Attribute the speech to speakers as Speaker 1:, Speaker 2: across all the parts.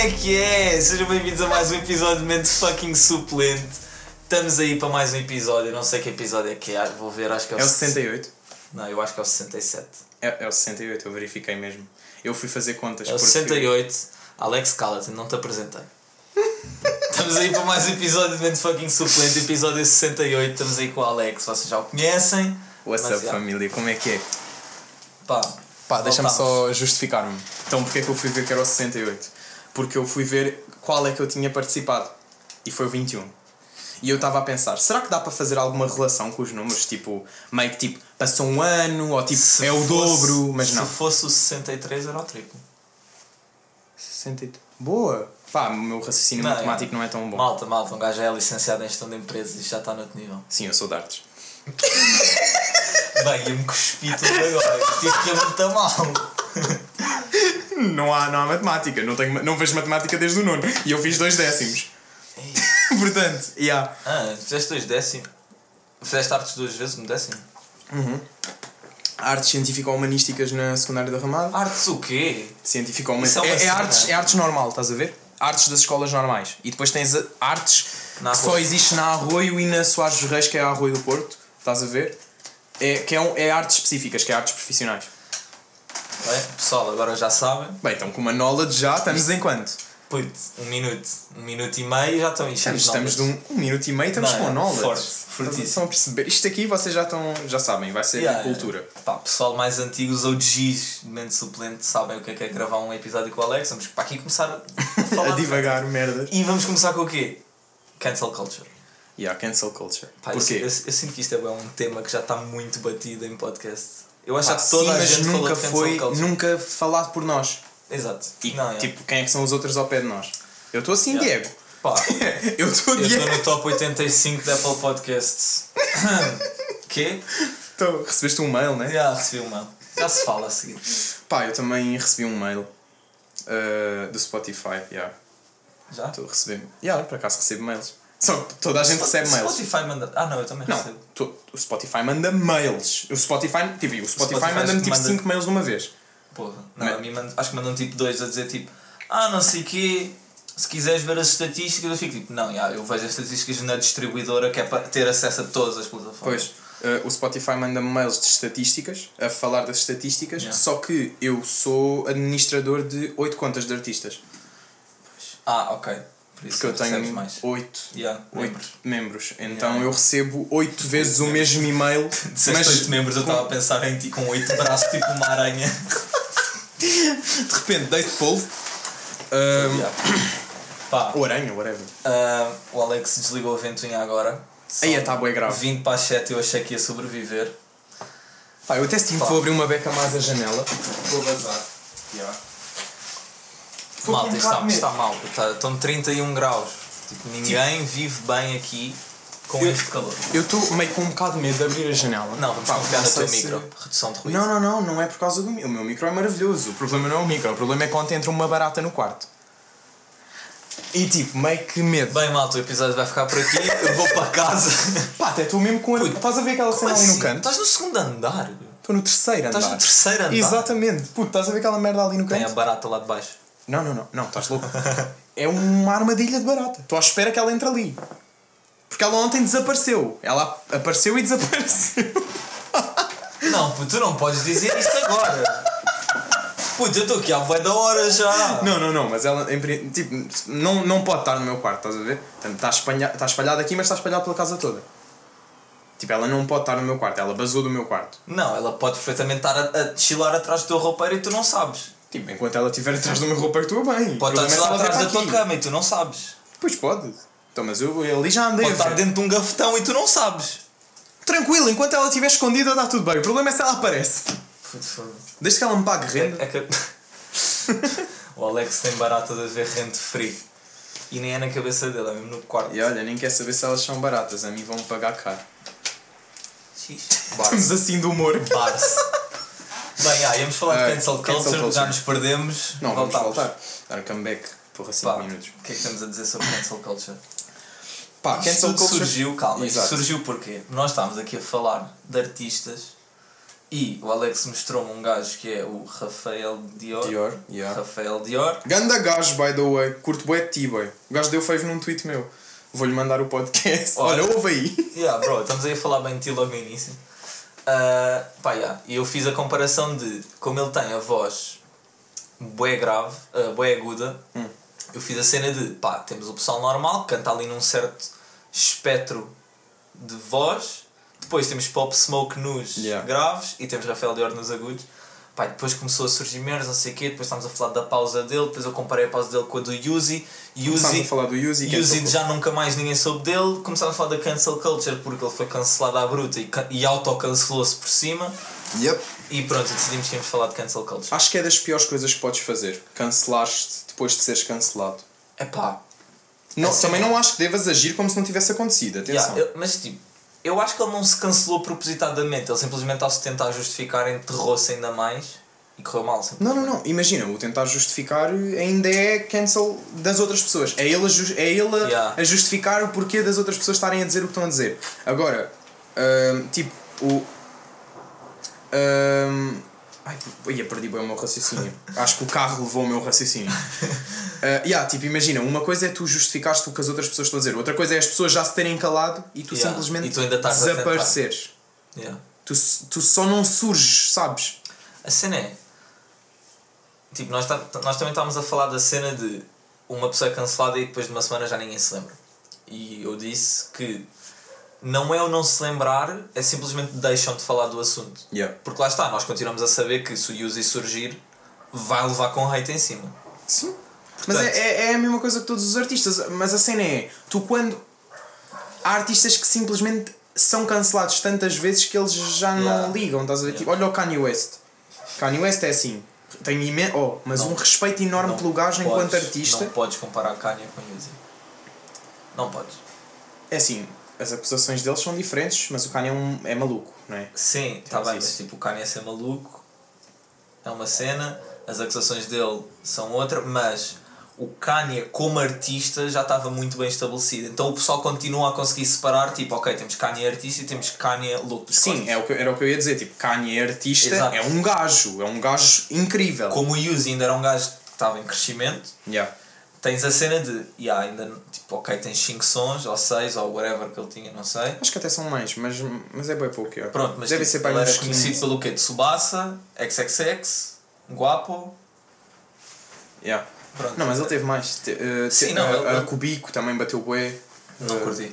Speaker 1: é que é? Sejam bem-vindos a mais um episódio de Mente Fucking Suplente. Estamos aí para mais um episódio, não sei que episódio é que é, vou ver, acho que é o,
Speaker 2: É o 68?
Speaker 1: Não, eu acho que é o 67.
Speaker 2: É, é o 68, eu verifiquei mesmo. Eu fui fazer contas.
Speaker 1: É o
Speaker 2: porque-
Speaker 1: 68. Alex Calatin, não te apresentei. Estamos aí para mais um episódio de Mente Fucking Suplente, episódio 68. Estamos aí com o Alex, vocês já o conhecem.
Speaker 2: What's up,
Speaker 1: já.
Speaker 2: família? Como é que é?
Speaker 1: Pá,
Speaker 2: Pá, deixa-me só justificar-me. Então, porque é que eu fui ver que era o 68? Porque eu fui ver qual é que eu tinha participado. E foi o 21. E eu estava a pensar, será que dá para fazer alguma relação com os números? Tipo, meio que tipo, passou um ano, ou tipo,
Speaker 1: Se
Speaker 2: é o
Speaker 1: fosse-
Speaker 2: dobro, mas não.
Speaker 1: Se fosse o 63 era o triplo.
Speaker 2: 68. Boa! Pá, o meu raciocínio
Speaker 1: Não,
Speaker 2: matemático não é tão bom.
Speaker 1: Malta, malta, um gajo já é licenciado em gestão de empresas e já está no outro nível.
Speaker 2: Sim, eu sou de artes.
Speaker 1: Bem, ia-me cuspir tudo agora. Isto ia muito mal.
Speaker 2: Não há, não há matemática, não, tenho, não vejo matemática desde o nono. E eu fiz dois décimos. Portanto, yeah.
Speaker 1: Ah, fizeste dois décimos. Fizeste artes duas vezes no décimo?
Speaker 2: Artes científico-humanísticas na secundária da Ramada.
Speaker 1: Artes o quê?
Speaker 2: Científico
Speaker 1: Isso é
Speaker 2: é, é, artes, é artes normal, estás a ver? Artes das escolas normais. E depois tens a- artes
Speaker 1: Na
Speaker 2: que só existe na Arroio e na Soares dos Reis, que é a Arroio do Porto. Estás a ver? É, que é, um, é artes específicas, que é artes profissionais.
Speaker 1: Bem, pessoal, agora já sabem.
Speaker 2: Bem, então com uma knowledge já, estamos em quanto?
Speaker 1: Putz, um minuto. Um minuto e meio já estão enchendo
Speaker 2: Estamos, estamos de um, um minuto e meio, estamos
Speaker 1: Não,
Speaker 2: com
Speaker 1: é
Speaker 2: knowledge.
Speaker 1: forte, fortíssimo.
Speaker 2: Estão a perceber? Isto aqui vocês já estão, já sabem, vai ser
Speaker 1: Yeah,
Speaker 2: cultura.
Speaker 1: Pá, pessoal mais antigo, os OGs de mente suplente, sabem o que é que é gravar um episódio com o Alex. Vamos para aqui começar a
Speaker 2: A
Speaker 1: falar.
Speaker 2: divagar merdas.
Speaker 1: e vamos começar com o quê? Cancel culture.
Speaker 2: Yeah, cancel culture.
Speaker 1: Pá, eu,
Speaker 2: Porquê?
Speaker 1: eu, eu sinto que isto é um tema que já está muito batido em podcast. Eu acho
Speaker 2: Pá,
Speaker 1: que toda
Speaker 2: sim,
Speaker 1: a gente
Speaker 2: nunca foi, nunca falado por nós.
Speaker 1: Exato.
Speaker 2: E,
Speaker 1: não, é.
Speaker 2: tipo, quem é que são os outros ao pé de nós? Eu estou assim,
Speaker 1: Yeah.
Speaker 2: Diego.
Speaker 1: Pá,
Speaker 2: eu estou
Speaker 1: eu
Speaker 2: Diego.
Speaker 1: estou no top 85 da Apple Podcasts. Quê?
Speaker 2: Então, recebeste um mail, né?
Speaker 1: Já recebi uma. Já se fala a seguir.
Speaker 2: Pá, eu também recebi um mail uh, do Spotify. Yeah.
Speaker 1: Já?
Speaker 2: Estou a receber. Yeah, por acaso recebo mails. Só que toda a gente recebe mails.
Speaker 1: Spotify manda. Ah, não, eu também
Speaker 2: Não,
Speaker 1: recebo.
Speaker 2: o Spotify manda mails. O Spotify, tipo, o Spotify,
Speaker 1: Spotify
Speaker 2: manda-me tipo
Speaker 1: manda-
Speaker 2: 5 mails de uma vez.
Speaker 1: Porra. Não,
Speaker 2: Mas-
Speaker 1: a mim manda- acho que mandam tipo dois a dizer tipo. Ah, não sei o quê. Se quiseres ver as estatísticas, eu fico tipo, não, já, eu vejo as estatísticas na distribuidora que é para ter acesso a todas as plataformas.
Speaker 2: Pois, uh, o Spotify manda-me mails de estatísticas, a falar das estatísticas,
Speaker 1: Yeah.
Speaker 2: só que eu sou administrador de 8 contas de artistas.
Speaker 1: Ah, ok.
Speaker 2: Porque eu tenho
Speaker 1: mais.
Speaker 2: 8
Speaker 1: Yeah, membros.
Speaker 2: membros. Então
Speaker 1: Yeah.
Speaker 2: eu recebo 8 vezes o mesmo e-mail.
Speaker 1: Disseste oito membros, eu estava a pensar em ti com oito braços, tipo uma aranha.
Speaker 2: de repente deito polvo. Um,
Speaker 1: Yeah. Pá,
Speaker 2: Ou aranha, whatever.
Speaker 1: ah, o Alex desligou a ventoinha agora.
Speaker 2: Aí está bué grave.
Speaker 1: Vindo para as 7 eu achei que ia sobreviver.
Speaker 2: Pá, eu até sinto que vou abrir uma beca mais a janela. Vou vazar. Yeah.
Speaker 1: Malta, isto está, está mal. Está, estão 31 graus. Tipo, ninguém vive bem aqui com
Speaker 2: Eu-
Speaker 1: este calor.
Speaker 2: Eu estou meio com um bocado de medo de abrir a janela.
Speaker 1: Não, vamos confiar no teu
Speaker 2: se-
Speaker 1: micro. Redução de ruído.
Speaker 2: Não, não, não, não é por causa do meu. O meu micro é maravilhoso. O problema não é o micro, o problema é quando entra uma barata no quarto. E tipo, meio que medo.
Speaker 1: Bem, malta, o episódio vai ficar por aqui. Eu vou para casa.
Speaker 2: Pá, até estou mesmo com a.
Speaker 1: Puto,
Speaker 2: Estás a ver aquela cena ali no canto?
Speaker 1: Estás no segundo andar.
Speaker 2: Estou no terceiro andar.
Speaker 1: Estás no terceiro andar.
Speaker 2: Exatamente. Puto, estás a ver aquela merda ali no
Speaker 1: Tem a
Speaker 2: canto?
Speaker 1: barata lá de baixo.
Speaker 2: Não, não, não. Não, estás louco. é uma armadilha de barata. Estou à espera que ela entre ali. Porque ela ontem desapareceu. Ela apareceu e desapareceu.
Speaker 1: Não, puto, tu não podes dizer isto agora. Puto, eu estou aqui há bué da hora já.
Speaker 2: Não, não, não, mas ela em tipo, não, não pode estar no meu quarto, estás a ver? Está, espalha, está espalhada aqui, mas está espalhada pela casa toda. Tipo, ela não pode estar no meu quarto, ela basou do meu quarto.
Speaker 1: Não, ela pode perfeitamente estar a, a chilar atrás do teu roupeiro e tu não sabes.
Speaker 2: Tipo, enquanto ela estiver atrás do meu roupeiro, estou bem.
Speaker 1: Pode
Speaker 2: é
Speaker 1: estar
Speaker 2: ela vier
Speaker 1: atrás da tua cama e tu não sabes.
Speaker 2: Pois pode. Então, mas eu, eu ali já andei
Speaker 1: Pode estar dentro de um gafetão e tu não sabes.
Speaker 2: Tranquilo, enquanto ela estiver escondida, está tudo bem. O problema é se ela aparece. Desde que ela me pague renda.
Speaker 1: É que... o Alex tem baratas a ver rente free. E nem é na cabeça dele, é mesmo no quarto.
Speaker 2: E olha, nem quer saber se elas são baratas, a mim vão pagar caro.
Speaker 1: Xix.
Speaker 2: Estamos assim do humor.
Speaker 1: Barce. Bem, ah, íamos falar de cancel
Speaker 2: cancel
Speaker 1: culture,
Speaker 2: culture.
Speaker 1: já nos perdemos.
Speaker 2: Não, vamos voltar. Dar comeback, porra, 5
Speaker 1: Pá,
Speaker 2: minutos.
Speaker 1: o que é que temos a dizer sobre cancel culture?
Speaker 2: Pá,
Speaker 1: Isto
Speaker 2: cancel culture.
Speaker 1: surgiu, calma, isto
Speaker 2: Exato.
Speaker 1: surgiu porquê? Nós estávamos aqui a falar de artistas E o Alex mostrou-me um gajo que é o Rafael Dior.
Speaker 2: Dior, yeah.
Speaker 1: Rafael Dior.
Speaker 2: Ganda gajo, by the way. Curto bué de ti, boy. O gajo deu fave num tweet meu. Vou-lhe mandar o podcast. Olha,
Speaker 1: Olha.
Speaker 2: ouve aí.
Speaker 1: Yeah, bro, estamos aí a falar bem de ti logo no início. Uh, pá, yeah. E eu fiz a comparação de como ele tem a voz bué grave, uh, bué aguda.
Speaker 2: Hum.
Speaker 1: Eu fiz a cena de, pá, temos o pessoal normal que canta ali num certo espectro de voz. Depois temos Pop Smoke nos
Speaker 2: Yeah.
Speaker 1: graves e temos Rafael Dior nos agudos. Depois começou a surgir merdas, não sei o quê. Depois estávamos a falar da pausa dele. Depois eu comparei a pausa dele com a do Yuzi. Yuzi
Speaker 2: a falar do Yuzi. é
Speaker 1: Yuzi já nunca mais ninguém soube dele. Começámos a falar da cancel culture porque ele foi cancelado à bruta e, e autocancelou-se por cima.
Speaker 2: Yep.
Speaker 1: E pronto, decidimos que íamos falar de cancel culture.
Speaker 2: Acho que é das piores coisas que podes fazer. Cancelaste depois de seres cancelado.
Speaker 1: É pá.
Speaker 2: Não,
Speaker 1: Assim-
Speaker 2: também não acho que devas agir como se não tivesse acontecido. Atenção.
Speaker 1: mas tipo, eu acho que ele não se cancelou propositadamente. Ele simplesmente ao se tentar justificar enterrou-se ainda mais e correu mal.
Speaker 2: Não, não, não. Imagina, o tentar justificar ainda é cancel das outras pessoas. É ele a, é ele
Speaker 1: Yeah.
Speaker 2: a justificar o porquê das outras pessoas estarem a dizer o que estão a dizer. Agora, hum, tipo, o. hum, ai, ia perdi bem o meu raciocínio. Acho que o carro levou o meu raciocínio. Uh, yeah, tipo, imagina, uma coisa é tu justificares o que as outras pessoas estão a dizer, outra coisa é as pessoas já se terem calado e tu
Speaker 1: Yeah.
Speaker 2: simplesmente
Speaker 1: E tu
Speaker 2: desapareceres.
Speaker 1: Yeah.
Speaker 2: Tu, tu só não surges, sabes?
Speaker 1: A cena é. Tipo, nós, nós também estávamos a falar da cena de uma pessoa é cancelada e depois de uma semana já ninguém se lembra. E eu disse que não é o não se lembrar, é simplesmente deixam de falar do assunto.
Speaker 2: Yeah.
Speaker 1: Porque lá está, nós continuamos a saber que se o Yuzi surgir, vai levar com hate em cima.
Speaker 2: Sim. Mas
Speaker 1: Portanto-
Speaker 2: é, é, é a mesma coisa que todos os artistas. Mas a cena é, tu quando. Há artistas que simplesmente são cancelados tantas vezes que eles já
Speaker 1: Yeah.
Speaker 2: não ligam, estás a ver?
Speaker 1: Yeah.
Speaker 2: Tipo, olha o Kanye West. Kanye West é assim. Tem imen oh, mas
Speaker 1: Não.
Speaker 2: um respeito enorme pelo gajo enquanto artista.
Speaker 1: Não podes comparar Kanye com Yuzi. Não podes.
Speaker 2: É assim, as acusações deles são diferentes, mas o Kanye é, um, é maluco, não é?
Speaker 1: Sim, está bem,
Speaker 2: isso.
Speaker 1: mas tipo, o Kanye é ser maluco, é uma cena, as acusações dele são outra, mas o Kanye como artista já estava muito bem estabelecido. Então o pessoal continua a conseguir separar, tipo, ok, temos Kanye artista e temos Kanye louco
Speaker 2: Sim, é o que, era o que eu ia dizer. Tipo, Kanye artista,
Speaker 1: Exato.
Speaker 2: é um gajo, é um gajo incrível.
Speaker 1: Como o Yuzi ainda era um gajo que estava em crescimento,
Speaker 2: Yeah.
Speaker 1: Tens a cena de, yeah, ainda, tipo, ok, tens 5 sons, ou 6, ou whatever que ele tinha, não sei.
Speaker 2: Acho que até são mais, mas, mas é bem pouco. yeah.
Speaker 1: Pronto, mas
Speaker 2: Deve
Speaker 1: tipo,
Speaker 2: ser para
Speaker 1: ele era conhecido
Speaker 2: 15.
Speaker 1: pelo quê? Tsubasa, XXX, Guapo,
Speaker 2: Yeah.
Speaker 1: pronto.
Speaker 2: Não, mas ele teve mais. Te, uh,
Speaker 1: Sim,
Speaker 2: te-
Speaker 1: não,
Speaker 2: a,
Speaker 1: ele-
Speaker 2: a Cubico também bateu bué.
Speaker 1: Não
Speaker 2: Uh,
Speaker 1: curti.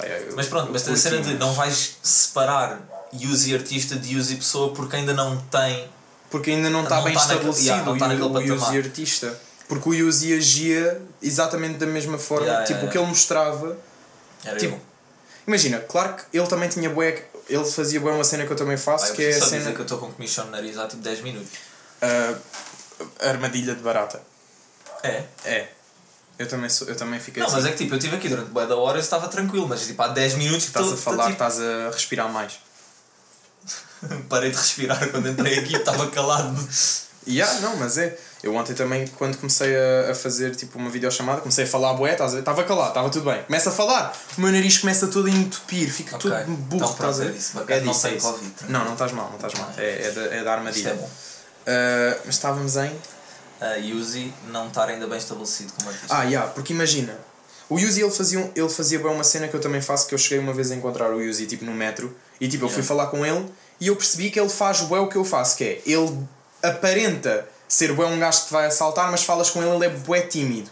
Speaker 2: eu-
Speaker 1: Mas pronto,
Speaker 2: eu
Speaker 1: mas tens a cena de não vais separar Yuzi artista de Yuzi pessoa porque ainda não tem.
Speaker 2: Porque ainda não está bem
Speaker 1: tá
Speaker 2: estabelecido
Speaker 1: yeah, não tá
Speaker 2: o,
Speaker 1: naquele
Speaker 2: o Yuzi
Speaker 1: patamar.
Speaker 2: artista. Porque o Yuzi agia exatamente da mesma forma.
Speaker 1: Yeah,
Speaker 2: tipo,
Speaker 1: yeah,
Speaker 2: o que ele mostrava.
Speaker 1: Era
Speaker 2: Tipo,
Speaker 1: eu.
Speaker 2: Imagina, claro que ele também tinha bué. Ele fazia bué uma cena que eu também faço, que é a cena.
Speaker 1: que eu estou com comissão no nariz há tipo 10 minutos.
Speaker 2: uh, armadilha de barata.
Speaker 1: É?
Speaker 2: É. Eu também, sou, eu também fiquei
Speaker 1: Não,
Speaker 2: assim.
Speaker 1: mas é que tipo, eu estive aqui durante bué da hora e estava tranquilo, mas tipo há 10 minutos que
Speaker 2: Estás
Speaker 1: tô-
Speaker 2: a
Speaker 1: tô,
Speaker 2: falar,
Speaker 1: tipo,
Speaker 2: estás a respirar mais.
Speaker 1: Parei de respirar quando entrei aqui, estava calado.
Speaker 2: Yeah, não, mas é. Eu ontem também, quando comecei a, a fazer tipo uma videochamada, comecei a falar bué? Estava calado, estava tudo bem. Começa a falar, o meu nariz começa todo a entupir, fica
Speaker 1: Ok.
Speaker 2: todo burro,
Speaker 1: Então,
Speaker 2: estás a
Speaker 1: pronto,
Speaker 2: ver?
Speaker 1: é disso, não tenho Covid.
Speaker 2: Não, não estás mal, não estás mal. É, é, da, é da
Speaker 1: Isto
Speaker 2: armadilha.
Speaker 1: é bom.
Speaker 2: Uh, mas estávamos em.
Speaker 1: A Yuzi não estar ainda bem estabelecido como artista.
Speaker 2: Ah, yeah, porque imagina, o Yuzi ele fazia, um- ele fazia bem uma cena que eu também faço, que eu cheguei uma vez a encontrar o Yuzi tipo no metro e tipo eu fui
Speaker 1: Yeah.
Speaker 2: falar com ele e eu percebi que ele faz bué o que eu faço, que é ele aparenta ser bué um gajo que te vai assaltar, mas falas com ele, ele é bué tímido.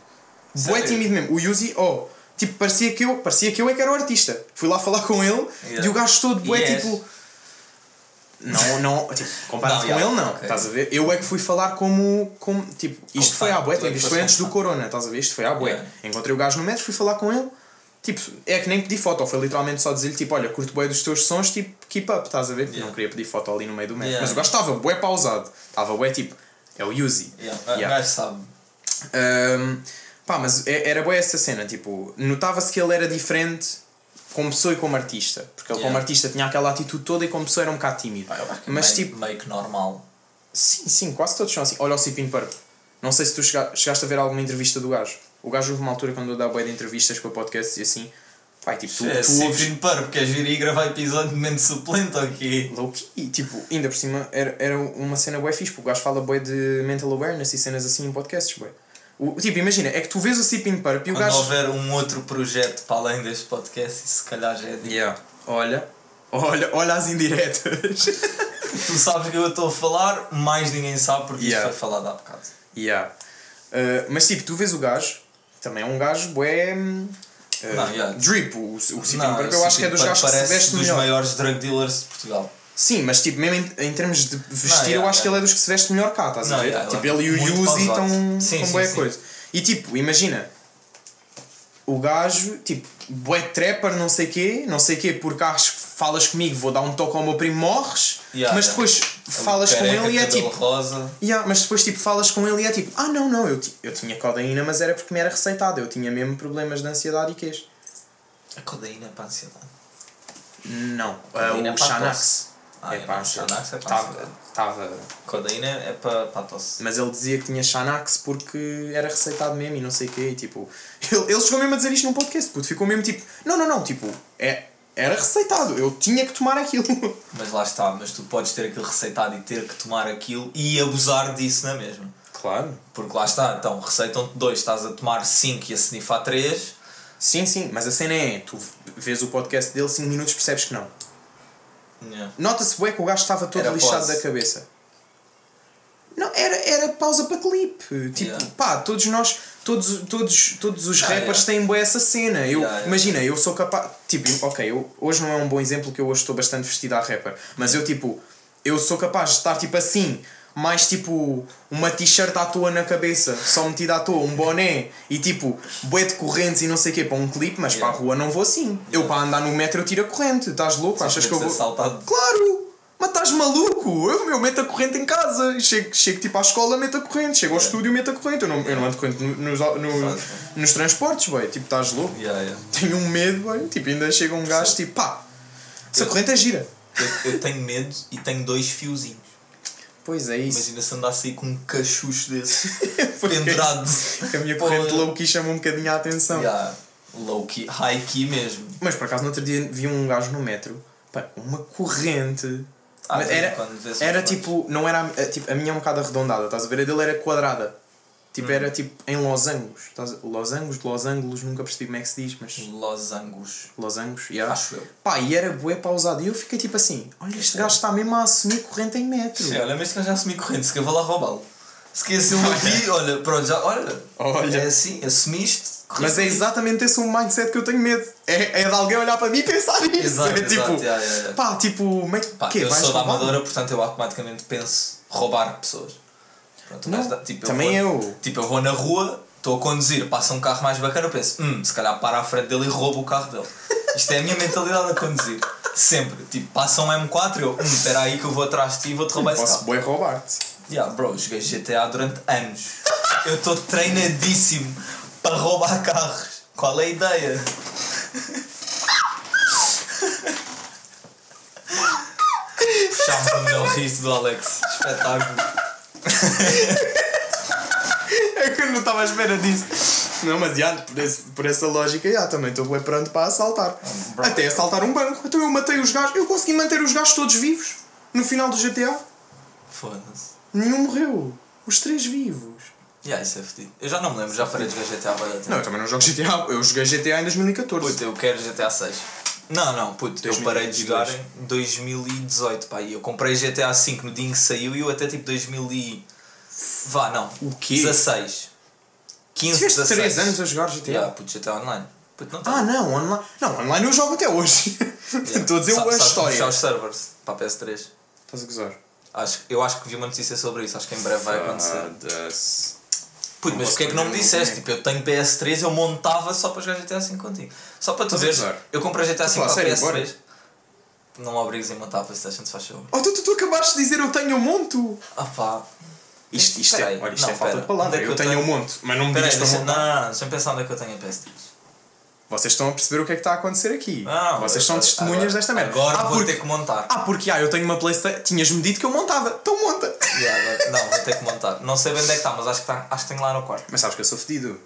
Speaker 2: Bué
Speaker 1: Sério?
Speaker 2: tímido mesmo. O Yuzi, oh, tipo, parecia que eu, parecia que eu é que era o artista. Fui lá falar com ele
Speaker 1: Yeah.
Speaker 2: e o gajo todo bué
Speaker 1: és?
Speaker 2: tipo. Não, não, tipo, comparado
Speaker 1: Não,
Speaker 2: com
Speaker 1: yeah,
Speaker 2: ele não,
Speaker 1: ok.
Speaker 2: estás a ver? Eu é que fui falar como, como tipo, isto
Speaker 1: Como
Speaker 2: foi
Speaker 1: fã,
Speaker 2: à bué,
Speaker 1: tu é
Speaker 2: tipo,
Speaker 1: que
Speaker 2: isto
Speaker 1: foste
Speaker 2: foi antes
Speaker 1: como
Speaker 2: do
Speaker 1: fã.
Speaker 2: corona, estás a ver? Isto foi à bué.
Speaker 1: Yeah.
Speaker 2: Encontrei o gajo no metro, fui falar com ele, tipo, é que nem pedi foto, foi literalmente só dizer-lhe, tipo, olha, curto bué dos teus sons, tipo, keep up, estás a ver?
Speaker 1: Yeah.
Speaker 2: Não queria pedir foto ali no meio do metro,
Speaker 1: Yeah.
Speaker 2: mas o gajo estava bué pausado, estava bué tipo, é o Yuzi.
Speaker 1: Yeah.
Speaker 2: Yeah.
Speaker 1: O gajo sabe.
Speaker 2: Um, pá, mas é- era boa essa cena, tipo, notava-se que ele era diferente como pessoa e como artista. Porque ele, como
Speaker 1: Yeah.
Speaker 2: artista, tinha aquela atitude toda e como pessoa era um bocado tímido.
Speaker 1: Pá,
Speaker 2: Mas,
Speaker 1: meio,
Speaker 2: tipo,
Speaker 1: meio que normal.
Speaker 2: sim, sim, quase todos são assim. Olha o Cipin Purple. Não sei se tu chega- chegaste a ver alguma entrevista do gajo. O gajo houve uma altura quando eu dava bué de entrevistas para podcasts e assim. E tipo, tu,
Speaker 1: é
Speaker 2: tu ouves.
Speaker 1: para porque queres vir e gravar episódio de mente suplente aqui.
Speaker 2: Low-key. E tipo, ainda por cima era, era uma cena bué fixe, porque o gajo fala bué de mental awareness e cenas assim em podcasts, bué. O, tipo, imagina, é que tu vês o Sipin Purp e o
Speaker 1: Quando
Speaker 2: gajo.
Speaker 1: houver um outro projeto para além deste podcast, se calhar já é digo.
Speaker 2: Yeah. Olha, olha, olha as indiretas.
Speaker 1: Tu sabes que eu estou a falar, mais ninguém sabe porque
Speaker 2: Yeah.
Speaker 1: isto foi falado há bocado.
Speaker 2: yeah. Uh, mas tipo, tu vês o gajo, também é um gajo bué.
Speaker 1: Não, yeah.
Speaker 2: Drip, o, o
Speaker 1: Não,
Speaker 2: Purp, eu acho que é dos gajos que se veste
Speaker 1: dos
Speaker 2: melhor.
Speaker 1: maiores drug dealers de Portugal.
Speaker 2: Sim, mas tipo, mesmo em, em termos de vestir,
Speaker 1: Não, yeah,
Speaker 2: eu acho
Speaker 1: yeah.
Speaker 2: que ele é dos que se veste melhor cá, estás a ver?
Speaker 1: yeah,
Speaker 2: tipo,
Speaker 1: ele é
Speaker 2: ele e o
Speaker 1: muito
Speaker 2: Yuzi
Speaker 1: pausado.
Speaker 2: estão
Speaker 1: Sim,
Speaker 2: com
Speaker 1: sim,
Speaker 2: boa
Speaker 1: sim.
Speaker 2: coisa. E tipo, imagina, o gajo, tipo, bué trapper, não sei quê, não sei quê, porque acho que falas comigo, vou dar um toque ao meu primo, morres,
Speaker 1: Yeah,
Speaker 2: mas
Speaker 1: yeah.
Speaker 2: depois falas com ele e é tipo.
Speaker 1: rosa.
Speaker 2: Yeah, mas depois tipo falas com ele e é tipo, ah não, não, eu, eu tinha codeína, mas era porque me era receitado, eu tinha mesmo problemas de ansiedade e queijo.
Speaker 1: A codeína é para a ansiedade.
Speaker 2: Não,
Speaker 1: é
Speaker 2: o Xanax.
Speaker 1: Ah,
Speaker 2: é
Speaker 1: é,
Speaker 2: para
Speaker 1: não. Xanax é para a
Speaker 2: Estava,
Speaker 1: ansiedade.
Speaker 2: estava
Speaker 1: Codeína é para, para a tosse.
Speaker 2: Mas ele dizia que tinha Xanax porque era receitado mesmo e não sei o quê. E, tipo, ele, ele chegou mesmo a dizer isto num podcast, puto. Ficou mesmo tipo, não, não, não, tipo, é, era receitado, eu tinha que tomar aquilo.
Speaker 1: Mas lá está, mas tu podes ter aquilo receitado e ter que tomar aquilo e abusar disso na mesma.
Speaker 2: Claro.
Speaker 1: Porque lá está, então receitam-te dois, estás a tomar 5 e a snifar 3.
Speaker 2: Sim, sim, mas a cena é, tu vês o podcast dele 5 minutos percebes que não.
Speaker 1: Yeah.
Speaker 2: Nota-se bem que o gajo estava todo
Speaker 1: Era
Speaker 2: lixado
Speaker 1: pause.
Speaker 2: da cabeça. Não, era, era pausa para clipe. Tipo,
Speaker 1: Yeah.
Speaker 2: pá, todos nós, todos, todos, todos os
Speaker 1: Ah,
Speaker 2: rappers
Speaker 1: yeah.
Speaker 2: têm boa essa cena. Eu,
Speaker 1: Yeah,
Speaker 2: imagina, eu sou capaz. Tipo, ok, eu, hoje não é um bom exemplo que eu hoje estou bastante vestido a rapper. Mas eu, tipo, eu sou capaz de estar tipo assim, mais tipo uma t-shirt à toa na cabeça, só metida à toa, um boné e tipo, bué de correntes e não sei o quê para um clipe, mas
Speaker 1: Yeah.
Speaker 2: para a rua não vou assim. Eu para andar no metro eu tiro a corrente, estás louco? Achas que eu vou.
Speaker 1: assaltado.
Speaker 2: Claro! Mas estás maluco? Eu, eu meto a corrente em casa. Chego, chego tipo à escola, meto a corrente. Chego ao estúdio, meto a corrente. Eu não, eu não ando corrente no- nos, no-
Speaker 1: Faz,
Speaker 2: nos transportes, boy. Tipo, estás louco?
Speaker 1: Yeah, yeah.
Speaker 2: Tenho um medo, boy. Tipo, ainda chega um gajo, tipo, pá, essa corrente é gira.
Speaker 1: Eu, eu tenho medo e tenho dois fiozinhos.
Speaker 2: Pois é isso.
Speaker 1: Imagina se andasse aí com um cachucho desse
Speaker 2: Porque
Speaker 1: pendurado.
Speaker 2: A minha
Speaker 1: Pô,
Speaker 2: corrente low-key chama um bocadinho a atenção.
Speaker 1: Yeah, low key, high key mesmo.
Speaker 2: Mas por acaso no outro dia vi um gajo no metro, pá, uma corrente.
Speaker 1: Ah,
Speaker 2: era, era
Speaker 1: uns
Speaker 2: tipo, não era, a- tipo, a minha é um bocado arredondada, estás a ver? A dele era quadrada. Tipo,
Speaker 1: Hum.
Speaker 2: era tipo em losangos. Losangos, losângulos, nunca percebi como é que se diz, mas.
Speaker 1: Losangos.
Speaker 2: Losangos, yeah.
Speaker 1: Acho eu.
Speaker 2: Pá, e era bué pausado. E eu fiquei tipo assim: olha, este gajo está mesmo a assumir corrente em metro.
Speaker 1: Sim, olha, mas que eu já assumi corrente, se que eu vou lá roubá-lo. Se quer ser um aqui, olha, pronto, já, olha.
Speaker 2: Olha.
Speaker 1: É assim, assumiste.
Speaker 2: Mas é exatamente esse o mindset que eu tenho medo. É, é de alguém olhar para mim e pensar nisso.
Speaker 1: Exato,
Speaker 2: é tipo,
Speaker 1: exato, yeah, yeah, yeah.
Speaker 2: pá, tipo, como é que
Speaker 1: Pá,
Speaker 2: quê?
Speaker 1: eu sou da? Amadora, portanto eu automaticamente penso roubar pessoas. Pronto,
Speaker 2: Não,
Speaker 1: dá- tipo,
Speaker 2: também
Speaker 1: vou,
Speaker 2: eu.
Speaker 1: Tipo, eu vou na rua, estou a conduzir, passa um carro mais bacana, eu penso, hum, se calhar para à frente dele e roubo o carro dele. Isto é a minha mentalidade a conduzir. Sempre. Tipo, passa um M4 e eu, hum, espera aí que eu vou atrás de ti e vou-te roubar esse
Speaker 2: Posso
Speaker 1: carro.
Speaker 2: bué roubar-te.
Speaker 1: Yeah, bro, joguei GTA durante anos. Eu estou treinadíssimo para roubar carros. Qual é a ideia? Puxámos o riso do Alex. Espetáculo.
Speaker 2: É que eu não estava à espera disso. Não, mas já, por, esse, por essa lógica, já, também estou bem pronto para assaltar. Até assaltar um banco. Então eu matei os gajos. Eu consegui manter os gajos todos vivos. No final do GTA.
Speaker 1: Foda-se.
Speaker 2: Nenhum morreu. Os três vivos.
Speaker 1: Yeah, isso é fedido. Eu já não me lembro, já farei de jogar GTA há
Speaker 2: Não, eu também não jogo GTA. Eu joguei GTA em 2014.
Speaker 1: Puto, eu quero GTA 6. Não, não, puto, eu parei de
Speaker 2: 2022.
Speaker 1: jogar em 2018, pá, e eu comprei GTA 5 no dia em que saiu e eu até tipo 2000 e... Vá, não.
Speaker 2: O quê?
Speaker 1: 16. 15,
Speaker 2: Tiveste
Speaker 1: 16.
Speaker 2: 3 anos a jogar GTA?
Speaker 1: Yeah, puto, GTA Online. Puto, não tá.
Speaker 2: Ah, não, online. Não, online eu jogo até hoje.
Speaker 1: Yeah.
Speaker 2: Estou a dizer
Speaker 1: Sa-
Speaker 2: a história.
Speaker 1: fechar os servers para a PS3.
Speaker 2: Estás a gozar?
Speaker 1: Acho, eu acho que vi uma notícia sobre isso, acho que em breve vai acontecer. Puto, mas porquê é que não me disseste? Tipo, eu tenho PS3, eu montava só para jogar GTA 5 contigo. Só para tu
Speaker 2: gozar?
Speaker 1: eu comprei GTA 5
Speaker 2: falar
Speaker 1: para a
Speaker 2: sério, bora?
Speaker 1: PS3. Não me obrigues a montar a Playstation, se faz favor.
Speaker 2: Oh, tu, tu, tu acabaste de dizer eu tenho um monte.
Speaker 1: Ah pá.
Speaker 2: Isto, isto é, olha, isto
Speaker 1: não,
Speaker 2: é falta
Speaker 1: pera.
Speaker 2: de palavra.
Speaker 1: É que
Speaker 2: eu
Speaker 1: eu
Speaker 2: tenho
Speaker 1: tenho?
Speaker 2: um monte, mas não me digas para
Speaker 1: deixa, não,
Speaker 2: montar.
Speaker 1: não, não, deixa-me pensar onde é que eu tenho a PS3.
Speaker 2: Vocês estão a perceber o que é que está a acontecer aqui.
Speaker 1: Não,
Speaker 2: Vocês são
Speaker 1: agora-
Speaker 2: testemunhas desta merda.
Speaker 1: Agora
Speaker 2: ah,
Speaker 1: vou
Speaker 2: porque,
Speaker 1: ter que montar.
Speaker 2: ah, porque ah, eu tenho uma Playstation. Tinhas-me dito que eu montava. Então monta.
Speaker 1: Yeah, agora- não, vou ter que montar. Não sei bem onde é que está, mas acho que, está, acho que tenho lá no quarto.
Speaker 2: Mas sabes que eu sou fedido.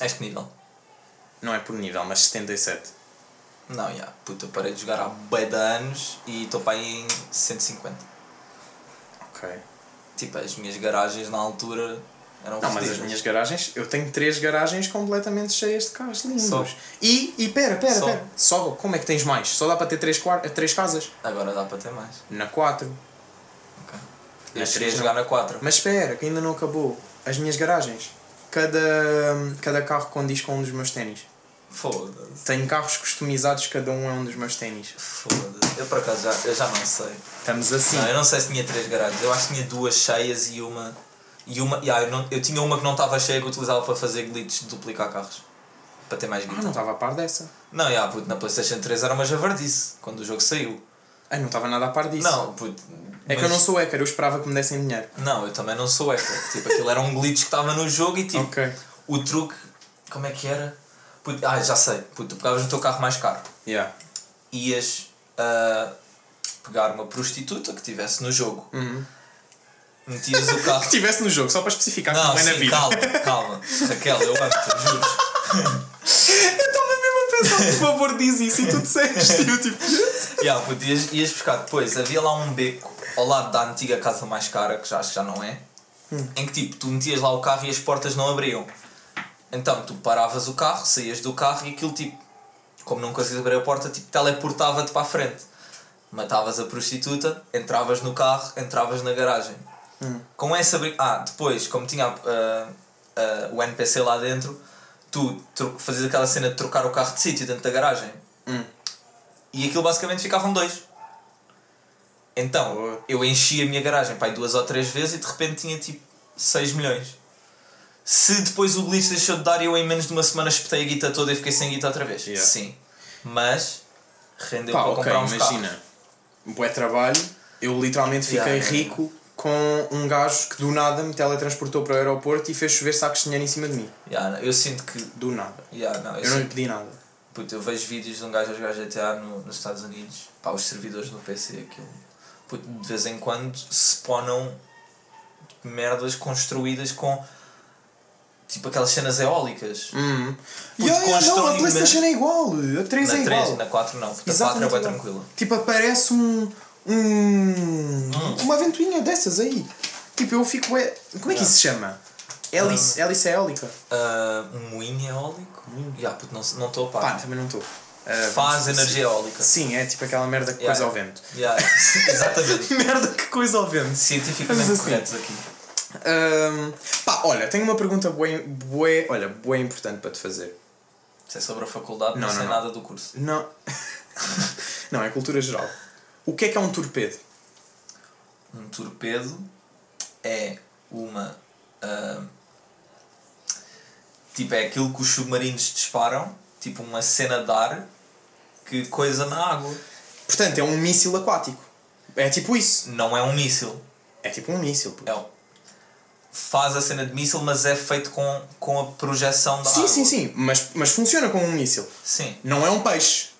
Speaker 1: És que nível?
Speaker 2: Não é por nível, mas 77.
Speaker 1: Não, já. Puta, eu parei de jogar há bué de anos e estou para aí em 150.
Speaker 2: Ok.
Speaker 1: Tipo, as minhas garagens na altura eram
Speaker 2: Não, mas as minhas garagens, eu tenho três garagens completamente cheias de carros lindos.
Speaker 1: Só.
Speaker 2: E, e pera, pera,
Speaker 1: Só.
Speaker 2: pera. Só, como é que tens mais? Só dá para ter três, três casas?
Speaker 1: Agora dá para ter mais.
Speaker 2: Na quatro.
Speaker 1: Ok.
Speaker 2: Na
Speaker 1: Eu cheguei a
Speaker 2: três
Speaker 1: jogar
Speaker 2: não.
Speaker 1: na 4.
Speaker 2: Mas espera, que ainda não acabou. As minhas garagens. Cada, cada carro condiz com um dos meus ténis.
Speaker 1: Foda-se.
Speaker 2: Tenho carros customizados, cada um é um dos meus ténis.
Speaker 1: Foda-se. Eu por acaso já, eu já não sei.
Speaker 2: Estamos assim.
Speaker 1: Não, eu não sei se tinha três garagens. Eu acho que tinha duas cheias e uma. E uma. Yeah, eu, não, eu tinha uma que não estava cheia que utilizava para fazer glitches de duplicar carros. Para ter mais
Speaker 2: Ah,
Speaker 1: guita.
Speaker 2: não estava a par dessa.
Speaker 1: Não, yeah, puto, na PlayStation 3 era uma javardice quando o jogo saiu.
Speaker 2: Ah, não estava nada a par disso.
Speaker 1: Não, puto.
Speaker 2: É que eu não sou hacker, eu esperava que me dessem dinheiro.
Speaker 1: Não, eu também não sou hacker. Tipo, aquilo era um glitch que estava no jogo e tipo.
Speaker 2: Ok.
Speaker 1: O truque. Como é que era? Puto, ah, já sei. Puto, tu pegavas no teu carro mais caro.
Speaker 2: Yeah.
Speaker 1: Ias ah, pegar uma prostituta que estivesse no jogo.
Speaker 2: Uhum.
Speaker 1: Metias o carro.
Speaker 2: Que estivesse no jogo, só para especificar
Speaker 1: Não,
Speaker 2: como é na vida.
Speaker 1: calma, calma. Raquel, eu amo-te, juro.
Speaker 2: Eu estava mesmo a pensar, por favor, diz isso e tu disseste. E eu tipo.
Speaker 1: Yeah, puto, ias, buscar depois, havia lá um beco ao lado da antiga casa mais cara, que já acho que já não é, em que tipo, tu metias lá o carro e as portas não abriam. Então tu paravas o carro, saías do carro e aquilo tipo, como não conseguias abrir a porta, tipo, teleportava-te para a frente. Matavas a prostituta, entravas no carro, entravas na garagem. Com essa bri- Ah, depois, como tinha ah, ah, o NPC lá dentro, tu tro- fazias aquela cena de trocar o carro de sítio dentro da garagem.
Speaker 2: Hum.
Speaker 1: E aquilo basicamente ficavam dois. Então, eu enchi a minha garagem pai, duas ou três vezes e de repente tinha tipo 6 milhões. Se depois o glitch deixou de dar e eu em menos de uma semana espetei a guita toda e fiquei sem guita outra vez.
Speaker 2: Yeah.
Speaker 1: Sim. Mas rendeu
Speaker 2: Pá,
Speaker 1: para
Speaker 2: ok,
Speaker 1: comprar uns
Speaker 2: imagina.
Speaker 1: carros.
Speaker 2: Bué trabalho, eu literalmente fiquei
Speaker 1: yeah.
Speaker 2: rico com um gajo que do nada me teletransportou para o aeroporto e fez chover sacos de dinheiro em cima de mim.
Speaker 1: Yeah, eu sinto que.
Speaker 2: Do nada.
Speaker 1: Yeah, não, eu
Speaker 2: Eu não lhe pedi nada.
Speaker 1: Puto, eu vejo vídeos de um gajo a jogar GTA no, nos Estados Unidos, pá, os servidores no PC, aquilo. Puto, de vez em quando spawnam merdas construídas com tipo aquelas cenas eólicas.
Speaker 2: Hum.
Speaker 1: Puto,
Speaker 2: Yeah, yeah, não, a Playstation é igual, a 3
Speaker 1: na
Speaker 2: é
Speaker 1: 3,
Speaker 2: igual.
Speaker 1: na 4 não, porque a 4 é bem tranquila.
Speaker 2: Tipo, aparece um. Um
Speaker 1: Hum.
Speaker 2: Uma ventoinha dessas aí. Tipo, eu fico. É... Como é que isso se chama? Hélice, hélice eólica.
Speaker 1: Ah, um moinho eólico? Yeah, puto, não não estou a
Speaker 2: Pá,
Speaker 1: par.
Speaker 2: também não estou.
Speaker 1: Faz energia eólica.
Speaker 2: Sim, é tipo aquela merda que
Speaker 1: Yeah.
Speaker 2: coisa ao vento.
Speaker 1: Yeah, exatamente.
Speaker 2: merda que coisa ao vento.
Speaker 1: Cientificamente
Speaker 2: assim.
Speaker 1: corretos aqui.
Speaker 2: Ahm, pá, olha, tenho uma pergunta bué, bué, olha, bué importante para te fazer.
Speaker 1: Se é sobre a faculdade, não,
Speaker 2: Não,
Speaker 1: sei
Speaker 2: não,
Speaker 1: nada do curso.
Speaker 2: Não. não, é cultura geral. O que é que é um torpedo?
Speaker 1: Um torpedo é uma. ah, tipo, é aquilo que os submarinos disparam, tipo uma cena de ar que coisa na água.
Speaker 2: Portanto, é um míssil aquático. É tipo isso.
Speaker 1: Não é um míssil.
Speaker 2: É tipo um míssil. pô.
Speaker 1: É Faz a cena de míssil, mas é feito com, com a projeção da
Speaker 2: Sim,
Speaker 1: água.
Speaker 2: sim, sim. Mas, mas funciona como um míssil.
Speaker 1: Sim.
Speaker 2: Não é um peixe.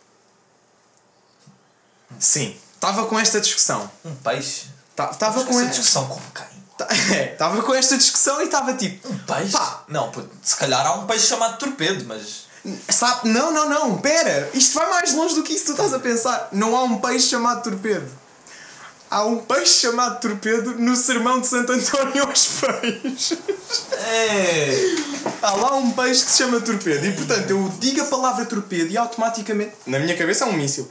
Speaker 2: Sim. Estava com esta discussão.
Speaker 1: Um peixe.
Speaker 2: Estava com esta
Speaker 1: discussão com quem?
Speaker 2: Estava com esta discussão e estava tipo.
Speaker 1: Um peixe?
Speaker 2: Pá.
Speaker 1: Não, se calhar há um peixe chamado torpedo, mas.
Speaker 2: Sabe? Não, não, não. Pera. Isto vai mais longe do que isso que tu estás a pensar. Não há um peixe chamado torpedo. Há um peixe chamado torpedo no sermão de Santo António aos Peixes.
Speaker 1: É.
Speaker 2: Há lá um peixe que se chama torpedo. E portanto eu digo a palavra torpedo e automaticamente, na minha cabeça é um míssil.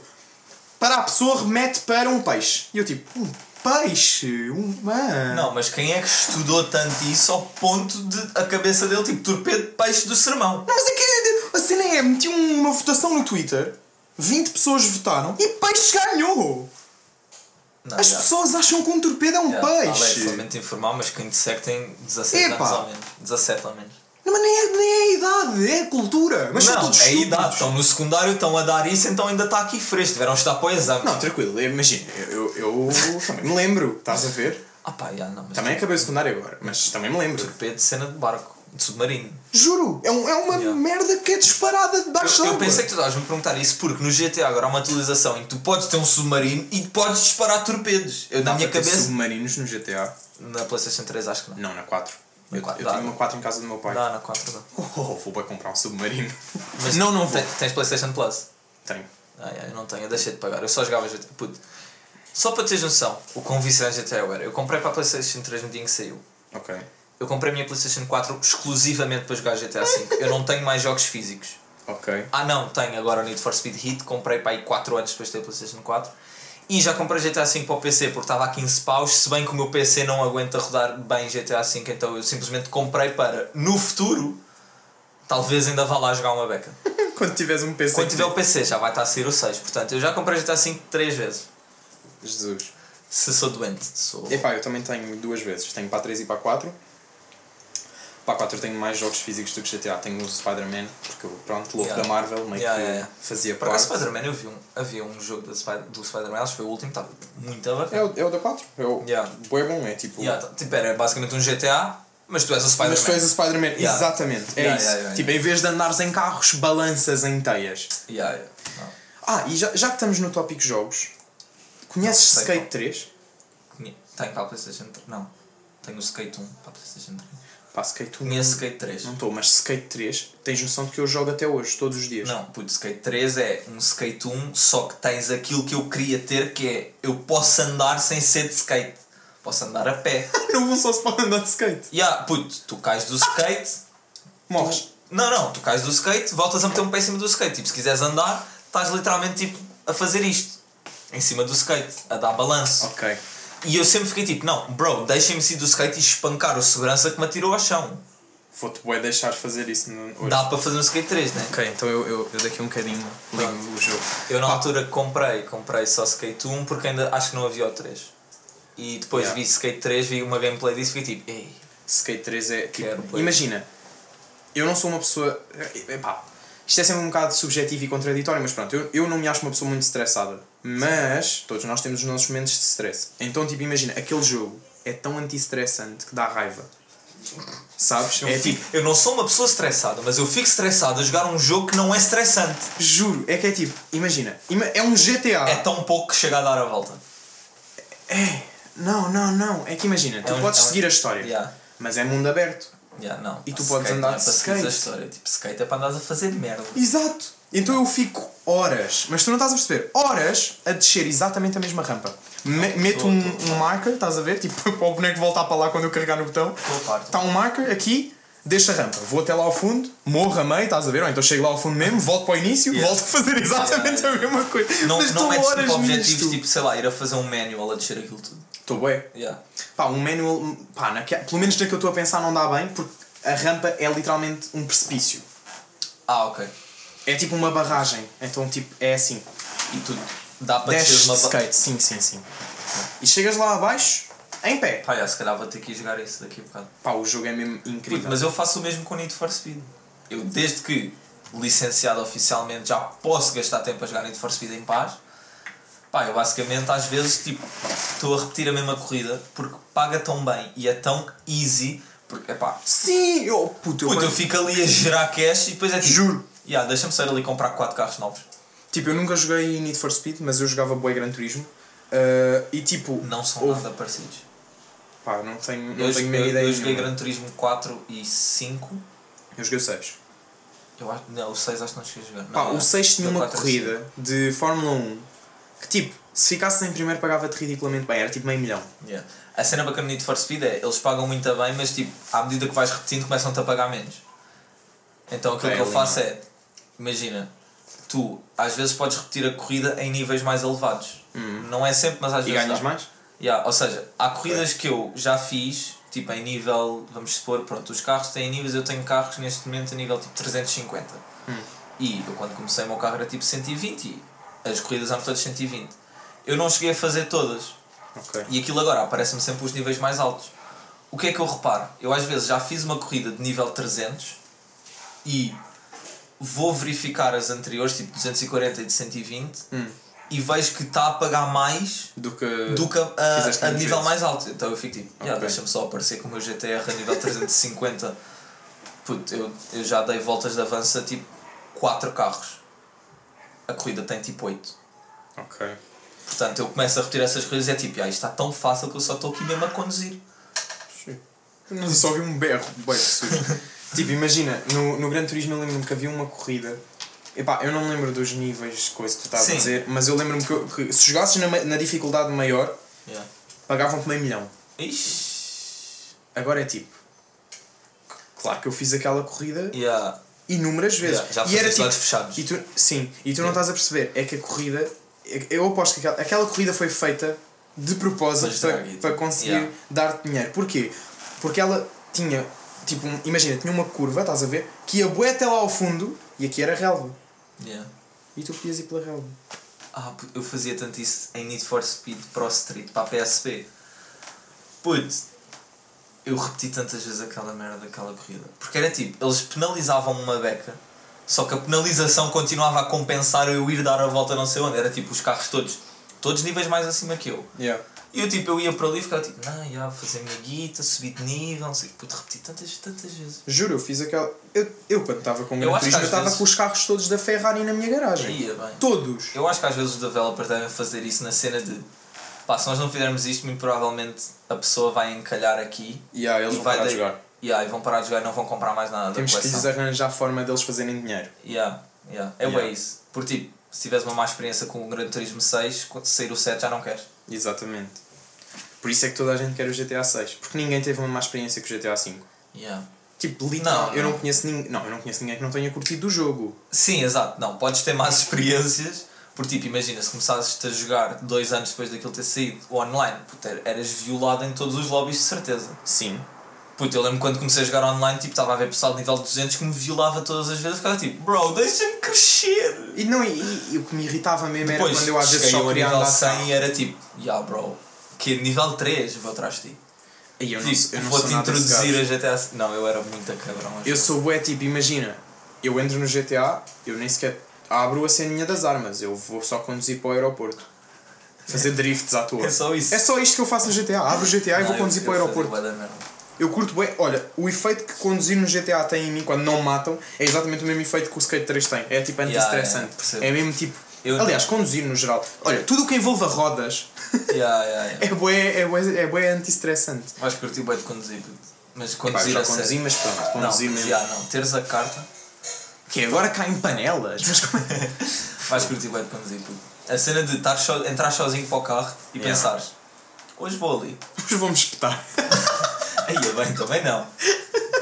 Speaker 2: Para a pessoa remete para um peixe. E eu tipo, um peixe? Um. Ah.
Speaker 1: Não, mas quem é que estudou tanto isso ao ponto de a cabeça dele, tipo, torpedo peixe do sermão?
Speaker 2: Não, mas é que a cena é, meti uma votação no Twitter, 20 pessoas votaram e peixe ganhou!
Speaker 1: Não,
Speaker 2: As
Speaker 1: já.
Speaker 2: pessoas acham que um torpedo é um
Speaker 1: Já, tá bem,
Speaker 2: peixe!
Speaker 1: somente informar, mas quem te segue tem 17
Speaker 2: Epá.
Speaker 1: anos ao menos. 17 ao menos.
Speaker 2: Não, mas nem é, nem é a idade, é a cultura! Mas
Speaker 1: não, é idade. Estão no secundário, estão a dar isso, então ainda está aqui fresco. Tiveram estar para o exame.
Speaker 2: Não, tranquilo, imagina, eu, eu, eu também me lembro, estás a ver?
Speaker 1: Ah pá, já, não,
Speaker 2: Também acabei o secundário agora, mas também me lembro.
Speaker 1: torpedo, cena de barco, de submarino.
Speaker 2: Juro, é, um- é uma
Speaker 1: Yeah.
Speaker 2: merda que é disparada debaixo
Speaker 1: Eu, eu pensei que tu estavas a me perguntar isso porque no GTA agora há uma atualização em que tu podes ter um submarino e podes disparar torpedos. Eu, na
Speaker 2: Dá
Speaker 1: minha cabeça.
Speaker 2: submarinos no GTA?
Speaker 1: Na PlayStation 3 acho que não.
Speaker 2: Não, na 4. Eu, eu
Speaker 1: dá.
Speaker 2: tinha uma 4 em casa do meu pai.
Speaker 1: Dá na 4 dá.
Speaker 2: Oh, vou bem comprar um submarino.
Speaker 1: Mas
Speaker 2: não, não vou.
Speaker 1: te- Tens PlayStation Plus?
Speaker 2: Tenho.
Speaker 1: Ah, é, eu não tenho, eu deixei de pagar. Eu só jogava GTA. Puto. Só para teres noção, o quão viciante GTA eu era. Eu comprei para a PlayStation 3 no dia em que saiu.
Speaker 2: Ok.
Speaker 1: Eu comprei a minha PlayStation 4 exclusivamente para jogar GTA V. Eu não tenho mais jogos físicos.
Speaker 2: Ok.
Speaker 1: Ah, não, tenho agora o Need for Speed Heat. Comprei para aí 4 anos depois de ter a PlayStation 4. E já comprei GTA V para o PC porque estava a 15 paus. Se bem que o meu PC não aguenta rodar bem GTA V, então eu simplesmente comprei para no futuro. Talvez ainda vá lá jogar uma beca.
Speaker 2: Quando tiveres um PC.
Speaker 1: Quando tiver o PC já vai estar a sair o 6. Portanto, eu já comprei GTA V 3 vezes.
Speaker 2: Jesus.
Speaker 1: Se sou doente, sou.
Speaker 2: Epá, eu também tenho duas vezes. Tenho para a 3 e para a 4. Para a 4 eu tenho mais jogos físicos do que GTA. Tenho o Spider-Man, porque eu, pronto, louco
Speaker 1: Yeah.
Speaker 2: da Marvel, meio
Speaker 1: Yeah,
Speaker 2: que
Speaker 1: yeah,
Speaker 2: fazia
Speaker 1: acaso,
Speaker 2: parte.
Speaker 1: Spider-Man, eu vi um, havia um jogo do, Spider- do Spider-Man, acho que foi o último, estava muito bacana.
Speaker 2: É o, é o da 4. É o
Speaker 1: Yeah.
Speaker 2: bué bom, é tipo.
Speaker 1: Tá- tipo, era basicamente um GTA, mas tu és o Spider-Man.
Speaker 2: Mas tu és o Spider-Man, exatamente, é isso. tipo, em vez de andares em carros, balanças em teias.
Speaker 1: Não.
Speaker 2: Ah, e já, já que estamos no tópico jogos, conheces Skate 3?
Speaker 1: Conhe- Tenho para a PlayStation 3. Não. Tenho o Skate 1 para a PlayStation 3.
Speaker 2: Pá, Skate 1.
Speaker 1: Conheço Skate 3.
Speaker 2: Não estou, mas Skate 3, tens noção de que eu jogo até hoje, todos os dias.
Speaker 1: Não, puto, Skate 3 é um Skate 1, só que tens aquilo que eu queria ter, que é eu posso andar sem ser de skate. Posso andar a pé.
Speaker 2: Não vou só se pode andar de skate.
Speaker 1: Yeah, puto, tu cais do skate,
Speaker 2: Morres.
Speaker 1: Tu- Não, não, tu cais do skate, voltas a meter um pé em cima do skate. Tipo, se quiseres andar, estás literalmente tipo, a fazer isto. Em cima do skate, a dar balanço.
Speaker 2: Ok.
Speaker 1: E eu sempre fiquei tipo, não, bro, deixem-me sair do skate e espancar o segurança que me atirou ao chão.
Speaker 2: Vou-te bué deixar fazer isso no, hoje.
Speaker 1: Dá para fazer um skate 3, né?
Speaker 2: Ok, então eu, eu, eu daqui a um bocadinho ligo o jogo.
Speaker 1: Eu na
Speaker 2: Pá,
Speaker 1: altura que comprei, comprei só skate 1 porque ainda acho que não havia o 3. E depois
Speaker 2: Yeah.
Speaker 1: vi skate 3, vi uma gameplay disso e fiquei tipo, ei,
Speaker 2: Skate 3 é tipo. Imagina, eu não sou uma pessoa. Epá, isto é sempre um bocado subjetivo e contraditório, mas pronto, eu, eu não me acho uma pessoa muito estressada. Mas todos nós temos os nossos momentos de stress. Então, tipo, imagina, aquele jogo é tão anti-estressante que dá raiva. Sabes?
Speaker 1: eu,
Speaker 2: é
Speaker 1: fico-
Speaker 2: tipo,
Speaker 1: eu não sou uma pessoa estressada, mas eu fico estressado a jogar um jogo que não é estressante.
Speaker 2: juro, é que é tipo, imagina, ima- é um GTA.
Speaker 1: É tão pouco que chega a dar a volta.
Speaker 2: É, não, não, não. É que imagina, tu
Speaker 1: É um-
Speaker 2: podes
Speaker 1: é um-
Speaker 2: seguir a história,
Speaker 1: Yeah.
Speaker 2: mas é mundo aberto.
Speaker 1: Yeah, não.
Speaker 2: E tu
Speaker 1: Skate
Speaker 2: podes andar
Speaker 1: não é
Speaker 2: de
Speaker 1: para seguires a
Speaker 2: skate.
Speaker 1: história. Tipo, skate é para andares a fazer merda.
Speaker 2: Exato! Então eu fico horas, mas tu não estás a perceber, horas a descer exatamente a mesma rampa. Me- meto um, um marker, estás a ver? Tipo, para o boneco voltar para lá quando eu carregar no botão. Está um marker aqui, deixo a rampa, vou até lá ao fundo, morro a meio, estás a ver? Ou então chego lá ao fundo mesmo, volto para o início,
Speaker 1: Yeah.
Speaker 2: volto a fazer exatamente
Speaker 1: Yeah,
Speaker 2: a mesma coisa.
Speaker 1: Não,
Speaker 2: mas
Speaker 1: não metes
Speaker 2: horas
Speaker 1: tipo objetivos,
Speaker 2: nisto.
Speaker 1: tipo, sei lá, ir a fazer um manual a descer aquilo tudo.
Speaker 2: Estou bem.
Speaker 1: Yeah.
Speaker 2: Pá, um manual, pá, naque- pelo menos na que eu estou a pensar não dá bem, porque a rampa é literalmente um precipício.
Speaker 1: Ah, ok.
Speaker 2: É tipo uma barragem, então tipo, é assim.
Speaker 1: E tu dá para descer
Speaker 2: de
Speaker 1: uma ba-
Speaker 2: skate, sim, sim, sim. E chegas lá abaixo, em pé.
Speaker 1: Pá, já, se calhar vou ter que ir jogar isso daqui a bocado.
Speaker 2: Pá, o jogo é mesmo incrível.
Speaker 1: mas eu faço o mesmo com o Need for Speed. Eu, desde que licenciado oficialmente, já posso gastar tempo a jogar Need for Speed em paz. Pá, eu basicamente às vezes tipo estou a repetir a mesma corrida porque paga tão bem e é tão easy. Porque, epá,
Speaker 2: Sim, eu, puto, eu,
Speaker 1: puto, eu fico ali a gerar cash e depois é tipo.
Speaker 2: Juro.
Speaker 1: Yeah, deixa-me sair ali comprar 4 carros novos.
Speaker 2: Tipo, eu nunca joguei Need for Speed, mas eu jogava Boy Gran Turismo. Uh, e tipo,
Speaker 1: Não são
Speaker 2: houve-
Speaker 1: nada parecidos.
Speaker 2: pá, não tenho, não
Speaker 1: Eu,
Speaker 2: tenho mesmo ideia.
Speaker 1: eu joguei
Speaker 2: nenhuma.
Speaker 1: Gran Turismo 4 e 5.
Speaker 2: Eu joguei o 6.
Speaker 1: Eu acho, não, o 6 acho que não cheguei a jogar.
Speaker 2: Pá,
Speaker 1: Não,
Speaker 2: o 6 tinha uma
Speaker 1: 4
Speaker 2: corrida de Fórmula 1 que tipo, se ficasses em primeiro pagava-te ridiculamente bem, era tipo meio milhão.
Speaker 1: Yeah. A cena bacana do Need for Speed é eles pagam muito bem, mas tipo, à medida que vais repetindo começam-te a pagar menos. Então aquilo
Speaker 2: É,
Speaker 1: que eu faço
Speaker 2: não.
Speaker 1: é, imagina, tu às vezes podes repetir a corrida em níveis mais elevados. Não é sempre, mas às.
Speaker 2: E
Speaker 1: vezes.
Speaker 2: ganhas
Speaker 1: dá.
Speaker 2: mais?
Speaker 1: Yeah, ou seja, há corridas que eu já fiz, tipo em nível, vamos supor, pronto, os carros têm níveis, eu tenho carros neste momento a nível tipo 350.
Speaker 2: Hum.
Speaker 1: E eu quando comecei o meu carro era tipo 120 e as corridas eram todas 120. Eu não cheguei a fazer todas.
Speaker 2: Ok.
Speaker 1: E aquilo agora aparece-me sempre os níveis mais altos. O que é que eu reparo? Eu às vezes já fiz uma corrida de nível 300 e vou verificar as anteriores, tipo 240 e de 120,
Speaker 2: Hum.
Speaker 1: e vejo que está a pagar mais
Speaker 2: Do que.
Speaker 1: do que a, a, nível mais alto. Então eu fico tipo, "Ya,
Speaker 2: Ok.
Speaker 1: deixa-me só aparecer com o meu GTR a nível 350. Puto, eu, eu já dei voltas de avanço a tipo 4 carros. A corrida tem tipo 8.
Speaker 2: Ok.
Speaker 1: Portanto, eu começo a repetir essas coisas e é tipo, ah, isto está tão fácil que eu só estou aqui mesmo a conduzir.
Speaker 2: Sim. Não, só ouvi um berro, bem sujo. tipo, imagina, no, no Gran Turismo eu lembro-me que havia uma corrida. Epá, eu não me lembro dos níveis, coisa que tu estás a
Speaker 1: Sim.
Speaker 2: dizer, mas eu lembro-me que, eu- que se jogasses na, ma- na dificuldade maior,
Speaker 1: Yeah.
Speaker 2: pagavam-te meio milhão.
Speaker 1: Ixi.
Speaker 2: Agora é tipo. c- Claro que eu fiz aquela corrida
Speaker 1: Yeah.
Speaker 2: inúmeras vezes.
Speaker 1: Yeah, já
Speaker 2: e era tipo.
Speaker 1: olhos fechados.
Speaker 2: E tu, sim, e tu não estás a perceber, é que a corrida. Eu aposto que aquela, aquela corrida foi feita de propósito
Speaker 1: Mas
Speaker 2: para, para conseguir
Speaker 1: Yeah.
Speaker 2: dar dinheiro. Porquê? Porque ela tinha. Tipo, imagina, tinha uma curva, estás a ver? Que ia bué até lá ao fundo e aqui era relva.
Speaker 1: Yeah.
Speaker 2: E tu podias ir pela relva.
Speaker 1: Ah, eu fazia tanto isso em Need for Speed Pro Street para a PSP. Puto, eu repeti tantas vezes aquela merda daquela corrida. Porque era tipo, eles penalizavam uma beca, só que a penalização continuava a compensar eu ir dar a volta não sei onde. Era tipo os carros todos, todos níveis mais acima que eu.
Speaker 2: Yeah.
Speaker 1: E eu tipo, eu ia para ali e ficava tipo, não, já, fazer a minha guita, subir de nível, não sei. Puto, repeti tantas, tantas vezes.
Speaker 2: Juro, eu fiz aquela. Eu, eu quando estava com o Gran
Speaker 1: que
Speaker 2: Turismo, eu estava
Speaker 1: vezes-
Speaker 2: com os carros todos da Ferrari na minha garagem.
Speaker 1: Ia bem.
Speaker 2: Todos.
Speaker 1: Eu acho que às vezes os developers devem fazer isso na cena de pá, se nós não fizermos isto, muito provavelmente a pessoa vai encalhar aqui
Speaker 2: E yeah, eles
Speaker 1: e
Speaker 2: vão
Speaker 1: vai
Speaker 2: parar de jogar.
Speaker 1: Yeah, e vão parar de jogar e não vão comprar mais nada
Speaker 2: Temos que lhes arranjar a forma deles fazerem dinheiro.
Speaker 1: Yeah, yeah. É
Speaker 2: Yeah.
Speaker 1: bem isso. Porque tipo, se tiveres uma má experiência com o Gran Turismo 6, quando sair o 7 já não queres.
Speaker 2: Exatamente. Por isso é que toda a gente quer o GTA 6. Porque ninguém teve uma má experiência com o GTA 5.
Speaker 1: Yeah.
Speaker 2: Tipo, literal,
Speaker 1: Não,
Speaker 2: eu não
Speaker 1: não.
Speaker 2: conheço ninguém. Não, eu não conheço ninguém que não tenha curtido o jogo.
Speaker 1: Sim, exato. Não, podes ter más experiências. Porque tipo, imagina, se começasses a jogar dois anos depois daquilo ter saído online, er- eras violado em todos os lobbies de certeza.
Speaker 2: Sim.
Speaker 1: Puto, eu lembro quando comecei a jogar online, tipo, estava a ver pessoal de nível 200 que me violava todas as vezes, ficava tipo, bro, deixa-me crescer.
Speaker 2: E, não, e, e o que me irritava mesmo era
Speaker 1: Depois,
Speaker 2: quando eu às vezes só queria
Speaker 1: nível
Speaker 2: andar
Speaker 1: 100 e era tipo, yeah, bro, que nível 3 vou atrás de ti.
Speaker 2: E eu não,
Speaker 1: Tipo,
Speaker 2: eu não
Speaker 1: vou-te
Speaker 2: nada desse
Speaker 1: introduzir a GTA. Não, eu era muito cabrão.
Speaker 2: Eu sou bué, tipo, imagina, eu entro no GTA, eu nem sequer abro a ceninha das armas, eu vou só conduzir para o aeroporto. Fazer drifts à toa.
Speaker 1: É só isso.
Speaker 2: É só isto que eu faço no GTA. Abro o GTA e vou
Speaker 1: Não,
Speaker 2: conduzir
Speaker 1: eu-
Speaker 2: para o
Speaker 1: eu
Speaker 2: aeroporto. Eu curto bem, olha, o efeito que conduzir no GTA tem em mim quando não matam é exatamente o mesmo efeito que o Skate 3 tem. É tipo anti-estressante.
Speaker 1: yeah,
Speaker 2: é mesmo tipo.
Speaker 1: Eu-
Speaker 2: Aliás, conduzir no geral. Olha, tudo o que envolva rodas
Speaker 1: Yeah, yeah, yeah.
Speaker 2: é bué, é bué, é bué anti-estressante.
Speaker 1: Vais curtir bué de conduzir. Mas conduzir
Speaker 2: já
Speaker 1: a
Speaker 2: conduzi, mas pronto,
Speaker 1: Não,
Speaker 2: conduzi
Speaker 1: mas,
Speaker 2: mesmo.
Speaker 1: yeah, não, teres a carta,
Speaker 2: Que agora caem panelas. Mas como é?
Speaker 1: vais curtir bué de conduzir. A cena de estar so, entrar sozinho para o carro e
Speaker 2: Yeah.
Speaker 1: pensares, hoje vou ali.
Speaker 2: Hoje vou-me espetar.
Speaker 1: É bem, também não.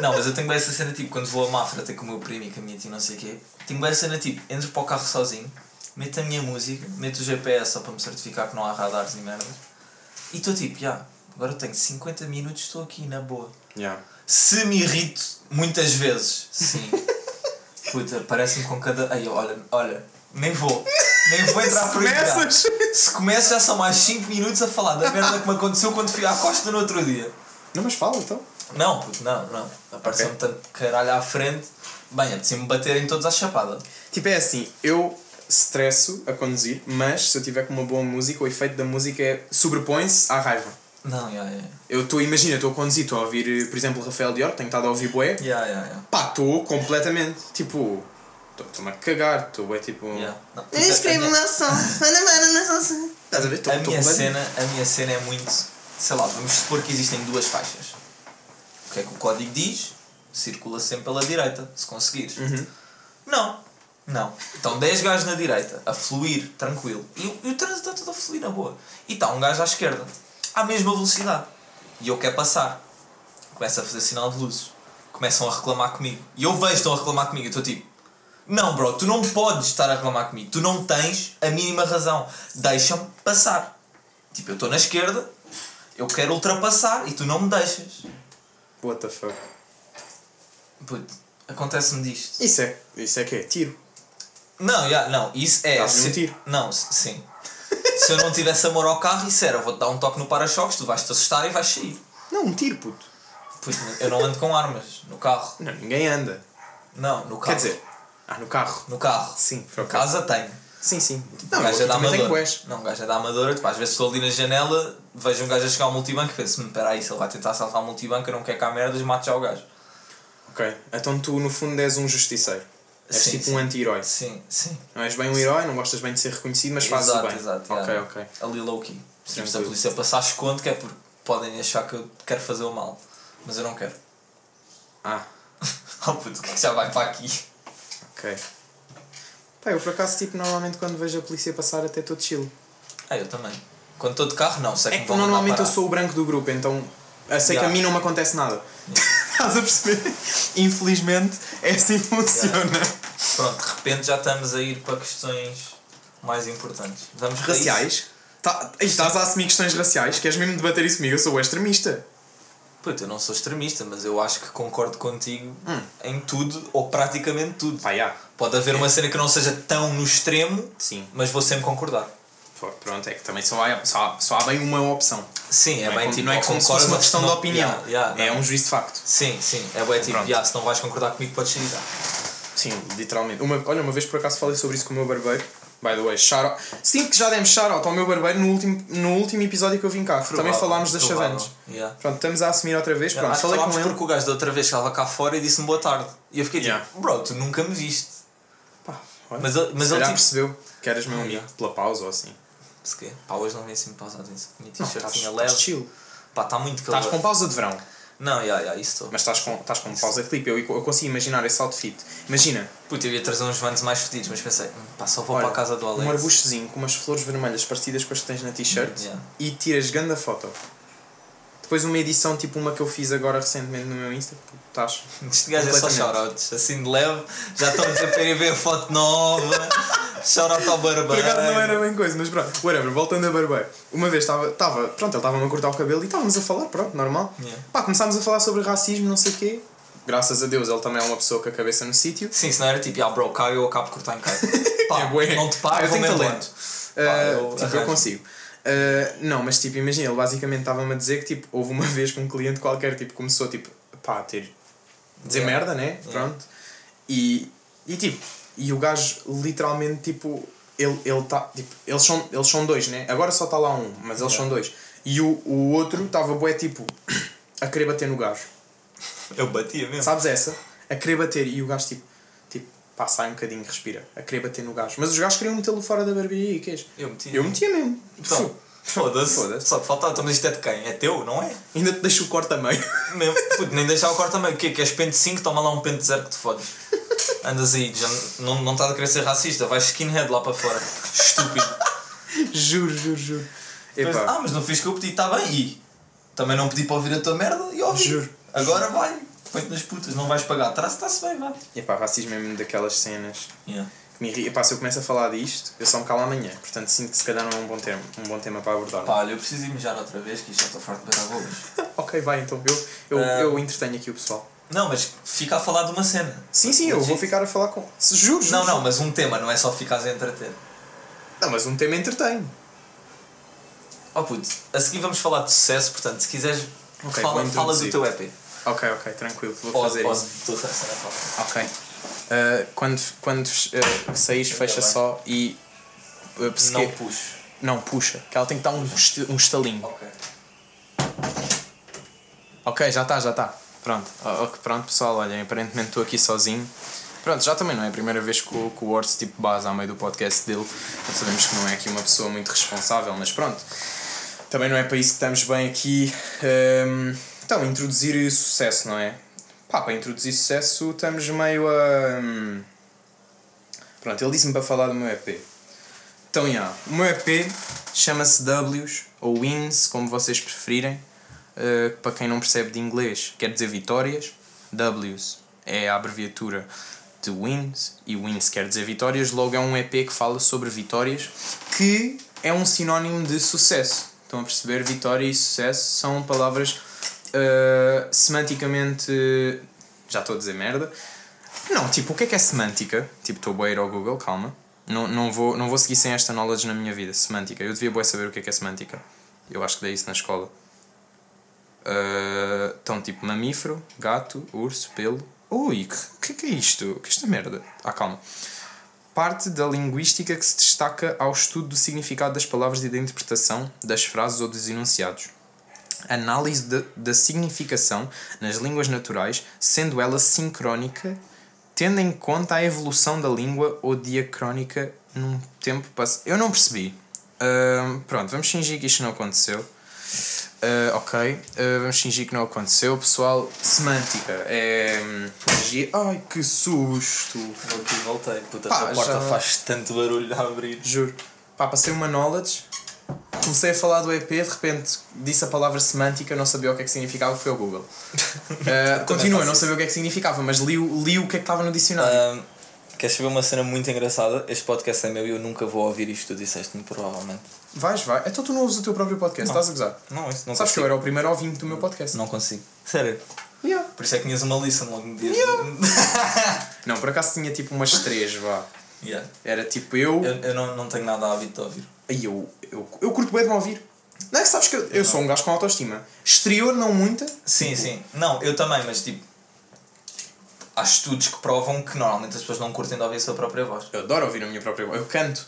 Speaker 1: Não, mas eu tenho bem essa cena tipo, quando vou a Mafra ter com o meu primo e com a minha tia não sei o quê, tenho bem essa cena tipo, entro para o carro sozinho, meto a minha música, meto o GPS só para me certificar que não há radares e merdas, e estou tipo, já, agora tenho 50 minutos, estou aqui na boa.
Speaker 2: Yeah.
Speaker 1: Se me irrito muitas vezes, sim. Puta, parece-me com cada. Aí, olha, olha, nem vou. Nem vou entrar por aí.
Speaker 2: Começas!
Speaker 1: Se começo já são mais 5 minutos a falar da merda que me aconteceu quando fui à costa no outro dia.
Speaker 2: Não, mas fala então.
Speaker 1: Não, puto, não, não. Apareceu-me tanto caralho à frente. Bem, apetecia-me baterem todos à chapada.
Speaker 2: Tipo, é assim, eu estresso a conduzir, mas se eu tiver com uma boa música, o efeito da música é sobrepõe-se à raiva.
Speaker 1: Não, ya, ya.
Speaker 2: Eu estou, imagina, estou a conduzir, estou a ouvir, por exemplo, Rafael Dior, tenho estado a ouvir bué,
Speaker 1: Ya, ya, ya.
Speaker 2: pá, estou completamente, tipo, estou-me a cagar, estou é tipo...
Speaker 1: Ya. Não,
Speaker 3: escrevo
Speaker 1: a minha-
Speaker 3: uma som, manda, manda, manda, som.
Speaker 2: Estás a ver? Estou
Speaker 1: A
Speaker 2: estou
Speaker 1: minha, cena, a minha cena é muito. Sei lá, vamos supor que existem duas faixas. O que é que o código diz? Circula sempre pela direita, se conseguires.
Speaker 2: Uhum.
Speaker 1: Não. Não. Estão 10 gajos na direita, a fluir, tranquilo. E, o- e o trânsito está tudo a fluir na boa. E está um gajo à esquerda, à mesma velocidade. E eu quero passar. Começa a fazer sinal de luzes. Começam a reclamar comigo. E eu vejo estão a reclamar comigo. Eu estou tipo, não, bro, tu não podes estar a reclamar comigo. Tu não tens a mínima razão. Deixa-me passar. Tipo, eu estou na esquerda, eu quero ultrapassar e tu não me deixas.
Speaker 2: What the fuck?
Speaker 1: Puto, acontece-me disto.
Speaker 2: Isso é, isso é que é tiro.
Speaker 1: Não, já, não, isso é.
Speaker 2: Dás-lhe um
Speaker 1: se-
Speaker 2: tiro.
Speaker 1: Não, s- sim. se eu não tivesse amor ao carro, isso era, vou-te dar um toque no para-choques, tu vais-te assustar e vais sair.
Speaker 2: Não, um tiro, puto.
Speaker 1: Puto, eu não ando com armas no carro.
Speaker 2: Não, ninguém anda.
Speaker 1: Não, no carro.
Speaker 2: Quer dizer, ah, no carro.
Speaker 1: no carro.
Speaker 2: Sim, foi
Speaker 1: No
Speaker 2: o caso.
Speaker 1: casa tenho.
Speaker 2: Sim, sim.
Speaker 1: Não, o gajo é da Amadora. Não, gajo é da Amadora. Tipo, às vezes estou ali na janela, vejo um gajo a chegar ao multibanco e penso, "Hum, peraí, se ele vai tentar assaltar o multibanco, eu não quero cá merdas, mato já o gajo.
Speaker 2: Ok, então tu no fundo és um justiceiro. És
Speaker 1: Sim,
Speaker 2: tipo
Speaker 1: sim.
Speaker 2: um anti-herói.
Speaker 1: Sim, sim.
Speaker 2: Não és bem um herói, não gostas bem de ser reconhecido, mas fazes
Speaker 1: exato,
Speaker 2: o bem.
Speaker 1: exato.
Speaker 2: ok,
Speaker 1: yeah.
Speaker 2: ok.
Speaker 1: Ali low key. Se a polícia passar, esconde que é porque podem achar que eu quero fazer o mal. mas eu não quero.
Speaker 2: Ah,
Speaker 1: Oh puto, o que é que já vai para aqui?
Speaker 2: ok. Pá, eu por acaso, tipo, normalmente quando vejo a polícia passar até estou chill.
Speaker 1: Ah, eu também. Quando estou de carro, não, sei
Speaker 2: É
Speaker 1: que
Speaker 2: que normalmente eu sou o branco do grupo, então sei que
Speaker 1: Yeah.
Speaker 2: a mim não me acontece nada. Estás a perceber? Infelizmente, é assim que funciona.
Speaker 1: Pronto, de repente já estamos a ir para questões mais importantes. Vamos?
Speaker 2: Raciais? Tá, estás a assumir questões raciais? Queres mesmo debater isso comigo? Eu sou o extremista.
Speaker 1: Puto, eu não sou extremista, mas eu acho que concordo contigo
Speaker 2: Hum.
Speaker 1: em tudo, ou praticamente tudo.
Speaker 2: Pá, já.
Speaker 1: Pode haver uma cena que não seja tão no extremo,
Speaker 2: Sim.
Speaker 1: mas vou sempre concordar.
Speaker 2: Pronto, é que também só há, só há, só há bem uma opção.
Speaker 1: Sim, é
Speaker 2: não é,
Speaker 1: bem
Speaker 2: como,
Speaker 1: tipo.
Speaker 2: não é
Speaker 1: ou
Speaker 2: como se uma questão
Speaker 1: não-
Speaker 2: de opinião.
Speaker 1: Yeah, yeah,
Speaker 2: é
Speaker 1: não.
Speaker 2: um juízo de facto.
Speaker 1: Sim, sim, é bem tipo, yeah, se não vais concordar comigo, podes sair.
Speaker 2: Sim, literalmente. Uma, olha, uma vez por acaso falei sobre isso com o meu barbeiro. By the way, shout out. Sinto que já demos shout out ao meu barbeiro no último, no último episódio que eu vim cá. Também falámos das
Speaker 1: provável.
Speaker 2: chavantes.
Speaker 1: Yeah.
Speaker 2: Pronto, estamos a assumir outra vez. Pronto,
Speaker 1: Acho que
Speaker 2: falei com ele.
Speaker 1: porque o gajo da outra vez estava cá fora e disse-me boa tarde. E eu fiquei tipo,
Speaker 2: Yeah.
Speaker 1: bro, tu nunca me viste.
Speaker 2: Olha,
Speaker 1: Mas ele- mas
Speaker 2: se
Speaker 1: ele
Speaker 2: calhar
Speaker 1: tipo-
Speaker 2: percebeu que eras meu amigo
Speaker 1: yeah.
Speaker 2: pela pausa ou assim.
Speaker 1: Se quê? Pá, hoje não vem assim pausado
Speaker 2: Não,
Speaker 1: t-shirt
Speaker 2: estás,
Speaker 1: tinha
Speaker 2: estás
Speaker 1: leve.
Speaker 2: chill.
Speaker 1: Pá, está muito calor.
Speaker 2: Estás com pausa de verão,
Speaker 1: Não, já, já, isso estou.
Speaker 2: mas estás com, estás com pausa de clipe. Eu, eu consigo imaginar esse outfit. Imagina,
Speaker 1: Puta, eu ia trazer uns vans mais fedidos, mas pensei, hum, pá, só vou
Speaker 2: olha,
Speaker 1: para a casa do Alex.
Speaker 2: um arbustozinho com umas flores vermelhas parecidas com as que tens na t-shirt
Speaker 1: Yeah.
Speaker 2: e tiras grande foto. Depois uma edição tipo uma que eu fiz agora recentemente no meu Insta. Estás.
Speaker 1: Este gajo é só shoutouts, assim de leve, já estão a ver a foto nova, shoutout ao
Speaker 2: Por
Speaker 1: barbeiro.
Speaker 2: acaso não era bem coisa, mas pronto, whatever, voltando a barbeiro. Uma vez estava, estava pronto, ele estava-me a cortar o cabelo e estávamos a falar, pronto, normal.
Speaker 1: Yeah.
Speaker 2: Pá, começámos a falar sobre racismo, não sei o quê. Graças a Deus ele também é uma pessoa com a cabeça no sítio.
Speaker 1: Sim, se não era tipo, ah bro, caio eu acabo de cortar em casa. Pá,
Speaker 2: É
Speaker 1: não te
Speaker 2: Pá,
Speaker 1: pago,
Speaker 2: eu tenho talento.
Speaker 1: Pá,
Speaker 2: Uh,
Speaker 1: eu
Speaker 2: tipo, eu consigo. Uh, não, mas tipo, imagina, ele basicamente estava-me a dizer que tipo, houve uma vez que um cliente qualquer tipo, começou tipo, pá, a ter. dizer
Speaker 1: Yeah.
Speaker 2: merda, né? Pronto. E, e tipo, e o gajo literalmente tipo, ele, ele tá, tipo, eles são, eles são dois, né? Agora só está lá um, mas eles
Speaker 1: Yeah.
Speaker 2: são dois. E o, o outro estava bué tipo, a querer bater no gajo.
Speaker 1: Eu batia mesmo.
Speaker 2: Sabes essa? A querer bater e o gajo tipo, pá, sai um bocadinho, respira. A querer bater no gajo. Mas os gajos queriam metê-lo fora da barbearia e queijo.
Speaker 1: Eu metia.
Speaker 2: Eu metia mesmo.
Speaker 1: Então, foda-se.
Speaker 2: Foda-se.
Speaker 1: Só te faltava, então, mas isto é de quem? É teu, não é?
Speaker 2: Ainda te deixo o corte a meio.
Speaker 1: Mesmo. Puto, nem deixar o corte também. O quê? Queres pente 5? Toma lá um pente 0 que te fodes. Andas aí, já não, não estás a querer ser racista, vais skinhead lá para fora. Estúpido.
Speaker 2: juro, juro, juro.
Speaker 1: Depois, ah, mas não fiz o que eu pedi, está bem. E também não pedi para ouvir a tua merda e ouvi.
Speaker 2: Juro.
Speaker 1: Agora vai. Põe-te nas putas, não vais pagar. Traz, está-se bem, vá.
Speaker 2: epá, racismo é mesmo daquelas cenas
Speaker 1: Yeah.
Speaker 2: que me irritam. Epá, se eu começo a falar disto, eu só me calo amanhã. Portanto, sinto que se calhar não é um bom tema, um bom tema para abordar.
Speaker 1: Pá, olha, eu preciso ir mijar outra vez, que isto já estou farto de bolas.
Speaker 2: ok, vai então. Eu, eu,
Speaker 1: Ah.
Speaker 2: eu entretenho aqui o pessoal.
Speaker 1: Não, mas fica a falar de uma cena.
Speaker 2: Sim, sim, eu vou ficar a falar com. Se- Juro, juro.
Speaker 1: Não, não, mas um tema, não é só ficares a entreter.
Speaker 2: Não, mas um tema entretém.
Speaker 1: Oh puto, a seguir vamos falar de sucesso, portanto, se quiseres,
Speaker 2: Ok,
Speaker 1: fala, fala do teu EP.
Speaker 2: Ok, ok, tranquilo. Vou
Speaker 1: Ou,
Speaker 2: fazer
Speaker 1: ou
Speaker 2: isso.
Speaker 1: do teu sucesso, não é?
Speaker 2: Ok. Uh, quando quando uh, saís, fecha só e. Uh,
Speaker 1: Não puxo.
Speaker 2: não, puxa. Que ela tem que dar um, um estalinho.
Speaker 1: Ok.
Speaker 2: Ok, já está, já está. Pronto. Oh, ok, pronto, pessoal, olhem, aparentemente estou aqui sozinho. Pronto, já também não é a primeira vez que o, que o tipo base ao meio do podcast dele. Então sabemos que não é aqui uma pessoa muito responsável, mas pronto. Também não é para isso que estamos bem aqui. Hum, então, introduzir sucesso, não é? Pá, para introduzir sucesso estamos meio a. hum, Pronto, ele disse-me para falar do meu EP. Então, já, o meu EP chama-se Ws, ou Wins, como vocês preferirem. Uh, para quem não percebe de inglês, quer dizer vitórias. Ws é a abreviatura de Wins, e Wins quer dizer vitórias. Logo é um EP que fala sobre vitórias, que é um sinónimo de sucesso. Estão a perceber? Vitória e sucesso são palavras uh, semanticamente. Já estou a dizer merda. Não, tipo, o que é que é semântica? Tipo, estou a ir ao Google, calma. Não, não, vou, não vou seguir sem esta knowledge na minha vida. Semântica. Eu devia bué saber o que é que é semântica. Eu acho que dei isso na escola. Uh, então, tipo, mamífero, gato, urso, pelo. Ui, que, que que é isto? O que é esta merda? Ah, calma. Parte da linguística que se destaca ao estudo do significado das palavras e da interpretação das frases ou dos enunciados. Análise da, significação nas línguas naturais, sendo ela sincrónica, tendo em conta a evolução da língua ou diacrónica num tempo passado. Eu não percebi. Ahm, pronto, vamos fingir que isto não aconteceu. Ah, ok, Ah, vamos fingir que não aconteceu, pessoal. Semântica é. Ai que susto!
Speaker 1: Voltei, voltei. Puta,
Speaker 2: Pá,
Speaker 1: a porta
Speaker 2: já-
Speaker 1: faz tanto barulho a abrir.
Speaker 2: Juro. Pá, passei uma knowledge, comecei a falar do EP, de repente disse a palavra semântica, não sabia o que é que significava, foi ao Google. Ah, continua, não sabia o que é que significava, mas li, o- li o que é que estava no dicionário.
Speaker 1: Ahm, queres saber uma cena muito engraçada? Este podcast é meu e eu nunca vou ouvir isto, tu disseste-me provavelmente.
Speaker 2: Vais, vai. Então tu não ouves o teu próprio podcast, estás a gozar.
Speaker 1: Não, isso não
Speaker 2: Sabes que eu
Speaker 1: consigo.
Speaker 2: era o primeiro ouvinte do meu podcast.
Speaker 1: Não consigo. Sério.
Speaker 2: Yeah.
Speaker 1: Por isso é que tinhas uma lista logo no dia.
Speaker 2: Não, por acaso tinha tipo umas três, vá.
Speaker 1: Yeah.
Speaker 2: Era tipo eu.
Speaker 1: Eu, eu não, não tenho nada a hábito de ouvir.
Speaker 2: Aí eu, eu, eu curto bem de me ouvir. Não é que sabes que eu, eu sou um gajo com autoestima. Exterior, não muita.
Speaker 1: Sim, sim. Não, eu também, mas tipo. Há estudos que provam que normalmente as pessoas não curtem de ouvir a sua própria voz.
Speaker 2: Eu adoro ouvir a minha própria voz. Eu canto.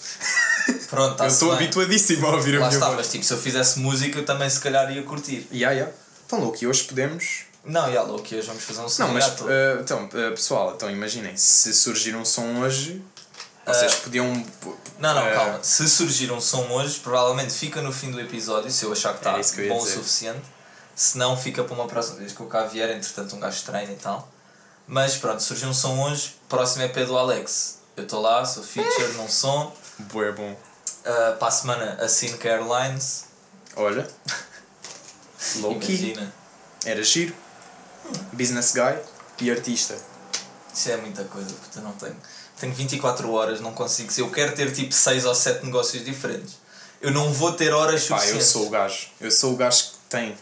Speaker 1: Pronto, está
Speaker 2: eu estou habituadíssimo a ouvir a
Speaker 1: Lá
Speaker 2: minha
Speaker 1: está,
Speaker 2: voz.
Speaker 1: mas tipo, se eu fizesse música eu também se calhar ia curtir.
Speaker 2: Ya, ya. Então, louco, e hoje podemos.
Speaker 1: Não, já louco, hoje vamos fazer um som
Speaker 2: Não, mas. eh, então, eh, pessoal, então imaginem, se surgir um som hoje, vocês podiam.
Speaker 1: Não, não,
Speaker 2: eh,
Speaker 1: calma. Se surgir um som hoje, provavelmente fica no fim do episódio, se eu achar que está
Speaker 2: que
Speaker 1: bom o suficiente. Se não, fica para uma próxima vez que eu cá vier, entretanto um gajo treina e tal. Mas pronto, surgiu um som hoje, próximo EP do Alex. Eu estou lá, sou feature num som.
Speaker 2: Bué bom.
Speaker 1: Uh, para a semana, a Cinca Airlines.
Speaker 2: Olha. Low key.
Speaker 1: Imagina.
Speaker 2: Era giro. Business guy e artista.
Speaker 1: Isso é muita coisa, porque eu não tenho. Tenho 24 horas, não consigo. Se eu quero ter tipo 6 ou 7 negócios diferentes, eu não vou ter horas
Speaker 2: Pá, eu
Speaker 1: suficientes.
Speaker 2: sou o gajo. Eu sou o gajo que tem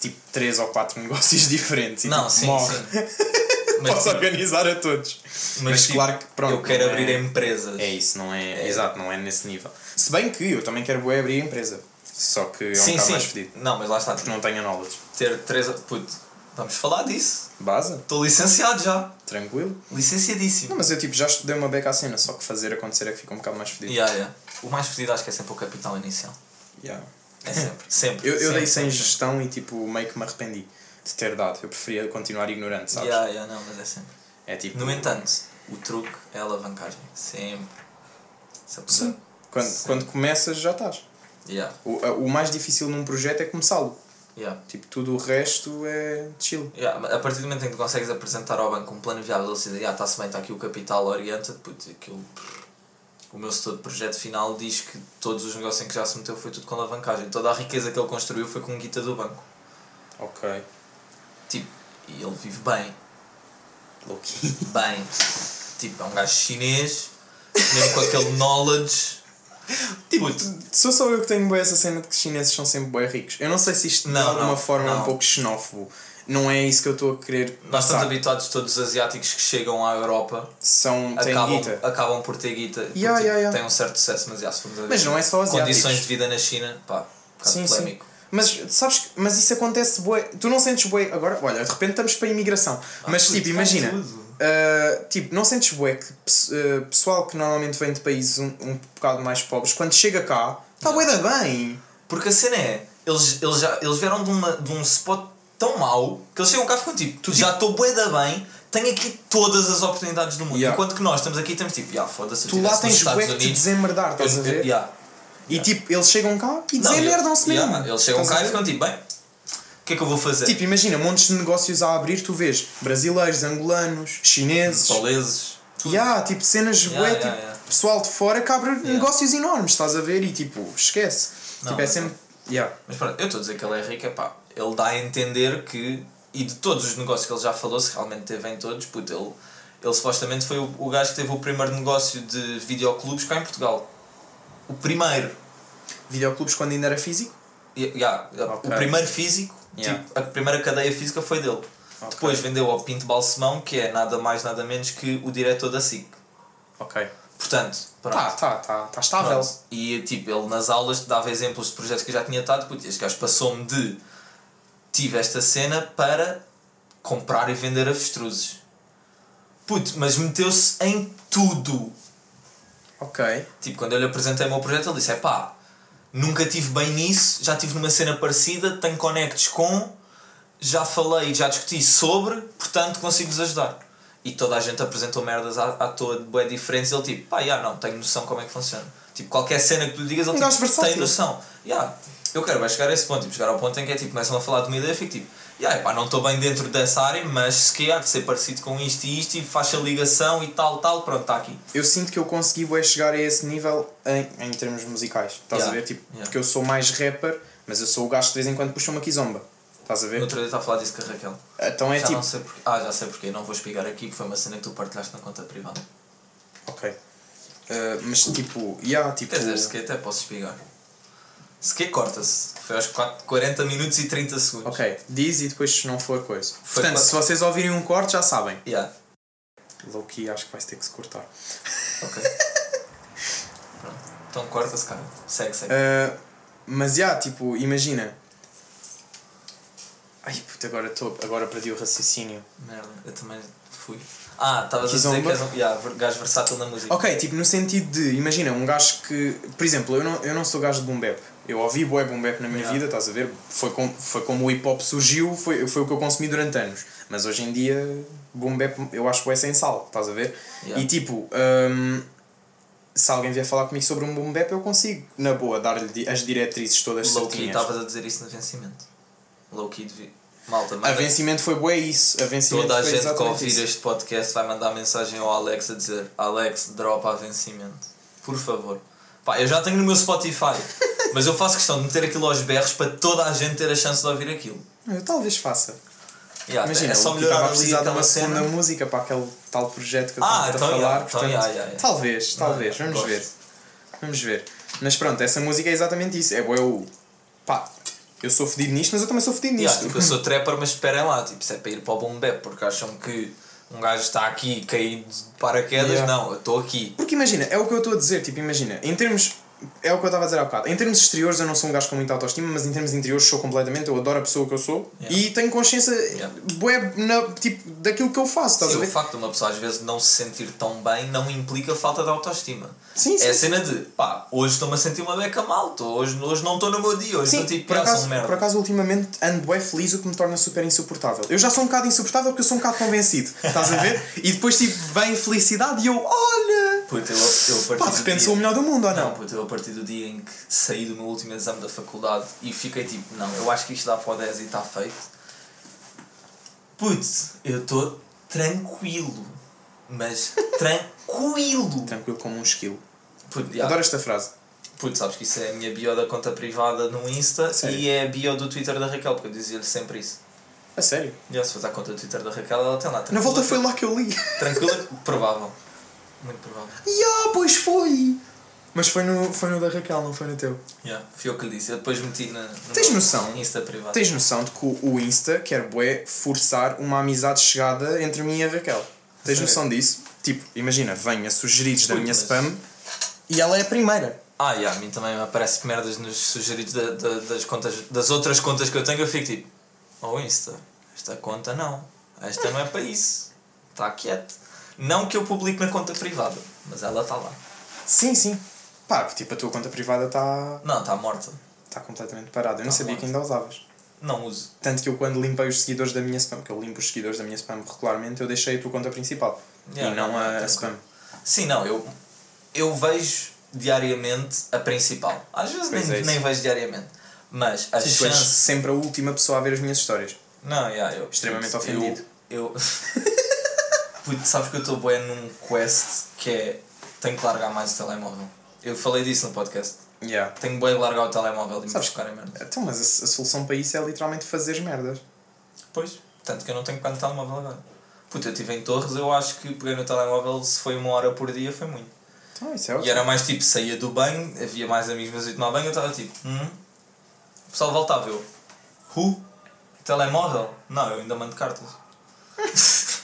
Speaker 2: tipo 3 ou 4 negócios diferentes e
Speaker 1: Não,
Speaker 2: tipo,
Speaker 1: sim,
Speaker 2: morre.
Speaker 1: sim. Mas,
Speaker 2: Posso
Speaker 1: tipo,
Speaker 2: organizar a todos. Mas,
Speaker 1: tipo,
Speaker 2: claro que pronto.
Speaker 1: eu quero abrir
Speaker 2: é...
Speaker 1: empresas.
Speaker 2: É isso, não é,
Speaker 1: É.
Speaker 2: Exato, não é nesse nível. Se bem que eu também quero abrir a empresa. Só que é um
Speaker 1: sim,
Speaker 2: bocado
Speaker 1: sim.
Speaker 2: mais fedido.
Speaker 1: Não, mas lá está.
Speaker 2: Porque não tenho knowledge.
Speaker 1: Ter três. Puto, vamos falar disso.
Speaker 2: Base?
Speaker 1: Estou licenciado já.
Speaker 2: Tranquilo.
Speaker 1: Licenciadíssimo.
Speaker 2: Não, mas eu tipo já estudei uma beca à cena, só que fazer acontecer é que fica um bocado mais fedido.
Speaker 1: Yeah, yeah. O mais fedido acho que é sempre o capital inicial.
Speaker 2: Yeah.
Speaker 1: É sempre. Sempre.
Speaker 2: Eu, eu
Speaker 1: sempre,
Speaker 2: dei sem
Speaker 1: sempre.
Speaker 2: gestão e tipo meio que me arrependi de ter dado. Eu preferia continuar ignorante, sabes?
Speaker 1: Yeah, yeah, não, mas é sempre.
Speaker 2: É tipo.
Speaker 1: No entanto, o truque é a alavancagem. Sempre. Se eu puder.
Speaker 2: Sim. Quando,
Speaker 1: Sim.
Speaker 2: quando começas já estás.
Speaker 1: Yeah,
Speaker 2: O, o mais difícil num projeto é começá-lo.
Speaker 1: Yeah.
Speaker 2: Tipo, tudo o resto é chill.
Speaker 1: Yeah, a partir do momento em que consegues apresentar ao banco um plano viável, ele diz, ah, está-se bem, está aqui o capital orienta putz, aquilo, o meu setor de projeto final diz que todos os negócios em que já se meteu foi tudo com alavancagem. Toda a riqueza que ele construiu foi com guita do banco.
Speaker 2: Ok.
Speaker 1: Tipo, e ele vive bem,
Speaker 2: Loki.
Speaker 1: bem. Tipo, é um gajo chinês, mesmo com aquele knowledge.
Speaker 2: Tipo, sou só eu que tenho boa essa cena de que os chineses são sempre bem ricos. Eu não sei se isto
Speaker 1: Não,
Speaker 2: de alguma
Speaker 1: não,
Speaker 2: forma é um
Speaker 1: não.
Speaker 2: pouco xenófobo. Não é isso que eu estou a querer
Speaker 1: Nós estamos
Speaker 2: passar.
Speaker 1: habituados, todos os asiáticos que chegam à Europa
Speaker 2: São,
Speaker 1: acabam,
Speaker 2: guita.
Speaker 1: acabam por ter guita,
Speaker 2: Yeah, yeah, yeah.
Speaker 1: têm um certo sucesso, mas já, se formos a ver
Speaker 2: Mas não é só asiáticos.
Speaker 1: condições de vida na China, pá, um bocado
Speaker 2: Sim, sim.
Speaker 1: polémico.
Speaker 2: Mas sabes que mas isso acontece bué. Tu não sentes bué. Agora, olha, de repente estamos para a imigração. mas
Speaker 1: puto,
Speaker 2: tipo, imagina.
Speaker 1: tudo.
Speaker 2: Uh, tipo, não sentes bué que uh, pessoal que normalmente vem de países um, um bocado mais pobres, quando chega cá, está bué da bem.
Speaker 1: Porque a cena é, eles, eles, já, eles vieram de, uma, de um spot tão mau que eles chegam cá e ficam tipo, tu já estou bué da bem, tenho aqui todas as oportunidades do mundo.
Speaker 2: Yeah.
Speaker 1: Enquanto que nós estamos aqui e estamos tipo, yeah, foda-se,
Speaker 2: Tu lá tens bué que te desemmerdar, estás a ver?
Speaker 1: yeah.
Speaker 2: E tipo, eles chegam cá e
Speaker 1: Não,
Speaker 2: desemmerdam-se
Speaker 1: eu-
Speaker 2: mesmo.
Speaker 1: yeah, Eles chegam cá e ficam tipo, bem, que é que eu vou fazer?
Speaker 2: Tipo, imagina, montes de negócios a abrir, tu vês brasileiros, angolanos, chineses.
Speaker 1: Soleses. tudo.
Speaker 2: Yeah, tipo, cenas
Speaker 1: Yeah,
Speaker 2: bué,
Speaker 1: yeah,
Speaker 2: tipo,
Speaker 1: yeah.
Speaker 2: pessoal de fora que abre negócios enormes, estás a ver? E tipo, esquece.
Speaker 1: Não,
Speaker 2: tipo, é sempre. Yeah.
Speaker 1: Mas pronto, eu estou a dizer que ele é rico, é pá, ele dá a entender que, e de todos os negócios que ele já falou, se realmente teve em todos, puto, ele, ele supostamente foi o, o gajo que teve o primeiro negócio de videoclubes cá em Portugal. O primeiro.
Speaker 2: Videoclubes quando ainda era físico.
Speaker 1: E- yeah,
Speaker 2: Ok.
Speaker 1: O primeiro físico,
Speaker 2: Yeah.
Speaker 1: tipo, a primeira cadeia física foi dele. Depois vendeu ao Pinto Balsemão, que é nada mais nada menos que o diretor da SIC.
Speaker 2: Ok.
Speaker 1: Portanto, pronto.
Speaker 2: Tá, tá, tá, tá estável.
Speaker 1: Pronto. E tipo, ele nas aulas dava exemplos de projetos que eu já tinha estado, puto, este gajo passou-me de tive esta cena para comprar e vender avestruzes. Puto, mas meteu-se em tudo.
Speaker 2: Ok.
Speaker 1: Tipo, quando eu lhe apresentei o meu projeto, ele disse: é pá, nunca tive bem nisso, já tive numa cena parecida, tenho conectos com, já falei, já discuti sobre, portanto consigo-vos ajudar. E toda a gente apresentou merdas à, à toa de bué diferentes, ele tipo, pá, já não, tenho noção como é que funciona. Tipo, qualquer cena que tu lhe digas, ele
Speaker 2: Um
Speaker 1: tipo, tem noção. Yeah. Eu quero, vai chegar a esse ponto, tipo, chegar ao ponto em que é tipo, começam a falar de uma ideia e fico tipo, yeah, pá, não estou bem dentro dessa área, mas se há de ser parecido com isto e isto e faz a ligação e tal, tal, pronto, está aqui.
Speaker 2: Eu sinto que eu consegui bué, chegar a esse nível em, em termos musicais. Estás
Speaker 1: Yeah,
Speaker 2: a ver? Tipo,
Speaker 1: yeah.
Speaker 2: porque eu sou mais rapper, mas eu sou o gajo que de vez em quando puxa uma kizomba. Estás a
Speaker 1: No
Speaker 2: ver?
Speaker 1: outro dia estava a falar disso com a Raquel.
Speaker 2: Então é
Speaker 1: já
Speaker 2: tipo.
Speaker 1: não sei. Ah, já sei porquê, não vou explicar aqui, porque foi uma cena que tu partilhaste na conta privada.
Speaker 2: Ok. Uh, mas tipo, yeah, tipo.
Speaker 1: Quer dizer, se que até posso explicar. Se que corta-se. Foi aos 4, 40 minutos e 30 segundos.
Speaker 2: Ok, diz e depois se não for coisa.
Speaker 1: Foi
Speaker 2: Portanto, se vocês ouvirem um corte, já sabem.
Speaker 1: Yeah.
Speaker 2: Low key, acho que vai ter que se cortar.
Speaker 1: Ok. Pronto. Então corta-se, cara. Segue, segue.
Speaker 2: Uh, mas já, tipo, imagina. Ai puta, agora, tô, agora perdi o raciocínio.
Speaker 1: Merda, eu também fui. Ah, estavas a dizer que és um yeah, gajo versátil na música.
Speaker 2: Ok, tipo, no sentido de, imagina, um gajo que. Por exemplo, eu não, eu não sou gajo de boom bap. Eu ouvi bué boom bap na minha
Speaker 1: Yeah.
Speaker 2: vida, estás a ver? Foi, com, foi como o hip hop surgiu, foi, foi o que eu consumi durante anos. Mas hoje em dia, boom bap eu acho que é sem sal, estás a ver?
Speaker 1: Yeah.
Speaker 2: E tipo, hum, se alguém vier falar comigo sobre um boom bap, eu consigo, na boa, dar-lhe as diretrizes todas
Speaker 1: Low key,
Speaker 2: certinhas.
Speaker 1: estavas a dizer isso no vencimento. Low key devia. Malta,
Speaker 2: A vencimento foi bué isso. A vencimento
Speaker 1: toda a
Speaker 2: foi
Speaker 1: gente que ouvir
Speaker 2: isso.
Speaker 1: este podcast vai mandar mensagem ao Alex a dizer Alex, dropa a vencimento. Por favor. Pá, eu já tenho no meu Spotify, mas eu faço questão de meter aquilo aos berros para toda a gente ter a chance de ouvir aquilo.
Speaker 2: Eu talvez faça.
Speaker 1: Yeah,
Speaker 2: Imagina,
Speaker 1: é só
Speaker 2: eu
Speaker 1: melhorar
Speaker 2: estava a precisar de uma segunda
Speaker 1: cena.
Speaker 2: música para aquele tal projeto que eu
Speaker 1: Ah,
Speaker 2: estava
Speaker 1: então
Speaker 2: a falar.
Speaker 1: yeah, então
Speaker 2: portanto,
Speaker 1: yeah, yeah, yeah.
Speaker 2: Talvez, talvez,
Speaker 1: Não,
Speaker 2: vamos
Speaker 1: gosto.
Speaker 2: ver. Vamos ver. Mas pronto, essa música é exatamente isso. É o. Pá, eu sou fedido nisto, mas eu também sou fedido
Speaker 1: Yeah,
Speaker 2: nisto.
Speaker 1: tipo, eu sou trapper, mas esperem lá, tipo, se é para ir para o boom bap, porque acham que um gajo está aqui caído de paraquedas,
Speaker 2: Yeah.
Speaker 1: não, eu estou aqui.
Speaker 2: Porque imagina, é o que eu estou a dizer, tipo, imagina, em termos. É o que eu estava a dizer há bocado. Em termos exteriores, eu não sou um gajo com muita autoestima, mas em termos interiores, sou completamente. Eu adoro a pessoa que eu sou
Speaker 1: Yeah.
Speaker 2: e tenho consciência
Speaker 1: Yeah.
Speaker 2: bué, na, tipo, daquilo que eu faço, estás
Speaker 1: Sim,
Speaker 2: a
Speaker 1: o
Speaker 2: ver?
Speaker 1: facto de uma pessoa às vezes não se sentir tão bem não implica falta de autoestima.
Speaker 2: Sim, sim,
Speaker 1: É a cena de, pá, hoje estou-me a sentir uma beca mal, tô, hoje, hoje não estou no meu dia, hoje estou tipo,
Speaker 2: por
Speaker 1: "Ah, sou
Speaker 2: acaso,
Speaker 1: merda.
Speaker 2: por acaso ultimamente ando bué feliz, o que me torna super insuportável. Eu já sou um bocado insuportável porque eu sou um bocado convencido, estás a ver? E depois tipo, vem felicidade e eu, olha!
Speaker 1: Puta, eu, eu a partir
Speaker 2: Pá, de
Speaker 1: do
Speaker 2: repente sou o melhor do mundo ou
Speaker 1: Não,
Speaker 2: não?
Speaker 1: puta, eu a partir do dia em que saí do meu último exame da faculdade e fiquei tipo, não, eu acho que isto dá para o 10 e está feito. Putz, eu estou tranquilo. Mas tranquilo.
Speaker 2: Tranquilo como um esquilo.
Speaker 1: Puto, já.
Speaker 2: Adoro esta frase.
Speaker 1: Puto, sabes que isso é a minha bio da conta privada no Insta
Speaker 2: Sério?
Speaker 1: e é a bio do Twitter da Raquel, porque eu dizia-lhe sempre isso.
Speaker 2: A sério?
Speaker 1: Já se faz a conta do Twitter da Raquel, ela tem lá.
Speaker 2: Na volta foi lá que eu li.
Speaker 1: Tranquila, provável. Muito provável.
Speaker 2: Ya, pois foi! Mas foi no, foi no da Raquel, não foi no teu.
Speaker 1: Yeah, foi eu que lhe disse. Eu depois meti na, no
Speaker 2: Tens noção?
Speaker 1: Insta privado.
Speaker 2: Tens noção de que o- Insta quer bué forçar uma amizade chegada entre mim e a Raquel. Tens noção disso? Tipo, imagina, vem a sugeridos da
Speaker 1: Ui,
Speaker 2: minha
Speaker 1: mas-
Speaker 2: spam e ela é a primeira.
Speaker 1: Ah, yeah, a mim também me aparece merdas nos sugeridos da, da- das, contas, das outras contas que eu tenho. Eu fico tipo, oh Insta, esta conta não. Esta não é para isso. Está quieto. Não que eu publique na conta privada, mas ela está lá.
Speaker 2: Sim, sim. Pá, tipo, a tua conta privada está
Speaker 1: Não, está morta.
Speaker 2: tá completamente parada. Eu não
Speaker 1: Tá
Speaker 2: sabia
Speaker 1: bom.
Speaker 2: que ainda usavas.
Speaker 1: Não uso.
Speaker 2: Tanto que eu quando limpei os seguidores da minha spam, que eu limpo os seguidores da minha spam regularmente, eu deixei a tua conta principal.
Speaker 1: Yeah,
Speaker 2: e não
Speaker 1: não,
Speaker 2: a, a
Speaker 1: tranquilo.
Speaker 2: spam.
Speaker 1: Sim, não, eu, eu vejo diariamente a principal. Às vezes
Speaker 2: Pois
Speaker 1: nem,
Speaker 2: é
Speaker 1: nem vejo diariamente. Mas a
Speaker 2: Sim, tu és sempre a última pessoa a ver as minhas histórias.
Speaker 1: Não, yeah, eu.
Speaker 2: Extremamente
Speaker 1: eu-
Speaker 2: ofendido.
Speaker 1: Eu. Puto, sabes que eu estou bem num quest que é. Tenho que largar mais o telemóvel. Eu falei disso no podcast.
Speaker 2: Yeah.
Speaker 1: Tenho bem de largar o telemóvel e me buscar em merda.
Speaker 2: Então, mas a, a solução para isso é literalmente fazer merdas.
Speaker 1: Pois. Tanto que eu não tenho quanto telemóvel agora. Puta, eu estive em Torres, eu acho que peguei no telemóvel, se foi uma hora por dia, foi muito.
Speaker 2: Então, isso é
Speaker 1: E
Speaker 2: ótimo.
Speaker 1: era mais tipo, saía do banho, havia mais amigos meus a tomar banho, eu estava tipo, hum? O pessoal voltava, eu, who? Telemóvel? Não, eu ainda mando cartas.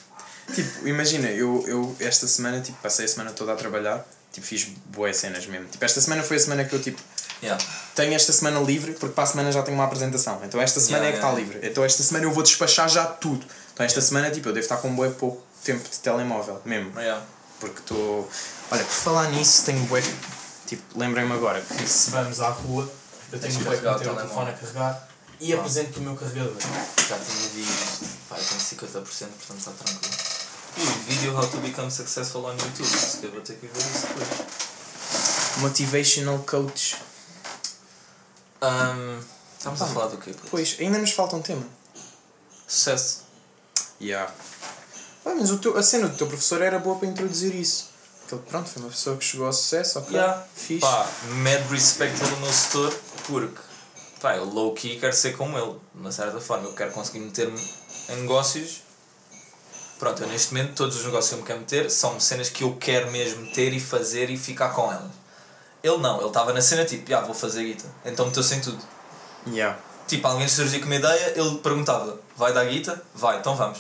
Speaker 2: Tipo, imagina, eu, eu esta semana, tipo, passei a semana toda a trabalhar, tipo, fiz boas cenas mesmo. Tipo, esta semana foi a semana que eu, tipo,
Speaker 1: Yeah.
Speaker 2: tenho esta semana livre, porque para a semana já tenho uma apresentação. Então esta semana
Speaker 1: Yeah,
Speaker 2: é que está livre. Então esta semana eu vou despachar já tudo. Então esta semana, tipo, eu devo estar com bué pouco tempo de telemóvel, mesmo. Porque estou... Olha, por falar nisso, tenho bué... Tipo, lembrei-me agora que se vamos à rua, eu tenho bué que
Speaker 1: o
Speaker 2: meter o telefone a carregar e
Speaker 1: Ah.
Speaker 2: apresento o meu carregador.
Speaker 1: Já tinha visto. Pá, tenho 50%, portanto está tranquilo. Ui, video How to Become Successful on YouTube. Se eu vou ter que ver isso depois.
Speaker 2: Motivational coach.
Speaker 1: Ahm, estamos a falar do quê?
Speaker 2: Pois, ainda nos falta um tema.
Speaker 1: Sucesso.
Speaker 2: Yeah. Ah, mas o teu, a cena do teu professor era boa para introduzir isso. Ele, pronto, foi uma pessoa que chegou ao sucesso, ok?
Speaker 1: Yeah.
Speaker 2: Fixe.
Speaker 1: Pá, mad respect pelo meu setor, porque pá, eu low key quero ser como ele, de uma certa forma. Eu quero conseguir meter-me em negócios. Pronto, eu neste momento todos os negócios que eu me quero meter são cenas que eu quero mesmo ter e fazer e ficar com elas. Ele não, ele estava na cena tipo, ah, vou fazer guita. Então meteu-se em tudo.
Speaker 2: Yeah.
Speaker 1: Tipo, alguém surgia com uma ideia, ele perguntava, vai dar guita? Vai, então vamos.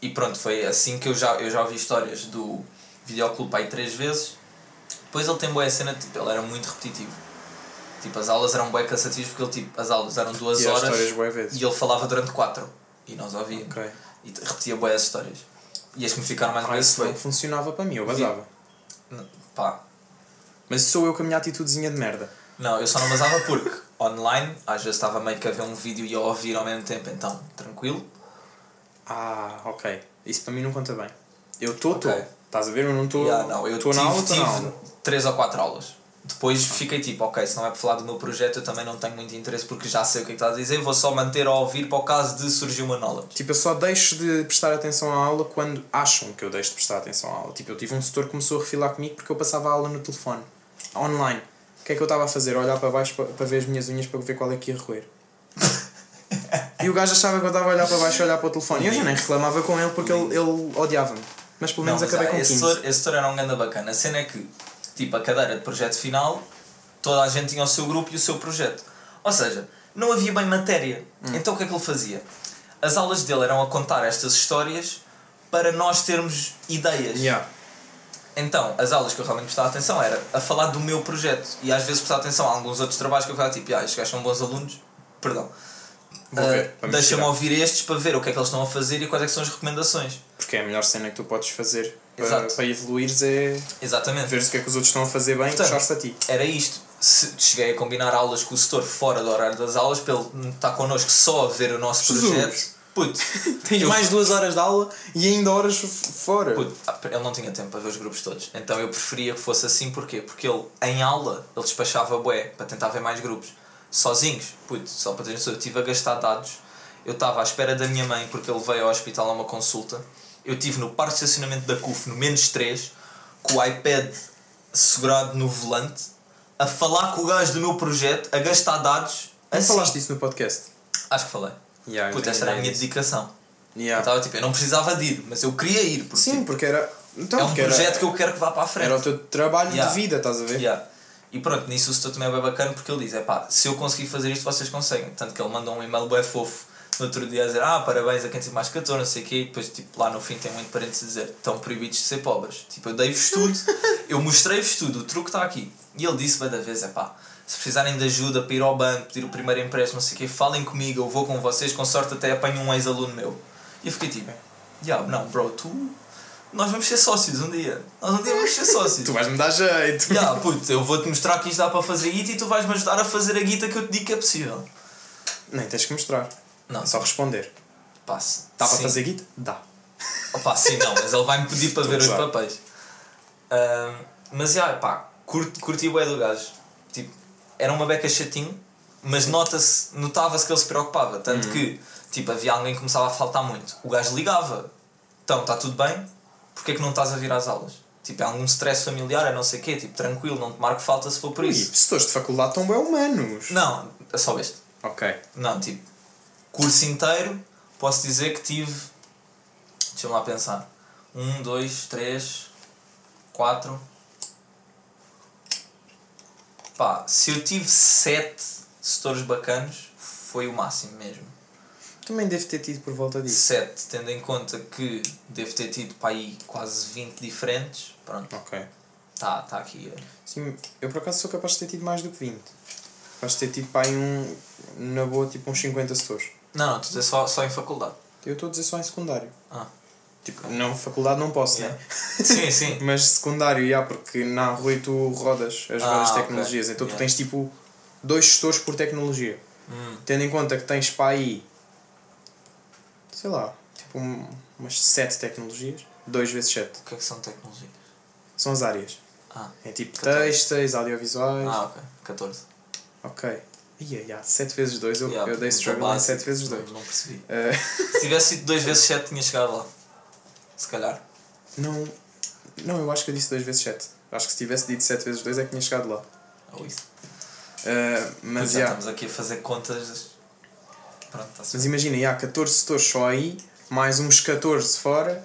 Speaker 1: E pronto, foi assim que eu já, eu já ouvi histórias do videoclube aí três vezes. Depois ele tem boa cena, tipo, ele era muito repetitivo. Tipo, as aulas eram bem cansativas porque ele, tipo, as aulas eram duas
Speaker 2: as
Speaker 1: horas e ele falava durante quatro. E nós ouvíamos.
Speaker 2: Ok.
Speaker 1: E repetia boas as histórias. E as que me ficaram mais
Speaker 2: Ah, isso
Speaker 1: foi.
Speaker 2: funcionava para mim, eu basava.
Speaker 1: Pá,
Speaker 2: Mas sou eu com a minha atitudezinha de merda.
Speaker 1: Não, eu só não basava porque online, às vezes estava meio que a ver um vídeo e a ouvir ao mesmo tempo, então tranquilo.
Speaker 2: Ah, ok. Isso para mim não conta bem. Eu estou, estou.
Speaker 1: Ok.
Speaker 2: Estás a ver? Eu não estou.
Speaker 1: Yeah, não, eu
Speaker 2: Estou
Speaker 1: tive,
Speaker 2: na aula,
Speaker 1: tive
Speaker 2: aula.
Speaker 1: três ou quatro aulas. Depois fiquei tipo, ok, se não é para falar do meu projeto, eu também não tenho muito interesse porque já sei o que é que estás a dizer, vou só manter a ouvir para o caso de surgir uma knowledge.
Speaker 2: Tipo, eu só deixo de prestar atenção à aula quando acham que eu deixo de prestar atenção à aula. Tipo, eu tive um setor que começou a refilar comigo porque eu passava a aula no telefone. Online. O que é que eu estava a fazer? Olhar para baixo para, para ver as minhas unhas para ver qual é que ia roer. e o gajo achava que eu estava a olhar para baixo e a olhar para o telefone. E eu já nem reclamava com ele porque ele, ele odiava-me. Mas pelo
Speaker 1: Não,
Speaker 2: menos
Speaker 1: mas,
Speaker 2: acabei
Speaker 1: ah,
Speaker 2: com
Speaker 1: esse
Speaker 2: 15.
Speaker 1: setor, esse setor era um ganda bacana. A cena é que, tipo, a cadeira de projeto final, toda a gente tinha o seu grupo e o seu projeto. Ou seja, não havia bem matéria.
Speaker 2: Hum.
Speaker 1: Então o que é que ele fazia? As aulas dele eram a contar estas histórias para nós termos ideias.
Speaker 2: Yeah.
Speaker 1: Então, as aulas que eu realmente prestava atenção era a falar do meu projeto. E às vezes prestava atenção a alguns outros trabalhos que eu ficava tipo, ah, estes gajos são bons alunos. Perdão.
Speaker 2: Me
Speaker 1: Deixa-me ouvir estes para ver o que é que eles estão a fazer e quais é são as recomendações.
Speaker 2: Porque é a melhor cena que tu podes fazer para,
Speaker 1: Exato.
Speaker 2: para evoluires é
Speaker 1: Exatamente.
Speaker 2: ver o que é que os outros estão a fazer bem
Speaker 1: Portanto,
Speaker 2: e puxar-se a ti.
Speaker 1: Era isto. Se, cheguei a combinar aulas com o setor fora do horário das aulas para ele estar connosco só a ver o nosso
Speaker 2: Jesus.
Speaker 1: projeto. Puto,
Speaker 2: Tens
Speaker 1: eu-
Speaker 2: mais duas horas de aula e ainda horas fora.
Speaker 1: puto, ah, ele não tinha tempo para ver os grupos todos. Então eu preferia que fosse assim, porquê? Porque ele, em aula, ele despachava bué para tentar ver mais grupos. Sozinhos, puto, só para ter noção, eu estive a gastar dados. Eu estava à espera da minha mãe porque ele veio ao hospital a uma consulta. Eu estive no parque de estacionamento da CUF no menos 3, com o iPad segurado no volante, a falar com o gajo do meu projeto, a gastar dados. Assim.
Speaker 2: falaste disso no podcast?
Speaker 1: Acho que falei.
Speaker 2: Yeah,
Speaker 1: Puta,
Speaker 2: eu
Speaker 1: esta era a minha dedicação. Eu
Speaker 2: Yeah.
Speaker 1: estava tipo, eu não precisava de ir, mas eu queria ir, porque
Speaker 2: Sim,
Speaker 1: tipo,
Speaker 2: porque era. Então,
Speaker 1: é um projeto
Speaker 2: era,
Speaker 1: que eu quero que vá para a frente.
Speaker 2: Era o teu trabalho
Speaker 1: Yeah.
Speaker 2: de vida, estás a ver?
Speaker 1: Yeah. E pronto, nisso o setor também é bem bacana porque ele diz: é pá, se eu conseguir fazer isto, vocês conseguem. Tanto que ele mandou um e-mail bem fofo no outro dia a dizer: ah, parabéns a quem tem mais 14, não sei o quê. E depois, tipo, lá no fim tem muito parênteses a dizer: estão proibidos de ser pobres. Tipo, eu dei-vos tudo, eu mostrei-vos tudo, o truque está aqui. E ele disse: bem da vez: é pá, se precisarem de ajuda para ir ao banco, pedir o primeiro empréstimo, não sei o quê, falem comigo, eu vou com vocês, com sorte até apanho um ex-aluno meu. E eu fiquei tipo: yeah, não, bro, tu. Nós vamos ser sócios um dia. Nós um dia vamos ser sócios.
Speaker 2: Tu vais-me dar jeito.
Speaker 1: Ya, puto, eu vou-te mostrar que isto dá para fazer guita e tu vais-me ajudar a fazer a guita que eu te digo que é possível.
Speaker 2: Nem tens que mostrar.
Speaker 1: Não,
Speaker 2: É só responder.
Speaker 1: pá, se-
Speaker 2: Dá para
Speaker 1: sim.
Speaker 2: fazer guita? Dá.
Speaker 1: Opa, sim, não, mas ele vai-me pedir para
Speaker 2: Estou
Speaker 1: ver os papéis. Ahm, mas já, pá, curti, curti o bué do gajo. Tipo, era uma beca chatinho, mas nota-se, notava-se que ele se preocupava. Tanto
Speaker 2: Hum.
Speaker 1: que, tipo, havia alguém que começava a faltar muito. O gajo ligava. Então, está tudo bem? Porquê é que não estás a vir às aulas? Tipo, é algum stress familiar, é não sei o quê. Tipo, tranquilo, não te marco falta se for por isso.
Speaker 2: pessoas de faculdade estão bem humanos.
Speaker 1: Não, é só este.
Speaker 2: Ok.
Speaker 1: Não, tipo, curso inteiro, posso dizer que tive. Deixa-me lá pensar. Um, dois, três, quatro. Pá, se eu tive sete setores bacanos, foi o máximo mesmo.
Speaker 2: Também devo ter tido por volta disso.
Speaker 1: Sete, tendo em conta que devo ter tido para aí quase 20 diferentes. Pronto,
Speaker 2: Ok.
Speaker 1: tá, tá aqui.
Speaker 2: Sim, eu por acaso sou capaz de ter tido mais do que 20. Capaz de ter tido para aí um. Na boa, tipo uns 50 setores.
Speaker 1: Não, não, estou a dizer só, só em faculdade.
Speaker 2: Eu estou a dizer só em secundário.
Speaker 1: Ah,
Speaker 2: Tipo, não, faculdade não posso,
Speaker 1: yeah.
Speaker 2: né?
Speaker 1: sim, sim.
Speaker 2: Mas secundário, já, porque na Rui tu rodas as
Speaker 1: Ah,
Speaker 2: várias tecnologias. Então tu
Speaker 1: Yeah.
Speaker 2: tens tipo dois gestores por tecnologia.
Speaker 1: Hum,
Speaker 2: Tendo em conta que tens para aí, sei lá, tipo um- umas 7 tecnologias. 2 vezes 7.
Speaker 1: o que é que são tecnologias?
Speaker 2: São as áreas.
Speaker 1: Ah,
Speaker 2: É tipo
Speaker 1: 14.
Speaker 2: textos, audiovisuais.
Speaker 1: ah ok, 14.
Speaker 2: Ok. Ia, ia, 7 vezes 2, eu,
Speaker 1: Yeah,
Speaker 2: eu dei struggle em
Speaker 1: básico,
Speaker 2: 7 vezes
Speaker 1: não-
Speaker 2: 2.
Speaker 1: Não percebi.
Speaker 2: Eh,
Speaker 1: Se tivesse sido 2 vezes 7 tinha chegado lá. Se calhar.
Speaker 2: não, não, eu acho que eu disse 2 vezes 7. Acho que se tivesse dito 7 vezes 2 é que tinha chegado lá.
Speaker 1: Ou isso.
Speaker 2: Eh, mas,
Speaker 1: Pois é,
Speaker 2: yeah.
Speaker 1: estamos aqui a fazer contas. Pronto, está-se
Speaker 2: mas imagina, yeah, 14 setores só aí, mais uns 14 fora,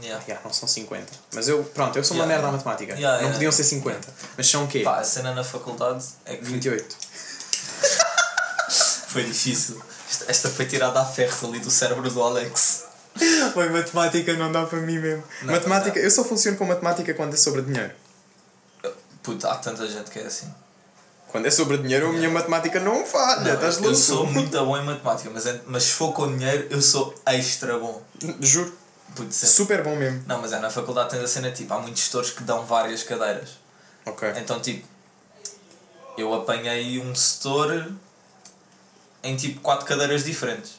Speaker 1: Yeah.
Speaker 2: yeah, não são 50. Mas eu, pronto, eu sou uma merda à matemática. Não podiam ser 50. Mas são o quê?
Speaker 1: Pá, a cena na faculdade é que
Speaker 2: 28.
Speaker 1: foi difícil. Esta- Esta foi tirada à ferro ali do cérebro do Alex.
Speaker 2: Oi, matemática não dá para mim mesmo.
Speaker 1: Não,
Speaker 2: matemática,
Speaker 1: não.
Speaker 2: eu só funciono com matemática quando é sobre dinheiro.
Speaker 1: Puta, há tanta gente que é assim.
Speaker 2: Quando é sobre dinheiro, a minha matemática não falha.
Speaker 1: Não,
Speaker 2: Estás
Speaker 1: eu
Speaker 2: louco?
Speaker 1: sou muito bom em matemática, mas, é- mas se for com dinheiro, eu sou extra bom.
Speaker 2: Juro. Super bom mesmo.
Speaker 1: Não, mas é, na faculdade tens a cena tipo, há muitos setores que dão várias cadeiras.
Speaker 2: Ok.
Speaker 1: Então, tipo, eu apanhei um setor em tipo quatro cadeiras diferentes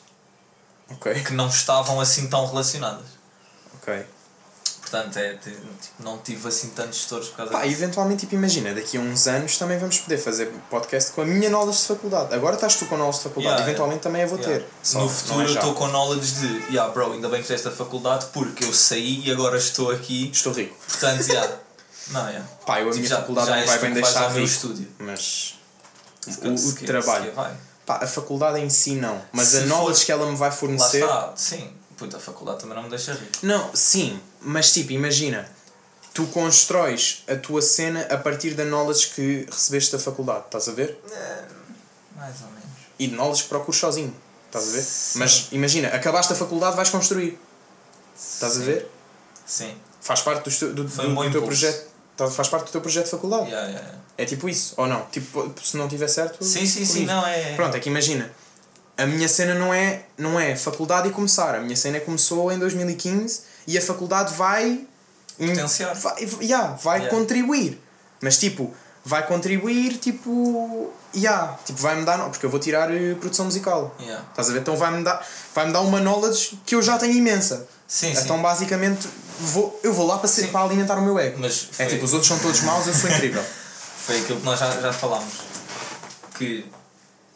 Speaker 2: Ok.
Speaker 1: que não estavam assim tão relacionadas.
Speaker 2: Ok.
Speaker 1: Portanto, é, ti- tipo, não tive assim tantos setores por causa
Speaker 2: Pá,
Speaker 1: disso.
Speaker 2: eventualmente, tipo, imagina, daqui a uns anos também vamos poder fazer podcast com a minha knowledge de faculdade. Agora estás tu com knowledge de faculdade,
Speaker 1: Yeah,
Speaker 2: eventualmente também eu vou
Speaker 1: Yeah.
Speaker 2: ter. Só
Speaker 1: no
Speaker 2: não
Speaker 1: futuro
Speaker 2: é
Speaker 1: eu estou com knowledge de, yeah, bro, ainda bem que fizeste a faculdade porque eu saí e agora estou aqui.
Speaker 2: Estou rico.
Speaker 1: Portanto, yeah. não, yeah.
Speaker 2: Pá, eu a
Speaker 1: Tipo,
Speaker 2: minha
Speaker 1: já-
Speaker 2: faculdade
Speaker 1: já
Speaker 2: não vai bem deixar
Speaker 1: ao meu
Speaker 2: rico.
Speaker 1: estúdio.
Speaker 2: Mas o, o trabalho. Pá, a faculdade em si não. Mas
Speaker 1: Se
Speaker 2: a
Speaker 1: for-
Speaker 2: knowledge que ela me vai
Speaker 1: Lá
Speaker 2: fornecer.
Speaker 1: está, sim. Puta, a faculdade também não me deixa rico.
Speaker 2: Não, sim, mas tipo, imagina, tu constróis a tua cena a partir da knowledge que recebeste da faculdade, estás a ver?
Speaker 1: É, mais ou menos.
Speaker 2: E de knowledge que procuras sozinho, estás a ver?
Speaker 1: Sim.
Speaker 2: Mas imagina, acabaste a faculdade, vais construir, estás a
Speaker 1: Sim.
Speaker 2: ver?
Speaker 1: Sim.
Speaker 2: Faz parte do, teu- do,
Speaker 1: Foi
Speaker 2: do-
Speaker 1: um
Speaker 2: do teu
Speaker 1: impulso.
Speaker 2: projeto. tá- Faz parte do teu projeto de faculdade.
Speaker 1: Yeah, yeah, yeah.
Speaker 2: É tipo isso, ou não? Tipo, se não tiver certo.
Speaker 1: Sim, sim, sim, não é.
Speaker 2: Pronto, é que imagina, a minha cena não é, não é faculdade e começar. A minha cena começou em 2015 e a faculdade vai.
Speaker 1: Potenciar.
Speaker 2: Vai, yeah, vai
Speaker 1: Yeah.
Speaker 2: contribuir. Mas tipo, vai contribuir, tipo. Yeah, tipo, vai-me dar. Porque eu vou tirar eh, produção musical.
Speaker 1: Yeah.
Speaker 2: Estás a ver? Então vai-me dar, vai dar uma knowledge que eu já tenho imensa.
Speaker 1: Sim, sim.
Speaker 2: Então basicamente vou, eu vou lá para, ser,
Speaker 1: Sim.
Speaker 2: para alimentar o meu ego.
Speaker 1: Mas
Speaker 2: É
Speaker 1: foi-
Speaker 2: tipo, os outros são todos maus, eu sou incrível.
Speaker 1: Foi aquilo que nós já, já falámos. Que.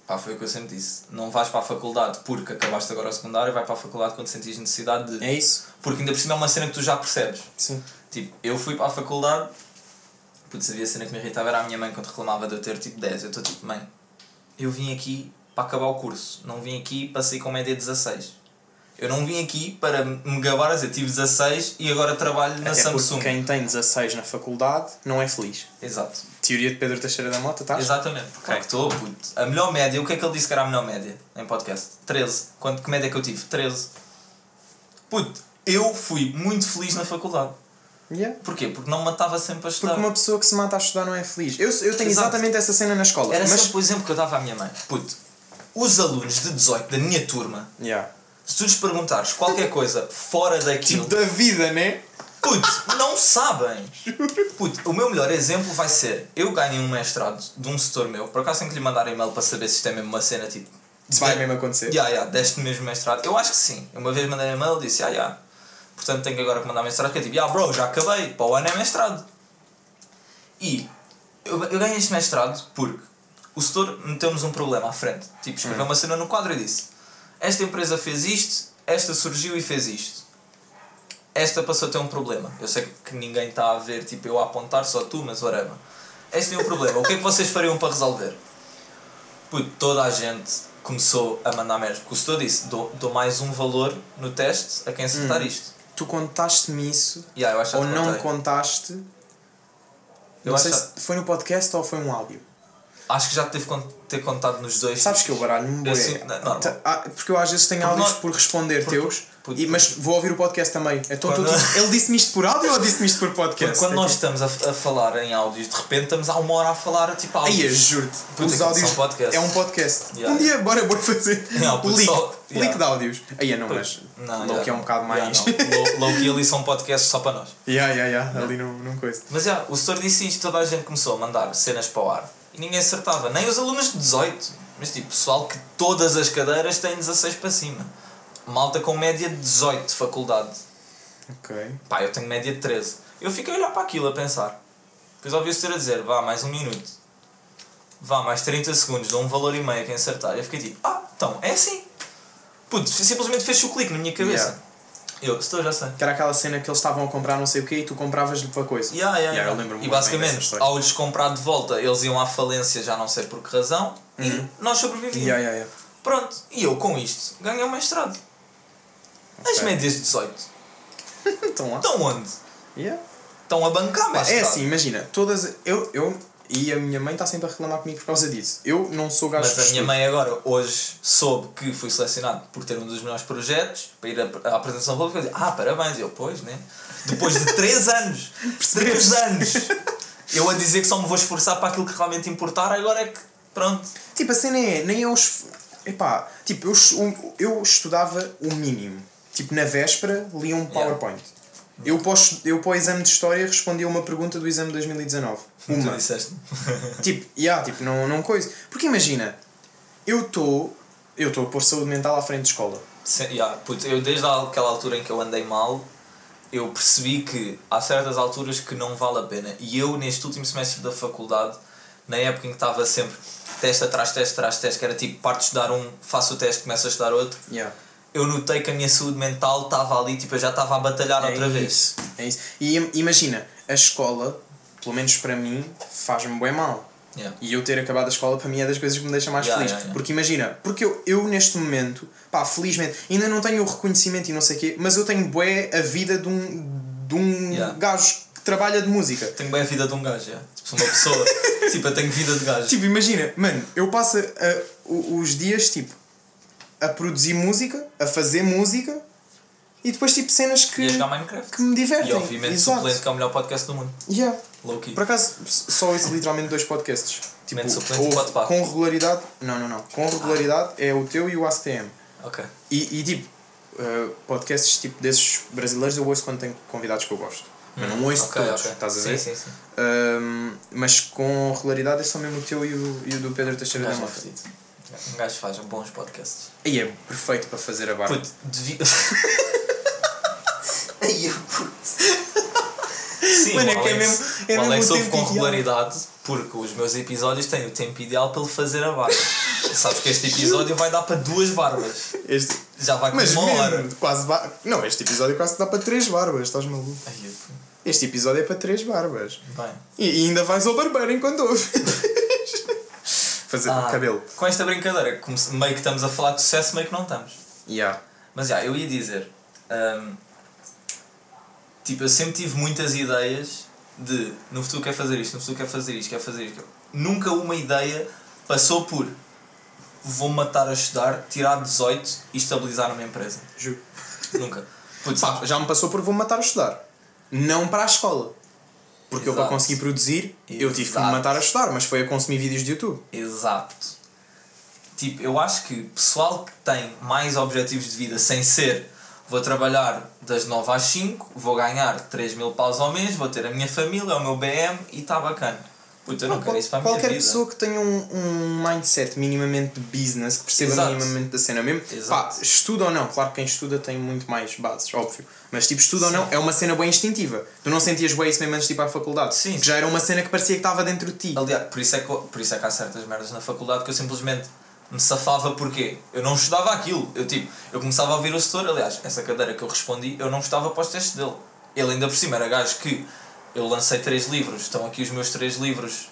Speaker 1: Pá, foi o que eu sempre disse. Não vais para a faculdade porque acabaste agora o secundário, vai para a faculdade quando sentires necessidade de.
Speaker 2: É isso?
Speaker 1: Porque ainda por cima é uma cena que tu já percebes.
Speaker 2: Sim.
Speaker 1: Tipo, eu fui para a faculdade. Putz, havia a cena que me irritava era a minha mãe quando reclamava de eu ter tipo 10. Eu estou tipo, mãe, eu vim aqui para acabar o curso. Não vim aqui para sair com média 16. Eu não vim aqui para me gabar a dizer tive 16 e agora trabalho na
Speaker 2: Até
Speaker 1: Samsung.
Speaker 2: porque quem tem 16 na faculdade não é feliz.
Speaker 1: Exato.
Speaker 2: Teoria de Pedro Teixeira da Mota, tá?
Speaker 1: Exatamente. Claro que estou, puto. A melhor média, o que é que ele disse que era a melhor média em podcast? 13. Quanto, que média é que eu tive? 13. Puto, eu fui muito feliz na faculdade.
Speaker 2: Yeah.
Speaker 1: Porquê? Porque não matava sempre a estudar.
Speaker 2: Porque uma pessoa que se mata a estudar não é feliz. Eu, eu tenho
Speaker 1: Exato.
Speaker 2: exatamente essa cena na escola.
Speaker 1: Era
Speaker 2: mas...
Speaker 1: sempre o exemplo que eu dava à minha mãe. Puto, os alunos de 18 da minha turma,
Speaker 2: Yeah.
Speaker 1: Se tu lhes perguntares qualquer coisa fora daquilo,
Speaker 2: Tipo da vida, né?
Speaker 1: puto, não sabem. Puto, o meu melhor exemplo vai ser: eu ganhei um mestrado de um setor meu, por acaso tenho que lhe mandar e-mail para saber se isto é mesmo uma cena tipo.
Speaker 2: Isso vai mesmo acontecer.
Speaker 1: Ya, ya, deste mesmo mestrado. Eu acho que sim. Uma vez mandei e-mail e disse, ya, ya. Portanto tenho agora que mandar mestrado, que é tipo, ya, bro, já acabei, para o ano é mestrado. E eu, eu ganhei este mestrado porque o setor meteu-nos um problema à frente. Tipo, escreveu uma cena no quadro e disse, esta empresa fez isto, esta surgiu e fez isto. Esta passou a ter um problema. Eu sei que ninguém está a ver, tipo, eu a apontar, só tu, mas whatever. Este tem um problema. O que é que vocês fariam para resolver? Puto, toda a gente começou a mandar merda. Porque o setor disse: dou, dou mais um valor no teste a quem acertar isto.
Speaker 2: Tu contaste-me isso
Speaker 1: Yeah,
Speaker 2: ou não
Speaker 1: contei.
Speaker 2: contaste.
Speaker 1: Eu
Speaker 2: não
Speaker 1: acho
Speaker 2: sei se foi no podcast ou foi um áudio.
Speaker 1: Acho que já te teve con- ter contado nos dois.
Speaker 2: Sabes que eu baralho-me. Tá- ah, Porque eu às vezes tenho áudios por responder teus, e, mas vou ouvir o podcast também. Então,
Speaker 1: Quando-
Speaker 2: tu- ele disse-me isto por áudio ou disse-me isto por podcast?
Speaker 1: Porque quando nós estamos a, a falar em áudios, de repente estamos há uma hora a falar tipo
Speaker 2: Aí,
Speaker 1: áudios.
Speaker 2: juro-te.
Speaker 1: Puta,
Speaker 2: Os áudios. É um podcast.
Speaker 1: Yeah.
Speaker 2: Um dia, bora, bora fazer.
Speaker 1: Yeah,
Speaker 2: o leak.
Speaker 1: só- yeah.
Speaker 2: de áudios. Aí, não, mas.
Speaker 1: Não,
Speaker 2: que é um bocado mais.
Speaker 1: Low que ali são podcasts só para nós.
Speaker 2: Yeah, yeah, yeah. Ali não, não coisa.
Speaker 1: Mas já, o setor disse isto, toda a gente começou a mandar cenas para o ar e ninguém acertava, nem os alunos de 18, mas tipo, pessoal que todas as cadeiras têm 16 para cima. Malta com média de 18 de faculdade.
Speaker 2: Ok.
Speaker 1: Pá, eu tenho média de 13. Eu fiquei a olhar para aquilo a pensar. Depois ouvi o setor a dizer, vá, mais um minuto. vá, mais 30 segundos, dou um valor e meio a quem acertar. Eu fiquei tipo, ah, então, é assim. Puto, simplesmente fez o clique na minha cabeça.
Speaker 2: Yeah.
Speaker 1: Eu, estou, já sei.
Speaker 2: Que era aquela cena que eles estavam a comprar não sei o quê e tu compravas-lhe para coisa.
Speaker 1: Yeah, yeah,
Speaker 2: Yeah, eu lembro-me
Speaker 1: e basicamente, ao lhes comprar de volta, eles iam à falência, já não sei por que razão,
Speaker 2: Uhum.
Speaker 1: e nós sobrevivíamos.
Speaker 2: Yeah, yeah.
Speaker 1: Pronto, e eu com isto ganhei o mestrado. As
Speaker 2: Ok.
Speaker 1: médias de 18
Speaker 2: Estão lá.
Speaker 1: estão onde? Estão a bancar
Speaker 2: Pá,
Speaker 1: mestrado.
Speaker 2: é assim, imagina, todas. Eu, eu e a minha mãe está sempre a reclamar comigo por causa disso. Eu não sou gajo
Speaker 1: Mas a minha mãe agora, hoje, soube que fui selecionado por ter um dos melhores projetos para ir à apresentação pública e dizer, ah, parabéns. Eu, pois, né? Depois de 3 anos, 3 anos, eu a dizer que só me vou esforçar para aquilo que realmente importar, agora é que, pronto.
Speaker 2: Tipo, a cena é, nem eu. Epá, tipo, eu, eu estudava o mínimo. Tipo, na véspera lia um PowerPoint. Eu, para eu para o exame de História respondi a uma pergunta do exame de 2019.
Speaker 1: Tu
Speaker 2: Uma.
Speaker 1: disseste
Speaker 2: Tipo, yeah, tipo não, não coisa. Porque imagina, eu estou. Eu estou a pôr saúde mental à frente de escola.
Speaker 1: Se- yeah, puto, eu desde aquela altura em que eu andei mal, eu percebi que há certas alturas que não vale a pena. E eu, neste último semestre da faculdade, na época em que estava sempre teste atrás teste atrás teste, que era tipo, parte de estudar um, faço o teste, começo a estudar outro,
Speaker 2: Yeah.
Speaker 1: Eu notei que a minha saúde mental estava ali, tipo, eu já estava a batalhar outra
Speaker 2: é
Speaker 1: vez.
Speaker 2: Isso, é isso. E im- imagina, a escola, pelo menos para mim, faz-me bem mal.
Speaker 1: Yeah.
Speaker 2: E eu ter acabado a escola para mim é das coisas que me deixa mais
Speaker 1: Yeah,
Speaker 2: feliz.
Speaker 1: yeah.
Speaker 2: Porque imagina, porque eu, eu neste momento, pá, felizmente, ainda não tenho o reconhecimento e não sei o quê, mas eu tenho bué a vida de um, de um gajo que trabalha de música.
Speaker 1: Tenho bem a vida de um gajo, yeah. tipo, sou uma pessoa, tipo, eu tenho vida de gajo.
Speaker 2: Tipo, imagina, mano, eu passo a- os dias, tipo, a produzir música, a fazer música e depois, tipo, cenas que,
Speaker 1: e
Speaker 2: que me divertem.
Speaker 1: E obviamente
Speaker 2: Exato.
Speaker 1: suplente que é o melhor podcast do mundo.
Speaker 2: Yeah.
Speaker 1: Low key.
Speaker 2: Por acaso, só ouço literalmente dois podcasts. Tipo,
Speaker 1: suplente e
Speaker 2: ouve
Speaker 1: bate-papo.
Speaker 2: com regularidade. Não, não, não. Com regularidade é o teu e o ACTM.
Speaker 1: Ok.
Speaker 2: E, e tipo, uh, podcasts tipo desses brasileiros eu ouço quando tenho convidados que eu gosto. Mas não ouço
Speaker 1: Hum, Ok,
Speaker 2: todos,
Speaker 1: ok.
Speaker 2: estás a ver?
Speaker 1: Sim, sim, sim.
Speaker 2: Um, mas com regularidade é só mesmo o teu e o, e o do Pedro Teixeira da
Speaker 1: é
Speaker 2: Mota.
Speaker 1: Um gajo faz bons podcasts.
Speaker 2: Aí é perfeito para fazer a barba.
Speaker 1: Puto, devia. Ai, eu puto. Sim,
Speaker 2: Mano, é
Speaker 1: o
Speaker 2: que é mesmo- é
Speaker 1: o
Speaker 2: mesmo
Speaker 1: Alex
Speaker 2: o
Speaker 1: ouve
Speaker 2: tempo
Speaker 1: com
Speaker 2: ideal.
Speaker 1: regularidade porque os meus episódios têm o tempo ideal para ele fazer a barba. Sabes que este episódio vai dar para duas barbas.
Speaker 2: Este,
Speaker 1: Já vai com
Speaker 2: mas
Speaker 1: uma hora.
Speaker 2: mesmo, quase ba- Não, este episódio quase dá para três barbas, estás maluco?
Speaker 1: Eu-
Speaker 2: Este episódio é para três barbas.
Speaker 1: Bem.
Speaker 2: E, e ainda vais ao barbeiro enquanto ouves. Fazer
Speaker 1: Ah,
Speaker 2: cabelo.
Speaker 1: Com esta brincadeira, como meio que estamos a falar de sucesso, meio que não estamos.
Speaker 2: Yeah.
Speaker 1: Mas já, eu ia dizer. hum, tipo, eu sempre tive muitas ideias de no futuro quer fazer isto, no futuro quer fazer isto, quer fazer isto. Nunca uma ideia passou por vou matar a estudar, tirar 18 e estabilizar uma empresa.
Speaker 2: Juro.
Speaker 1: Nunca. Putz,
Speaker 2: Pá, já me passou por vou matar a estudar. Não para a escola. Porque eu para
Speaker 1: Exato.
Speaker 2: conseguir produzir, eu tive que me
Speaker 1: Exato.
Speaker 2: matar a estudar, mas foi a consumir vídeos de YouTube.
Speaker 1: Exato. Tipo, eu acho que pessoal que tem mais objetivos de vida sem ser vou trabalhar das 9 às 5, vou ganhar 3 mil paus ao mês, vou ter a minha família, o meu BM e está bacana. Puta, eu não quero isso para a minha
Speaker 2: Qualquer
Speaker 1: vida.
Speaker 2: pessoa que tenha um, um mindset minimamente de business, que perceba
Speaker 1: Exato.
Speaker 2: minimamente da cena mesmo,
Speaker 1: Exato.
Speaker 2: pá, estuda ou não, claro que quem estuda tem muito mais bases, óbvio. Mas tipo, estuda
Speaker 1: Sim.
Speaker 2: ou não, é uma cena bem instintiva. Tu não sentias bem isso mesmo antes de ir para a faculdade.
Speaker 1: Sim,
Speaker 2: Que já era uma cena que parecia que estava dentro de ti.
Speaker 1: Aliás, por isso, é que, por isso é que há certas merdas na faculdade que eu simplesmente me safava porque eu não estudava aquilo. Eu tipo, eu começava a ouvir o setor, aliás, essa cadeira que eu respondi, eu não estava para os testes dele. Ele ainda por cima era gajo que eu lancei três livros, estão aqui os meus três livros,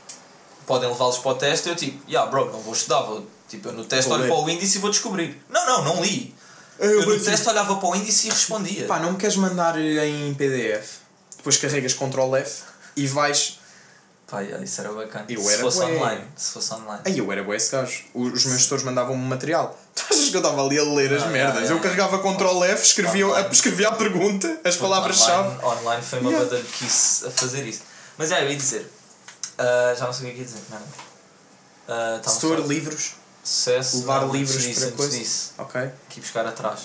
Speaker 1: podem levá-los para o teste, eu tipo, yeah bro, não vou estudar, vou, tipo, eu no teste
Speaker 2: Vou
Speaker 1: olho
Speaker 2: ler.
Speaker 1: para o índice e vou descobrir. Não, não, não li.
Speaker 2: Eu
Speaker 1: Eu, no teste olhava para o índice e respondia.
Speaker 2: Pá, não me queres mandar em PDF? Depois carregas Ctrl F e vais.
Speaker 1: Pá, isso era bacana.
Speaker 2: Eu
Speaker 1: se
Speaker 2: era
Speaker 1: fosse
Speaker 2: bué.
Speaker 1: online, se fosse online.
Speaker 2: Aí eu era bué esse gajo. Os os meus tutores mandavam-me material. Tu achas que eu estava ali a ler as
Speaker 1: Ah,
Speaker 2: merdas?
Speaker 1: yeah,
Speaker 2: eu
Speaker 1: yeah.
Speaker 2: carregava Ctrl F, escrevia,
Speaker 1: Online.
Speaker 2: escrevia a pergunta, as palavras-chave.
Speaker 1: Online, online foi uma
Speaker 2: Yeah.
Speaker 1: banda que quis a fazer isso. Mas é, eu ia dizer. ah, já não sei o que é que ia dizer, não. Uh, estava a
Speaker 2: Setor,
Speaker 1: falar-
Speaker 2: livros,
Speaker 1: Sucesso.
Speaker 2: levar
Speaker 1: não, antes
Speaker 2: livros
Speaker 1: disso,
Speaker 2: para
Speaker 1: antes
Speaker 2: coisa.
Speaker 1: disso.
Speaker 2: Ok.
Speaker 1: Aqui buscar atrás.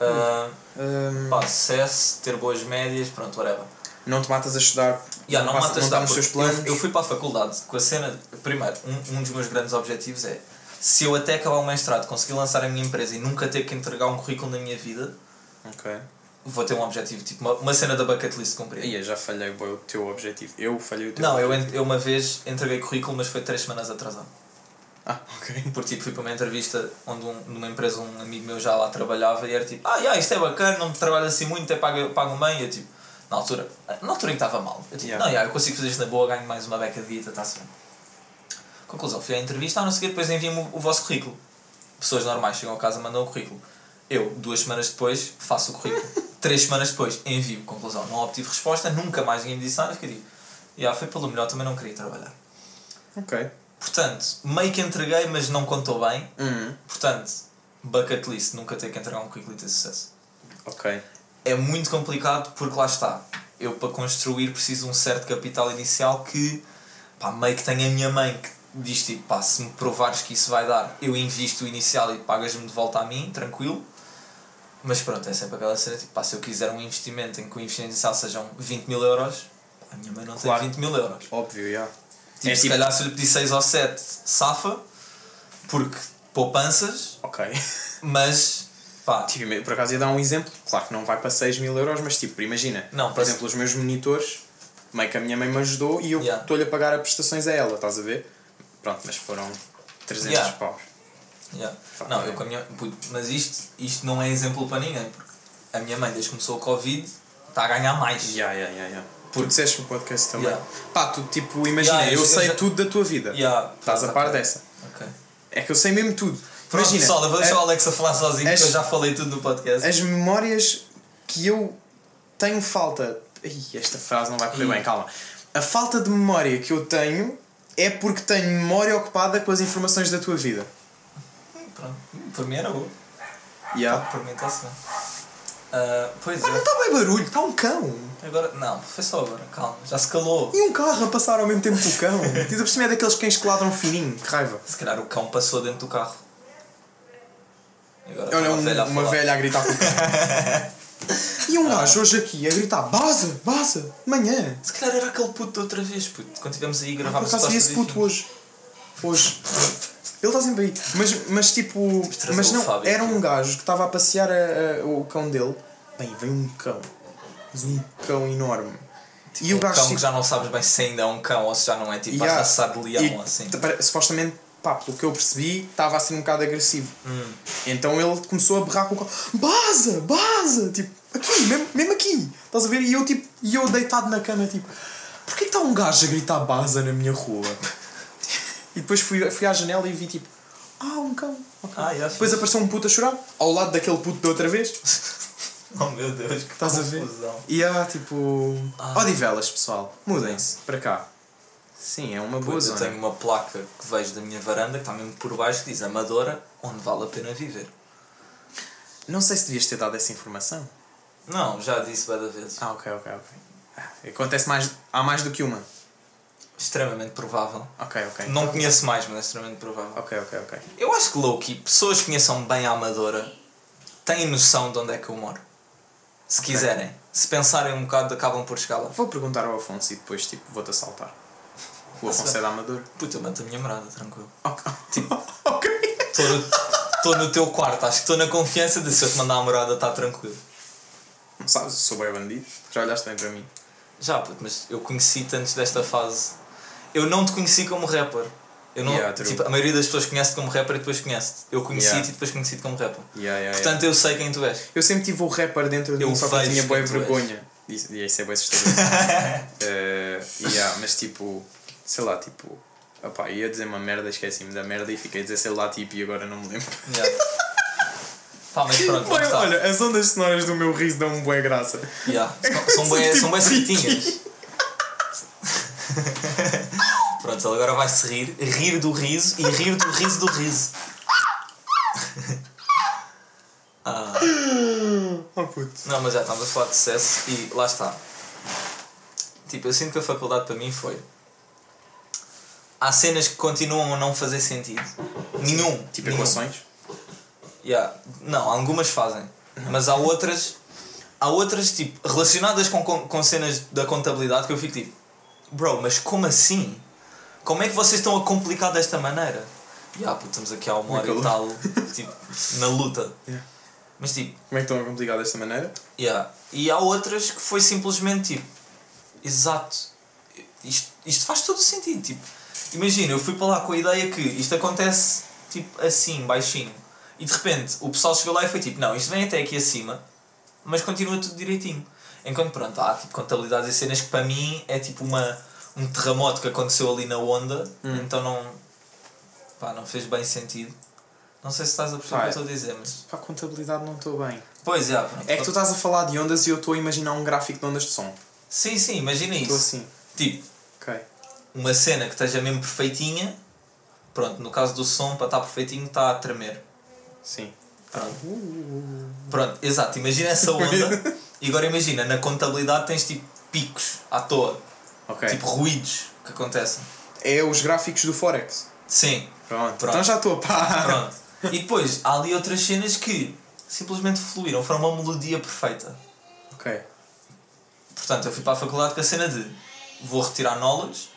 Speaker 1: Ah,
Speaker 2: Hum,
Speaker 1: pá, sucesso, ter boas médias, pronto, whatever.
Speaker 2: Não te matas a estudar.
Speaker 1: Yeah, não
Speaker 2: passa-
Speaker 1: matas
Speaker 2: não
Speaker 1: não
Speaker 2: está nos teus planos.
Speaker 1: Eu, eu fui para a faculdade com a cena. Primeiro, um, um dos meus grandes objetivos é se eu até acabar o mestrado conseguir lançar a minha empresa e nunca ter que entregar um currículo na minha vida,
Speaker 2: Ok.
Speaker 1: vou ter um objetivo, tipo uma, uma cena da bucket list cumprir.
Speaker 2: Aí eu já falhei bué, o teu objetivo. Eu falhei o teu
Speaker 1: Não, eu,
Speaker 2: objetivo.
Speaker 1: en- eu uma vez entreguei currículo, mas foi três semanas atrasado.
Speaker 2: Ah, ok.
Speaker 1: Porque tipo, fui para uma entrevista onde um, numa empresa um amigo meu já lá trabalhava e era tipo, ah, yeah, isto é bacana, não trabalho assim muito, até pago, pago bem. E eu tipo, na altura, na altura em que estava mal. Eu tipo,
Speaker 2: Yeah.
Speaker 1: não, yeah, eu consigo fazer isto na boa, ganho mais uma beca de vida, está-se bem. Conclusão, fui à entrevista, ah, não quê, depois enviam-me o, o vosso currículo. Pessoas normais chegam a casa e mandam o currículo. Eu, duas semanas depois, faço o currículo. Três semanas depois, envio. Conclusão, não obtive resposta, nunca mais ninguém me disse nada. Fiquei tipo, yeah, foi pelo melhor, também não queria trabalhar.
Speaker 2: Ok.
Speaker 1: Portanto, meio que entreguei, mas não contou bem.
Speaker 2: Uhum.
Speaker 1: Portanto, bucket list, nunca ter que entregar um currículo e ter sucesso.
Speaker 2: Ok.
Speaker 1: É muito complicado porque lá está. Eu para construir preciso de um certo capital inicial que pá, meio que tenho a minha mãe que diz tipo, pá, se me provares que isso vai dar, eu invisto o inicial e pagas-me de volta a mim, tranquilo. Mas pronto, é sempre aquela cena, tipo, pá, se eu quiser um investimento em que o investimento inicial sejam 20 mil euros, pá, a minha mãe não
Speaker 2: Claro.
Speaker 1: tem 20 mil euros.
Speaker 2: Óbvio, já.
Speaker 1: Tipo,
Speaker 2: É
Speaker 1: se
Speaker 2: tipo-
Speaker 1: calhar se eu lhe pedir 6 ou 7, safa, porque poupanças,
Speaker 2: Ok.
Speaker 1: mas pá,
Speaker 2: Tipo, por acaso ia dar um exemplo, claro que não vai para 6 mil euros, mas tipo, imagina,
Speaker 1: Não,
Speaker 2: por exemplo, os meus monitores, meio que a minha mãe me ajudou e eu
Speaker 1: Yeah.
Speaker 2: estou-lhe a pagar as prestações a ela, estás a ver? Pronto, mas foram 300
Speaker 1: Yeah.
Speaker 2: paus.
Speaker 1: Yeah.
Speaker 2: Pá,
Speaker 1: Não,
Speaker 2: é.
Speaker 1: eu com a minha. Mas isto, isto não é exemplo para ninguém, porque a minha mãe, desde que começou o Covid, está a ganhar mais.
Speaker 2: Ya, ya, ya, ya. Tu disseste no podcast também.
Speaker 1: Yeah.
Speaker 2: Pá, tu tipo, imagina,
Speaker 1: Yeah, eu-
Speaker 2: eu, sei
Speaker 1: já-
Speaker 2: tudo da tua vida.
Speaker 1: Yeah.
Speaker 2: Estás a par dessa.
Speaker 1: Ok.
Speaker 2: É que eu sei mesmo tudo.
Speaker 1: Pronto,
Speaker 2: imagina,
Speaker 1: pessoal, eu vou deixar
Speaker 2: a-
Speaker 1: o Alex a falar sozinho,
Speaker 2: as-
Speaker 1: porque eu já falei tudo no podcast.
Speaker 2: as memórias que eu tenho falta. Ih, esta frase não vai correr bem, calma. A falta de memória que eu tenho é porque tenho memória ocupada com as informações da tua vida.
Speaker 1: Pronto. Para mim era boa.
Speaker 2: Yeah.
Speaker 1: Para mim está-se bem. Ah, pois
Speaker 2: não
Speaker 1: é.
Speaker 2: está bem barulho, está um cão.
Speaker 1: Agora, não, foi só agora, calma, já se calou.
Speaker 2: E um carro a passar ao mesmo tempo que o cão. Tens a perceber daqueles cães que ladram fininho, que raiva.
Speaker 1: Se calhar o cão passou dentro do carro. Agora
Speaker 2: Olha,
Speaker 1: está
Speaker 2: um-
Speaker 1: velha a
Speaker 2: uma
Speaker 1: falar.
Speaker 2: velha a gritar. E um gajo hoje aqui a gritar: Baza, baza, manhã.
Speaker 1: Se calhar era aquele puto outra vez, puto. Quando estivemos aí
Speaker 2: Por
Speaker 1: gravámos
Speaker 2: acaso vi
Speaker 1: Tosta
Speaker 2: esse puto hoje. Hoje. Ele está sempre aí. Mas, mas tipo. Mas não, era um gajo que estava a passear a- a- o cão dele. Bem, veio um cão. Mas um cão enorme. e o
Speaker 1: um
Speaker 2: gajo.
Speaker 1: cão
Speaker 2: tipo,
Speaker 1: que já não sabes bem se ainda é um cão ou se já não é tipo
Speaker 2: Yeah.
Speaker 1: a raçar de leão assim.
Speaker 2: Supostamente, pá, pelo que eu percebi, estava assim um bocado agressivo.
Speaker 1: Hum.
Speaker 2: Então ele começou a berrar com o cão: Baza, baza! Tipo, aqui, mesmo, mesmo aqui. Estás a ver? E eu, tipo, e eu deitado na cama, tipo, porquê que está um gajo a gritar baza na minha rua? e depois fui, fui à janela e vi, tipo, ah, um cão.
Speaker 1: Ah,
Speaker 2: Depois apareceu um puto a chorar, ao lado daquele puto da outra vez.
Speaker 1: Oh meu Deus, que
Speaker 2: Estás a ver?
Speaker 1: confusão.
Speaker 2: E há tipo.
Speaker 1: Ah.
Speaker 2: Odivelas, pessoal. Mudem-se para cá. Sim, é uma boa
Speaker 1: Pois, eu
Speaker 2: zona.
Speaker 1: tenho uma placa que vejo da minha varanda que está mesmo por baixo que diz Amadora, onde vale a pena viver.
Speaker 2: Não sei se devias ter dado essa informação.
Speaker 1: Não, já disse várias vezes.
Speaker 2: Ah, ok, ok, ok. Ah, Acontece mais. Há mais do que uma.
Speaker 1: Extremamente provável.
Speaker 2: Ok, ok.
Speaker 1: Não
Speaker 2: Então-
Speaker 1: conheço mais, mas é extremamente provável.
Speaker 2: Ok, ok, ok.
Speaker 1: Eu acho que Loki, pessoas que conheçam bem a Amadora, têm noção de onde é que eu moro. Se quiserem. Se pensarem um bocado, acabam por chegar lá.
Speaker 2: Vou perguntar ao Afonso e depois tipo, vou-te assaltar. O da Amador.
Speaker 1: Puta, eu mato a minha morada, tranquilo.
Speaker 2: Ok.
Speaker 1: Tipo,
Speaker 2: ok.
Speaker 1: Estou no, teu quarto, acho que estou na confiança de se eu te mandar a morada, está tranquilo.
Speaker 2: Não sabes, sou bem bandido. Já olhaste bem para mim.
Speaker 1: Já, puto, mas eu conheci-te antes desta fase. Eu não te conheci como rapper. Eu não,
Speaker 2: Yeah,
Speaker 1: tipo, a maioria das pessoas conhece-te como rapper e depois conhece-te. Eu conheci-te
Speaker 2: Yeah.
Speaker 1: e depois conheci-te como rapper.
Speaker 2: Yeah,
Speaker 1: Portanto, eu sei quem tu és.
Speaker 2: Eu sempre tive o rapper dentro de
Speaker 1: Eu
Speaker 2: mim, só que eu tinha boa vergonha. E isso é bem assustador. Eh, yeah, mas tipo, sei lá, tipo, opá, ia dizer uma merda, esqueci-me da merda e fiquei a dizer sei lá, tipo, e agora não me lembro.
Speaker 1: Yeah. Pá, mas pronto,
Speaker 2: Bem,
Speaker 1: está.
Speaker 2: olha, as ondas sonoras do meu riso dão-me boa graça.
Speaker 1: Yeah. São, são bem,
Speaker 2: São
Speaker 1: bem
Speaker 2: tipo
Speaker 1: certinhas. Pronto, ele agora vai-se rir, rir do riso e rir do riso do riso. Ah,
Speaker 2: Oh puto.
Speaker 1: não, mas já estamos a falar de sucesso e lá está. Tipo, eu sinto que a faculdade para mim foi. Há cenas que continuam a não fazer sentido. Nenhum.
Speaker 2: Tipo
Speaker 1: nenhum.
Speaker 2: equações?
Speaker 1: Yeah. Não, algumas fazem. Mas há outras. Há outras, tipo, relacionadas com, com, com cenas da contabilidade que eu fico tipo. Bro, mas como assim? Como é que vocês estão a complicar desta maneira? Yeah, puto, estamos aqui há uma hora e tal, tipo, na luta.
Speaker 2: Yeah.
Speaker 1: Mas tipo,
Speaker 2: Como é que estão a complicar desta maneira?
Speaker 1: yeah. e há outras que foi simplesmente tipo, exato, isto, isto faz todo o sentido. Tipo, imagina, eu fui para lá com a ideia que isto acontece tipo assim, baixinho, e de repente o pessoal chegou lá e foi tipo, não, isto vem até aqui acima, mas continua tudo direitinho. Enquanto pronto, há tipo contabilidades e cenas que para mim é tipo uma, um terremoto que aconteceu ali na onda, então não, pá, não fez bem sentido. Não sei se estás a perceber o que eu estou a dizer, mas.
Speaker 2: Para a contabilidade não estou bem.
Speaker 1: Pois é, pronto.
Speaker 2: É que tu estás a falar de ondas e eu estou a imaginar um gráfico de ondas de som.
Speaker 1: Sim, sim, imagina
Speaker 2: Estou
Speaker 1: isso.
Speaker 2: assim.
Speaker 1: Tipo. Uma cena que esteja mesmo perfeitinha, pronto, no caso do som, para estar perfeitinho, está a tremer.
Speaker 2: Sim.
Speaker 1: Pronto. Pronto, exato, imagina essa onda e agora imagina, na contabilidade tens tipo picos à toa,
Speaker 2: Ok.
Speaker 1: tipo ruídos que acontecem.
Speaker 2: É os gráficos do Forex.
Speaker 1: Sim,
Speaker 2: Pronto.
Speaker 1: Pronto.
Speaker 2: Então já estou a par.
Speaker 1: pronto. E depois há ali outras cenas que simplesmente fluíram, foram uma melodia perfeita.
Speaker 2: Ok.
Speaker 1: Portanto, eu fui para a faculdade com a cena de vou retirar knowledge,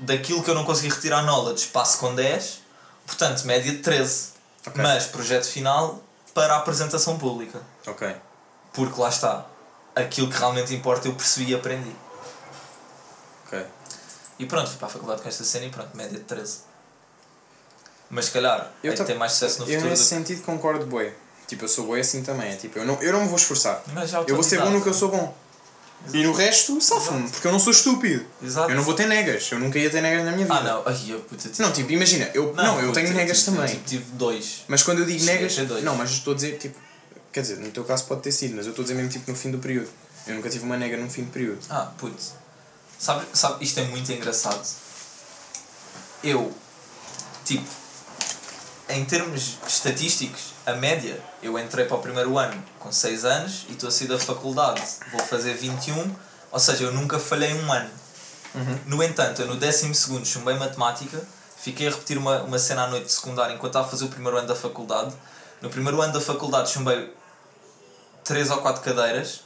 Speaker 1: daquilo que eu não consegui retirar knowledge passo com 10, portanto, média de 13.
Speaker 2: Ok.
Speaker 1: Mas projeto final para a apresentação pública.
Speaker 2: Ok.
Speaker 1: Porque lá está, aquilo que realmente importa eu percebi e aprendi.
Speaker 2: Ok.
Speaker 1: E pronto, fui para a faculdade com esta cena e pronto, média de 13. Mas se calhar,
Speaker 2: Eu
Speaker 1: é ter mais sucesso no
Speaker 2: Eu
Speaker 1: futuro.
Speaker 2: nesse
Speaker 1: do-
Speaker 2: sentido concordo bué. Tipo, eu sou bué assim também. É tipo, eu não, eu não me vou esforçar. Eu vou ser bom no que eu sou bom. E no resto, safo-me, porque eu não sou estúpido.
Speaker 1: Exato.
Speaker 2: Eu não vou ter negas. Eu nunca ia ter negas na minha vida.
Speaker 1: Ah não, ai eu puta tive-
Speaker 2: Não, tipo, imagina, eu, não, eu
Speaker 1: puta,
Speaker 2: tenho negas
Speaker 1: tive-
Speaker 2: também.
Speaker 1: Tive, tive dois.
Speaker 2: Mas quando eu digo negas. Não, mas estou a dizer, tipo. Quer dizer, no teu caso pode ter sido, mas eu estou a dizer mesmo tipo no fim do período. Eu nunca tive uma nega no fim do período.
Speaker 1: Ah, putz. Sabe, sabe, isto é muito engraçado. Eu, tipo, em termos estatísticos, a média, eu entrei para o primeiro ano com 6 anos e estou a sair da faculdade, vou fazer 21, ou seja, eu nunca falhei um ano. No entanto, eu no 12 chumbei matemática, fiquei a repetir uma, uma cena à noite de secundária enquanto estava a fazer o primeiro ano da faculdade. No primeiro ano da faculdade chumbei 3 ou 4 cadeiras,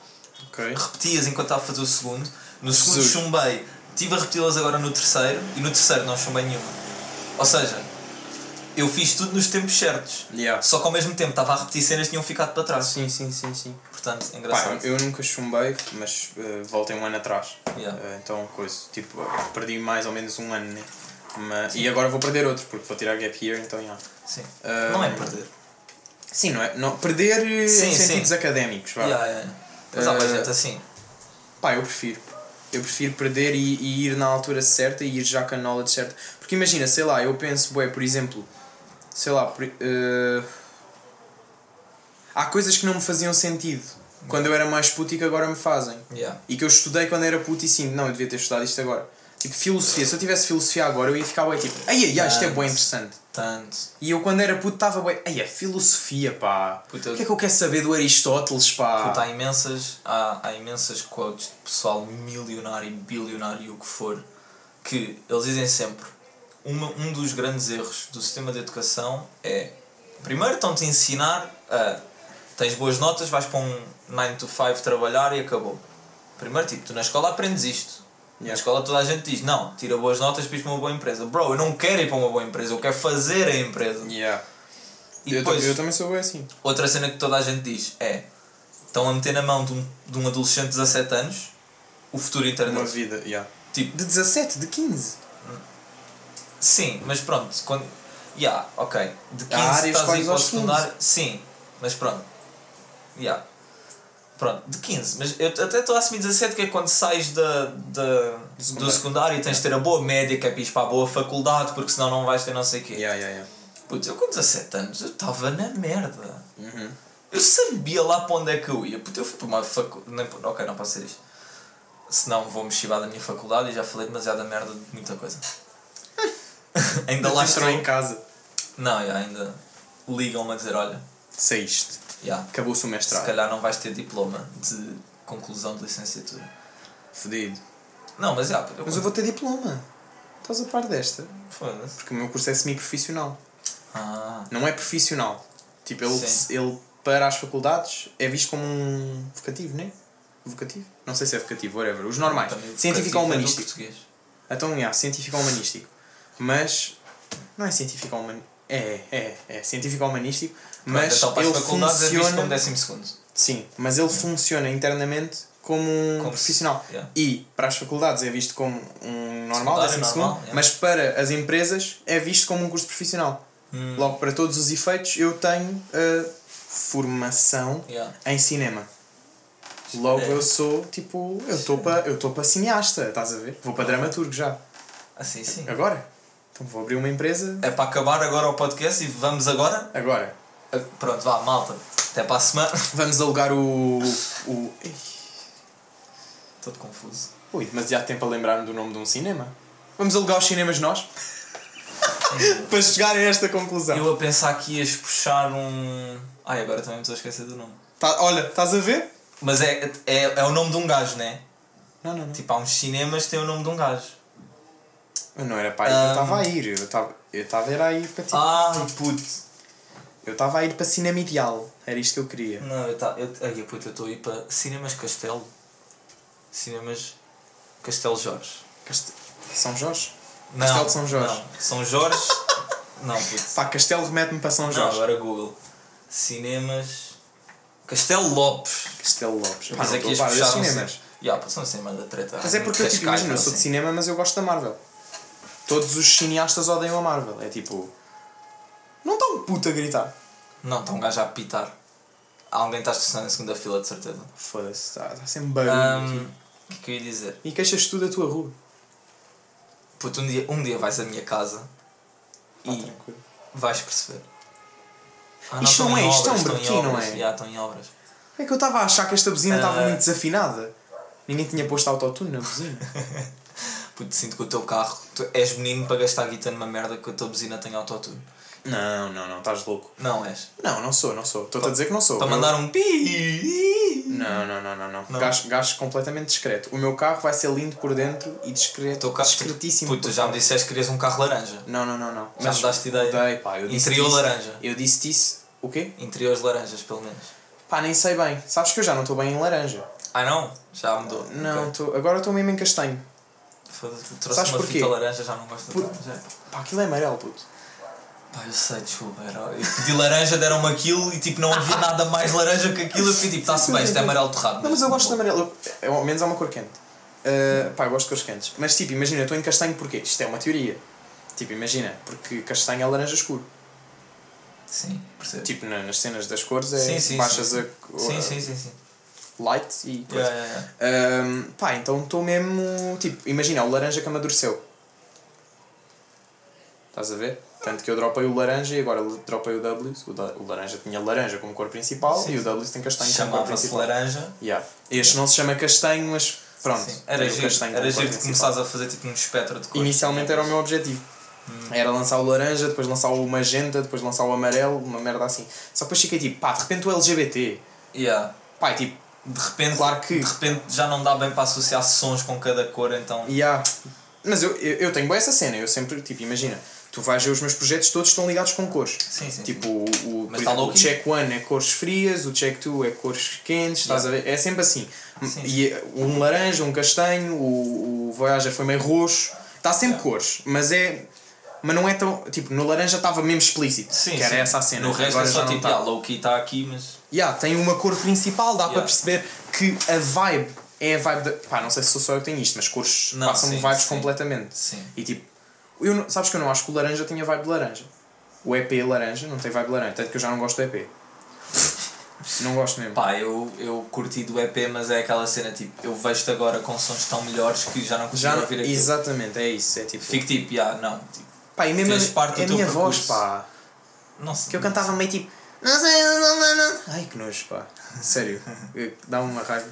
Speaker 2: Ok.
Speaker 1: repeti-as enquanto estava a fazer o segundo. No segundo
Speaker 2: Jesus.
Speaker 1: chumbei, estive a repeti-las agora no terceiro e no terceiro não chumbei nenhuma. Ou seja, eu fiz tudo nos tempos certos.
Speaker 2: Yeah.
Speaker 1: Só que ao mesmo tempo estava a repetir cenas que tinham ficado para trás.
Speaker 2: Sim, sim, sim, sim.
Speaker 1: Portanto,
Speaker 2: Pá,
Speaker 1: engraçado.
Speaker 2: eu nunca chumbei, mas uh, voltei um ano atrás.
Speaker 1: Yeah.
Speaker 2: Uh, então, coisa, tipo, uh, perdi mais ou menos um ano, né? Mas, e agora vou perder outro, porque vou tirar gap year, então, yeah.
Speaker 1: Sim.
Speaker 2: Ah,
Speaker 1: não é perder.
Speaker 2: Sim, não é? Não, perder uh,
Speaker 1: Sim,
Speaker 2: em
Speaker 1: sim.
Speaker 2: sentidos académicos, vá.
Speaker 1: Yeah, yeah. Mas há mais gente assim.
Speaker 2: Pá, eu prefiro. Eu prefiro perder e, e ir na altura certa e ir já com a knowledge certa. Porque imagina, sei lá, eu penso, bué, por exemplo, sei lá, eh, há coisas que não me faziam sentido quando eu era mais puto e que agora me fazem.
Speaker 1: Yeah.
Speaker 2: E que eu estudei quando era puto e sim, não, eu devia ter estudado isto agora. Tipo, filosofia, se eu tivesse filosofia agora eu ia ficar bué tipo, ai ai isto é bué interessante.
Speaker 1: Tanto.
Speaker 2: E eu quando era puto estava bué, ai é filosofia pá.
Speaker 1: Puta,
Speaker 2: O que é que eu quero saber do Aristóteles pá?
Speaker 1: Puta, há imensas, há, há imensas quotes de pessoal milionário, bilionário, o que for, que eles dizem sempre uma, um dos grandes erros do sistema de educação é primeiro estão-te a ensinar a tens boas notas, vais para um 9 to 5 trabalhar e acabou. Primeiro tipo, tu na escola aprendes isto. Na
Speaker 2: Yeah.
Speaker 1: escola toda a gente diz, não, tira boas notas para ir para uma boa empresa. Bro, eu não quero ir para uma boa empresa, eu quero fazer a empresa.
Speaker 2: Yeah.
Speaker 1: E
Speaker 2: eu,
Speaker 1: depois,
Speaker 2: eu também sou assim.
Speaker 1: Outra cena que toda a gente diz é estão a meter na mão de um, de um adolescente de 17 anos o futuro inteiro
Speaker 2: Uma vida, yeah.
Speaker 1: Tipo,
Speaker 2: De 17, de 15.
Speaker 1: Sim, mas pronto, quando. Yeah, ok. De 15
Speaker 2: Há áreas
Speaker 1: estás a ir
Speaker 2: quais
Speaker 1: para o
Speaker 2: aos 15.
Speaker 1: secundário. Sim, mas pronto. Yeah. Pronto, de 15. Mas eu até estou a assumir 17 que é quando sais da, da, do
Speaker 2: secundário.
Speaker 1: secundário e tens de ter a boa média que é para ir para a boa faculdade porque senão não vais ter não sei o quê.
Speaker 2: Yeah, yeah, yeah.
Speaker 1: Putz, eu com 17 anos eu estava na merda.
Speaker 2: Uhum.
Speaker 1: Eu sabia lá para onde é que eu ia. Puta, eu fui para uma faculdade. Ok, não posso ser isto. Senão vou-me chivar da minha faculdade e já falei demasiada merda de muita coisa. ainda lá estou.
Speaker 2: Entrou em casa.
Speaker 1: Não, já, ainda ligam-me a dizer: olha,
Speaker 2: Saíste.
Speaker 1: já,
Speaker 2: Acabou-se o
Speaker 1: se
Speaker 2: mestrado.
Speaker 1: calhar não vais ter diploma de conclusão de licenciatura.
Speaker 2: Fodido.
Speaker 1: Não, mas já, eu,
Speaker 2: Mas eu vou ter diploma. Estás a par desta?
Speaker 1: Foda-se.
Speaker 2: Porque o meu curso é semi-profissional.
Speaker 1: Ah,
Speaker 2: Não é profissional. Tipo, ele,
Speaker 1: Sim.
Speaker 2: ele para as faculdades é visto como um vocativo, não é? Vocativo? Não sei se é vocativo, whatever. Os normais.
Speaker 1: também
Speaker 2: Científico ou
Speaker 1: educativo é.
Speaker 2: Então, yeah, científico ou humanístico. Mas. Não é científico humanístico. É, é, é científico-humanístico,
Speaker 1: Pronto,
Speaker 2: mas
Speaker 1: então,
Speaker 2: ele
Speaker 1: é
Speaker 2: funciona.
Speaker 1: como décimo segundo.
Speaker 2: Sim, mas ele funciona internamente como um
Speaker 1: Como se-
Speaker 2: profissional.
Speaker 1: yeah.
Speaker 2: E para as faculdades é visto como um normal, décimo
Speaker 1: normal,
Speaker 2: segundo,
Speaker 1: yeah.
Speaker 2: mas para as empresas é visto como um curso profissional.
Speaker 1: Hum.
Speaker 2: Logo, para todos os efeitos, eu tenho a formação
Speaker 1: Yeah.
Speaker 2: em cinema. Logo,
Speaker 1: É.
Speaker 2: eu sou tipo. Eu estou para eu estou para cineasta, estás a ver? Vou para dramaturgo já.
Speaker 1: Assim, sim.
Speaker 2: Agora. Então vou abrir uma empresa.
Speaker 1: É para acabar agora o podcast e vamos agora.
Speaker 2: Agora.
Speaker 1: Pronto, vá, malta. Até para a semana.
Speaker 2: Vamos alugar o. o...
Speaker 1: Todo confuso.
Speaker 2: Ui, demasiado tempo a lembrar-me do nome de um cinema. Vamos alugar os cinemas nós? para chegar a esta conclusão.
Speaker 1: Eu a pensar que ias puxar um. Ai, agora também me estou a esquecer do nome.
Speaker 2: Tá, olha, estás a ver?
Speaker 1: Mas é, é, é o nome de um gajo, né?
Speaker 2: Não, não, não.
Speaker 1: Tipo, há uns cinemas que têm o nome de um gajo.
Speaker 2: Eu não era para aí que eu estava a ir. Eu estava eu estava era a ir para ti.
Speaker 1: Ai, puto.
Speaker 2: Eu estava a ir para cinema ideal. Era isto que eu queria.
Speaker 1: Não, eu tá, eu, puto, eu estou a ir para Cinemas Castelo. Cinemas Castelo Jorge.
Speaker 2: Cast... São Jorge?
Speaker 1: Não,
Speaker 2: Castelo de São Jorge.
Speaker 1: Não, São Jorge. não, puto.
Speaker 2: Pá, Castelo remete-me para São
Speaker 1: Não,
Speaker 2: Jorge.
Speaker 1: agora Google. Cinemas. Castelo Lopes.
Speaker 2: Castelo Lopes.
Speaker 1: Mas
Speaker 2: não
Speaker 1: que
Speaker 2: estou a
Speaker 1: ias
Speaker 2: par
Speaker 1: puxar
Speaker 2: desses
Speaker 1: um
Speaker 2: cinemas.
Speaker 1: cinema. Ya, passou um cinema da treta.
Speaker 2: Mas é porque eu, tipo, imagina, eu sou de
Speaker 1: assim.
Speaker 2: cinema, mas eu gosto da Marvel. Todos os cineastas odeiam a Marvel. É tipo. Não está um puto a gritar.
Speaker 1: Não, está um gajo a apitar. Alguém está estacionado na segunda fila, de certeza.
Speaker 2: Foda-se, está tá sempre barulho. Aqui.
Speaker 1: O que é que eu ia dizer?
Speaker 2: E queixas tu da tua rua.
Speaker 1: Puto, um dia, um dia vais à minha casa
Speaker 2: Pá,
Speaker 1: e
Speaker 2: tranquilo.
Speaker 1: vais perceber. Ah,
Speaker 2: Isto
Speaker 1: estão
Speaker 2: não é, isto é um não é?
Speaker 1: Ya, estão em obras.
Speaker 2: É que eu estava a achar que esta buzina estava
Speaker 1: Ah.
Speaker 2: muito desafinada. Ninguém tinha posto autotune na buzina.
Speaker 1: Puto, sinto que o teu carro, tu és menino para gastar guita numa merda que a tua buzina tem autotune.
Speaker 2: não, não, não, estás louco.
Speaker 1: Não és.
Speaker 2: Não, não sou, não sou. Estou-te a dizer que não sou.
Speaker 1: Para mandar um pi.
Speaker 2: Não, não, não, não, não.
Speaker 1: Não?
Speaker 2: Gajo, gajo completamente discreto. O meu carro vai ser lindo por dentro e discreto.
Speaker 1: Carro,
Speaker 2: discretíssimo.
Speaker 1: Puto, já me disseste que querias um carro laranja.
Speaker 2: Não, não, não, não.
Speaker 1: Já me daste ideia?
Speaker 2: Dei, pá, eu disse
Speaker 1: Interior
Speaker 2: isso.
Speaker 1: laranja.
Speaker 2: Eu disse isso. O quê?
Speaker 1: Interiores laranjas, pelo menos.
Speaker 2: Pá, nem sei bem. Sabes que eu já não estou bem em laranja.
Speaker 1: Ah não? Já mudou.
Speaker 2: Não,
Speaker 1: Ok.
Speaker 2: tô, agora estou mesmo em castanho.
Speaker 1: Foda-se, Trouxe
Speaker 2: Sabes
Speaker 1: uma
Speaker 2: porquê?
Speaker 1: fita laranja, já não gosto
Speaker 2: Por-
Speaker 1: de laranja.
Speaker 2: Pá, aquilo é amarelo, puto.
Speaker 1: Pá, eu sei, desculpa. Era... Eu pedi laranja, deram-me aquilo e tipo não havia nada mais laranja que aquilo. Eu fui tipo, está-se bem, isto é amarelo torrado.
Speaker 2: Não, mas eu gosto de amarelo. Eu- ao menos é uma cor quente. Uh, pá, eu gosto de cores quentes. Mas tipo, imagina, eu estou em castanho porquê? Isto é uma teoria. Tipo, imagina, porque castanho é laranja escuro.
Speaker 1: Sim, percebo.
Speaker 2: Tipo, na- nas cenas das cores é
Speaker 1: Sim, sim,
Speaker 2: baixas
Speaker 1: sim.
Speaker 2: a,
Speaker 1: sim, sim, sim, sim.
Speaker 2: Light e coisa.
Speaker 1: Yeah, yeah, yeah.
Speaker 2: Um, pá, então estou mesmo. Tipo, imagina, o laranja que amadureceu. Estás a ver? Tanto que eu dropei o laranja e agora dropei o W. O, laranja tinha laranja como cor principal
Speaker 1: Sim,
Speaker 2: e o. W tem castanho como cor principal.
Speaker 1: laranja.
Speaker 2: Yeah. Este não se chama castanho, mas pronto.
Speaker 1: Sim. Era giro,
Speaker 2: castanho
Speaker 1: era giro de começares a fazer tipo um espectro de cores.
Speaker 2: Inicialmente era o meu objetivo.
Speaker 1: Hum.
Speaker 2: Era lançar o laranja, depois lançar o magenta, depois lançar o amarelo, uma merda assim. Só depois fiquei tipo, pá, de repente o LGBT.
Speaker 1: Yeah.
Speaker 2: Pá, tipo,
Speaker 1: De repente,
Speaker 2: Claro que-
Speaker 1: de repente já não dá bem para associar sons com cada cor, então.
Speaker 2: Yeah. Mas eu, eu, eu tenho boa essa cena, eu sempre, tipo, imagina, tu vais ver os meus projetos todos estão ligados com cores.
Speaker 1: Sim, sim.
Speaker 2: Tipo, o, o,
Speaker 1: Mas tá
Speaker 2: exemplo, o check 1 é cores frias, o check 2 é cores quentes, estás a ver? É sempre assim.
Speaker 1: Sim,
Speaker 2: E um laranja, um castanho, o, o Voyager foi meio roxo, está sempre cores, mas é. Mas não é tão. Tipo, no laranja estava mesmo explícito.
Speaker 1: Sim,
Speaker 2: que era
Speaker 1: sim.
Speaker 2: essa a cena.
Speaker 1: No resto
Speaker 2: Agora
Speaker 1: é só tipo,
Speaker 2: tá.
Speaker 1: yeah, low key está aqui, mas.
Speaker 2: Yeah, tem uma cor principal, dá para
Speaker 1: Yeah.
Speaker 2: perceber que a vibe é a vibe da. Pá, não sei se sou só eu que tenho isto, mas cores
Speaker 1: Não,
Speaker 2: passam-me
Speaker 1: sim,
Speaker 2: vibes
Speaker 1: sim.
Speaker 2: completamente.
Speaker 1: Sim.
Speaker 2: E tipo, eu, não- sabes que eu não acho que o laranja tinha vibe de laranja. O EP laranja não tem vibe de laranja, tanto que eu já não gosto do EP. não gosto mesmo.
Speaker 1: Pá, eu, eu curti do EP, mas é aquela cena tipo, eu vejo-te agora com sons tão melhores que já não consigo
Speaker 2: já
Speaker 1: ouvir aquilo.
Speaker 2: Exatamente, é isso. É tipo.
Speaker 1: Fico tipo, yeah, não. Tipo,
Speaker 2: Pá, e mesmo
Speaker 1: fez parte do
Speaker 2: a, a minha voz,
Speaker 1: percurso.
Speaker 2: pá.
Speaker 1: não sei.
Speaker 2: Que eu cantava meio tipo.
Speaker 3: Não sei, não, não, não.
Speaker 2: Ai que nojo, pá. Sério. Dá uma raiva.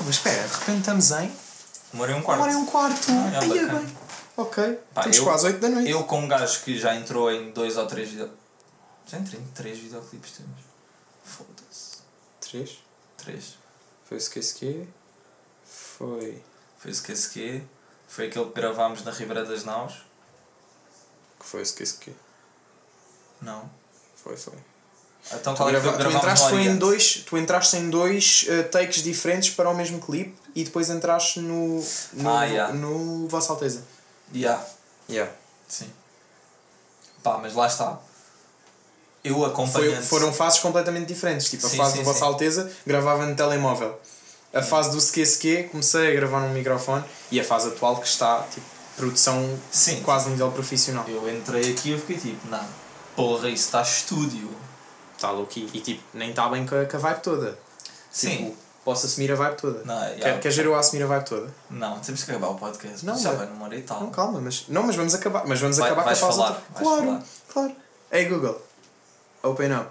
Speaker 2: Mas espera, de repente estamos em.
Speaker 1: Demorei um quarto.
Speaker 2: Agora é um quarto.
Speaker 1: Ah, é
Speaker 2: Ai, é bem. Ok.
Speaker 1: Pá,
Speaker 2: Estamos
Speaker 1: eu-
Speaker 2: quase 8 da noite.
Speaker 1: Eu, como gajo que já entrou em dois ou três video... Já entrei em três videoclipes temos. Foda-se.
Speaker 2: 3.
Speaker 1: Três.
Speaker 2: Foi o Skisky. Foi.
Speaker 1: Foi o Skesque. Foi aquele que gravámos na Ribeira das Naus.
Speaker 2: Que foi o Skisky.
Speaker 1: Não.
Speaker 2: Foi, foi.
Speaker 1: Então
Speaker 2: Tu,
Speaker 1: é
Speaker 2: grava-
Speaker 1: que
Speaker 2: tu entraste
Speaker 1: no
Speaker 2: em dois, tu entraste em dois eh, takes diferentes para o mesmo clipe e depois entraste no no,
Speaker 1: Ah, yeah.
Speaker 2: no Vossa Alteza.
Speaker 1: Yeah.
Speaker 2: Yeah.
Speaker 1: Sim. Pá, mas lá está. Eu acompanhando.
Speaker 2: foram fases completamente diferentes. Tipo, a
Speaker 1: Sim,
Speaker 2: fase
Speaker 1: sim,
Speaker 2: do Vossa
Speaker 1: sim.
Speaker 2: Alteza gravava no telemóvel. A fase do Seque comecei a gravar num microfone. E a fase atual que está, tipo, produção
Speaker 1: Sim.
Speaker 2: quase nível profissional.
Speaker 1: Eu entrei aqui e eu fiquei tipo, não, porra, isso está estúdio.
Speaker 2: Está louco. E tipo, nem está bem com a, com a vibe toda.
Speaker 1: Sim.
Speaker 2: Tipo, posso assumir a vibe toda.
Speaker 1: Não,
Speaker 2: Quer,
Speaker 1: yeah.
Speaker 2: Queres ver eu a assumir a vibe toda?
Speaker 1: Não, temos que acabar o podcast.
Speaker 2: Não,
Speaker 1: já vai numa hora e tal.
Speaker 2: Não, calma, mas, não, mas vamos acabar. Mas vamos
Speaker 1: Vai-
Speaker 2: acabar com a fase
Speaker 1: falar,
Speaker 2: Claro,
Speaker 1: falar.
Speaker 2: claro. Hey Google, open up.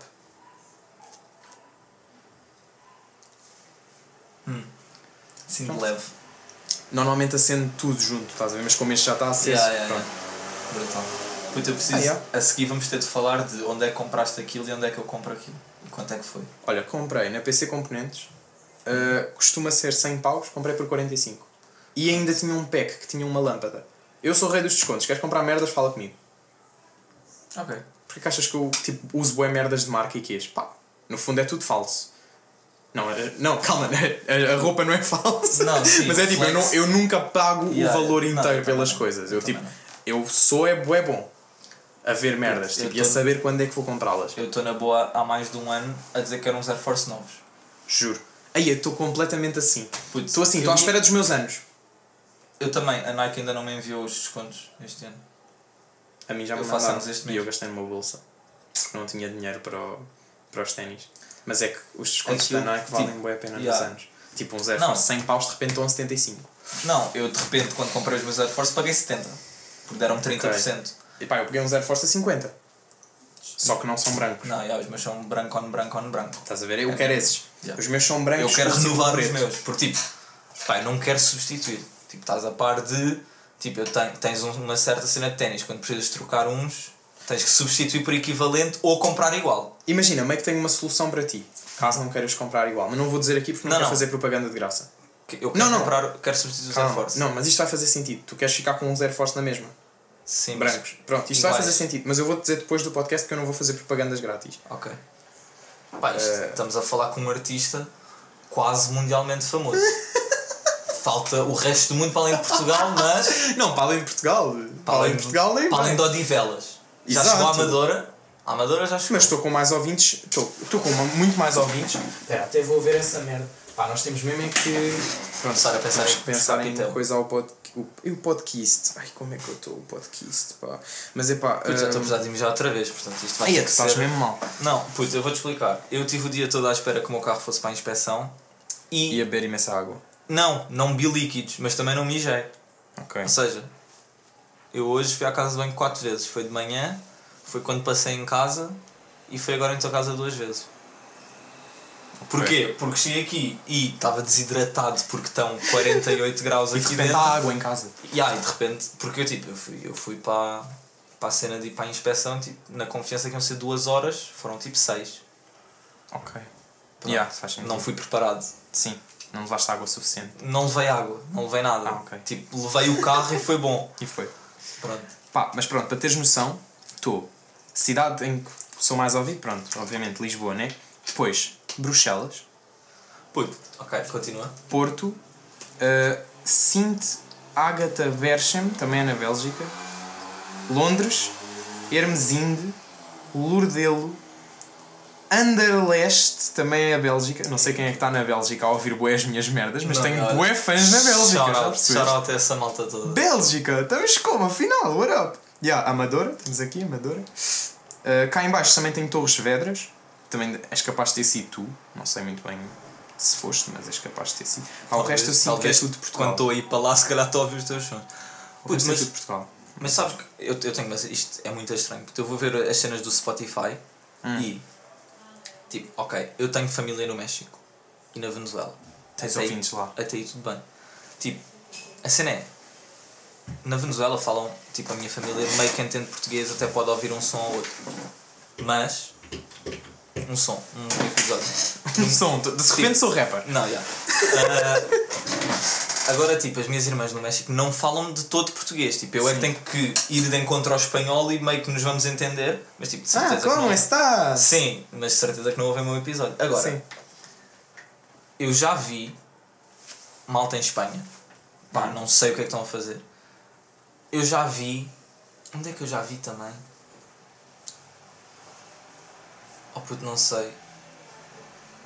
Speaker 1: Sim, de
Speaker 2: Pronto.
Speaker 1: leve.
Speaker 2: Normalmente acende tudo junto, estás a ver? Mas como este já está aceso.
Speaker 1: Yeah, yeah,
Speaker 2: pronto.
Speaker 1: yeah. Brutal. Puta, eu preciso.
Speaker 2: Ah, yeah.
Speaker 1: A seguir vamos ter de falar de onde é que compraste aquilo e onde é que eu compro aquilo. E quanto é que foi.
Speaker 2: Olha, comprei na PC Componentes, uh, costuma ser 100 paus, comprei por 45. E ainda tinha um pack que tinha uma lâmpada. Eu sou o rei dos descontos, queres comprar merdas? Fala comigo.
Speaker 1: Ok.
Speaker 2: Porquê que achas que eu tipo, uso bué merdas de marca e quês? Pá, no fundo é tudo falso. Não, eh, não calma, a, a roupa não é falsa.
Speaker 1: Não, sim,
Speaker 2: Mas é tipo, eu, não, eu nunca pago
Speaker 1: Yeah,
Speaker 2: o valor
Speaker 1: não,
Speaker 2: inteiro
Speaker 1: também
Speaker 2: pelas
Speaker 1: não.
Speaker 2: coisas.
Speaker 1: Eu
Speaker 2: Eu, tipo,
Speaker 1: também
Speaker 2: eu sou é bué bom a ver merdas tipo, e a
Speaker 1: tô-
Speaker 2: saber quando é que vou comprá-las.
Speaker 1: Eu estou na boa há mais de um ano a dizer que eram uns Air Force novos.
Speaker 2: Juro. Aí eu estou completamente assim. Estou assim, estou à espera dos meus anos.
Speaker 1: Eu também, a Nike ainda não me enviou os descontos este ano.
Speaker 2: A mim já me
Speaker 1: Eu faço
Speaker 2: mandaram
Speaker 1: anos este
Speaker 2: e
Speaker 1: mês.
Speaker 2: eu gastei numa bolsa. Porque não tinha dinheiro para, o- para os ténis. Mas é que os descontos
Speaker 1: Aquilo,
Speaker 2: da Nike valem
Speaker 1: tipo,
Speaker 2: bué a pena
Speaker 1: yeah.
Speaker 2: nos anos. Tipo uns Air. Force 100 paus de repente estão a 75.
Speaker 1: Não, eu de repente quando comprei os meus Air Force paguei 70. Porque deram 30%.
Speaker 2: E pá, eu peguei uns Air Force a 50. Só que não são brancos.
Speaker 1: Não, yeah, os meus são branco on branco on branco.
Speaker 2: Estás a ver? Eu
Speaker 1: É
Speaker 2: quero
Speaker 1: mesmo.
Speaker 2: esses.
Speaker 1: Yeah.
Speaker 2: Os meus são brancos.
Speaker 1: Eu quero renovar os
Speaker 2: preto.
Speaker 1: meus. Porque tipo, pá, eu não quero substituir. Tipo, estás a par de. Tipo, eu tenho, tens um- uma certa cena de ténis. Quando precisas trocar uns, tens que substituir por equivalente ou comprar igual.
Speaker 2: Imagina, meio que tenho uma solução para ti. Caso não queiras comprar igual. Mas não vou dizer aqui porque não,
Speaker 1: Não,
Speaker 2: quero
Speaker 1: não.
Speaker 2: fazer propaganda de graça.
Speaker 1: Eu quero
Speaker 2: Não, não.
Speaker 1: comprar, quero substituir os Air
Speaker 2: Calma.
Speaker 1: Force.
Speaker 2: Não, mas isto vai fazer sentido. Tu queres ficar com uns Air Force na mesma.
Speaker 1: Sim, mas-
Speaker 2: Brancos. Pronto, isto vai fazer sentido. Mas eu vou-te dizer depois do podcast que eu não vou fazer propagandas grátis.
Speaker 1: Ok. Pá, isto-
Speaker 2: Eh,
Speaker 1: estamos a falar com um artista quase mundialmente famoso. Falta o resto do mundo para além de Portugal, mas.
Speaker 2: Não, para além de Portugal. Para, além de Portugal nem
Speaker 1: Para além de Odivelas. Já
Speaker 2: Exato.
Speaker 1: chegou a Amadora. A Amadora já chegou.
Speaker 2: Mas estou com mais ouvintes. Estou, estou com muito mais ouvintes. Espera, até vou ver essa merda. Pá, nós temos mesmo é que.
Speaker 1: começar a pensar em
Speaker 2: pensar em uma coisa ao pod... e o podcast. Ai, como é que eu estou? O podcast, pá. Mas é pá.
Speaker 1: Já
Speaker 2: ah,
Speaker 1: estamos a mijar outra vez, portanto isto vai
Speaker 2: Ai,
Speaker 1: ter
Speaker 2: é que estás
Speaker 1: ser...
Speaker 2: mesmo mal.
Speaker 1: Não, puto, eu vou-te explicar. Eu tive o dia todo à espera que o meu carro fosse para a inspeção e...
Speaker 2: Ia beber imensa água.
Speaker 1: Não, não bebi líquidos, mas também não mijei.
Speaker 2: Ok.
Speaker 1: Ou seja, eu hoje fui à casa de banho quatro vezes. Foi de manhã, foi quando passei em casa e foi agora em tua casa duas vezes. Porquê? Porque cheguei aqui e estava desidratado porque estão 48 graus
Speaker 2: E de
Speaker 1: aqui
Speaker 2: repente
Speaker 1: dentro.
Speaker 2: há água em casa.
Speaker 1: E aí, de repente, porque eu tipo, eu fui, eu fui para, para a cena de ir para a inspeção, tipo, na confiança que iam ser duas horas, foram tipo seis.
Speaker 2: Ok.
Speaker 1: Pronto.
Speaker 2: Yeah, faz sentido.
Speaker 1: Não fui preparado.
Speaker 2: Sim, não levaste água suficiente.
Speaker 1: Não levei água, não levei nada.
Speaker 2: Ah, ok.
Speaker 1: Tipo, levei o carro e foi bom.
Speaker 2: E foi.
Speaker 1: Pronto.
Speaker 2: Pá, mas pronto, para teres noção, estou. Cidade em que sou mais ouvido, pronto, obviamente Lisboa, né? Depois, Bruxelas,
Speaker 1: Puto, ok, continua.
Speaker 2: Porto, uh, Sint Agatha Berchem, também é na Bélgica, Londres, Hermesinde, Lourdelo, Anderlecht, também é a Bélgica. Não sei quem é que está na Bélgica a ouvir bué as minhas merdas, mas
Speaker 1: Não,
Speaker 2: tenho
Speaker 1: olha,
Speaker 2: bué fãs na Bélgica.
Speaker 1: Shout
Speaker 2: já
Speaker 1: out, essa malta toda.
Speaker 2: Bélgica, estamos como? Afinal, what up? Yeah, Amadora, temos aqui Amadora. Uh, cá em baixo também tenho Torres Vedras. Também és capaz de ter sido tu. Não sei muito bem se foste, mas és capaz de ter sido. Pá, o resto eu sinto que é
Speaker 1: Talvez
Speaker 2: tudo de Portugal.
Speaker 1: Quando estou a ir para lá, se calhar estou a ouvir os teus sons.
Speaker 2: É
Speaker 1: mas,
Speaker 2: tudo de Portugal.
Speaker 1: mas sabes que eu, eu tenho, mas isto é muito estranho, porque eu vou ver as cenas do Spotify
Speaker 2: Hum.
Speaker 1: e tipo, ok, eu tenho família no México e na Venezuela.
Speaker 2: Tens
Speaker 1: Até aí-
Speaker 2: ouvintes lá.
Speaker 1: Até aí tudo bem. Tipo, a cena é. Na Venezuela falam, tipo, a minha família meio que entende português, até pode ouvir um som ou outro. Mas. Um som, um episódio.
Speaker 2: Um som, de repente sou rapper.
Speaker 1: Não, já. Ah, agora, tipo, as minhas irmãs no México não falam de todo português. Tipo, eu é que
Speaker 2: Sim.
Speaker 1: tenho que ir de encontro ao espanhol e meio que nos vamos entender. Mas, tipo, de
Speaker 2: Ah,
Speaker 1: certeza que
Speaker 2: como
Speaker 1: não...
Speaker 2: estás?
Speaker 1: Sim, mas de certeza que não ouvem o meu episódio. Agora,
Speaker 2: Sim.
Speaker 1: eu já vi malta em Espanha. Pá, não sei o que é que estão a fazer. Eu já vi. Onde é que eu já vi também? Oh puto, não sei.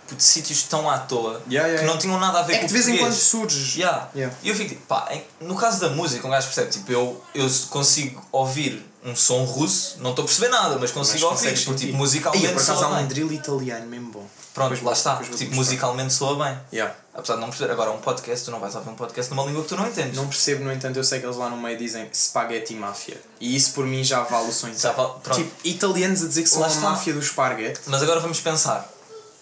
Speaker 1: Puto, sítios tão à toa
Speaker 2: Yeah, yeah,
Speaker 1: que não tinham nada a ver
Speaker 2: É
Speaker 1: com
Speaker 2: que de vez em quando
Speaker 1: português.
Speaker 2: surge.
Speaker 1: Yeah.
Speaker 2: Yeah.
Speaker 1: E eu fico tipo, pá, em- no caso da música, um gajo percebe, tipo, eu, eu consigo ouvir um som russo, não estou a perceber nada, mas consigo
Speaker 2: Mas
Speaker 1: ouvir, tipo, musicalmente
Speaker 2: Ih, por acaso há um drill italiano mesmo bom.
Speaker 1: Pronto,
Speaker 2: Depois
Speaker 1: lá está, tipo, musicalmente soa bem.
Speaker 2: Yeah.
Speaker 1: Apesar de não perceber, agora um podcast, tu não vais ouvir um podcast numa língua que tu não entendes.
Speaker 2: Não percebo, no entanto, eu sei que eles lá no meio dizem Spaghetti Mafia. E isso por mim já vale o sonho.
Speaker 1: Já vale- pronto.
Speaker 2: Tipo, italianos a dizer que são
Speaker 1: Lá
Speaker 2: a máfia do esparguete.
Speaker 1: Mas agora vamos pensar,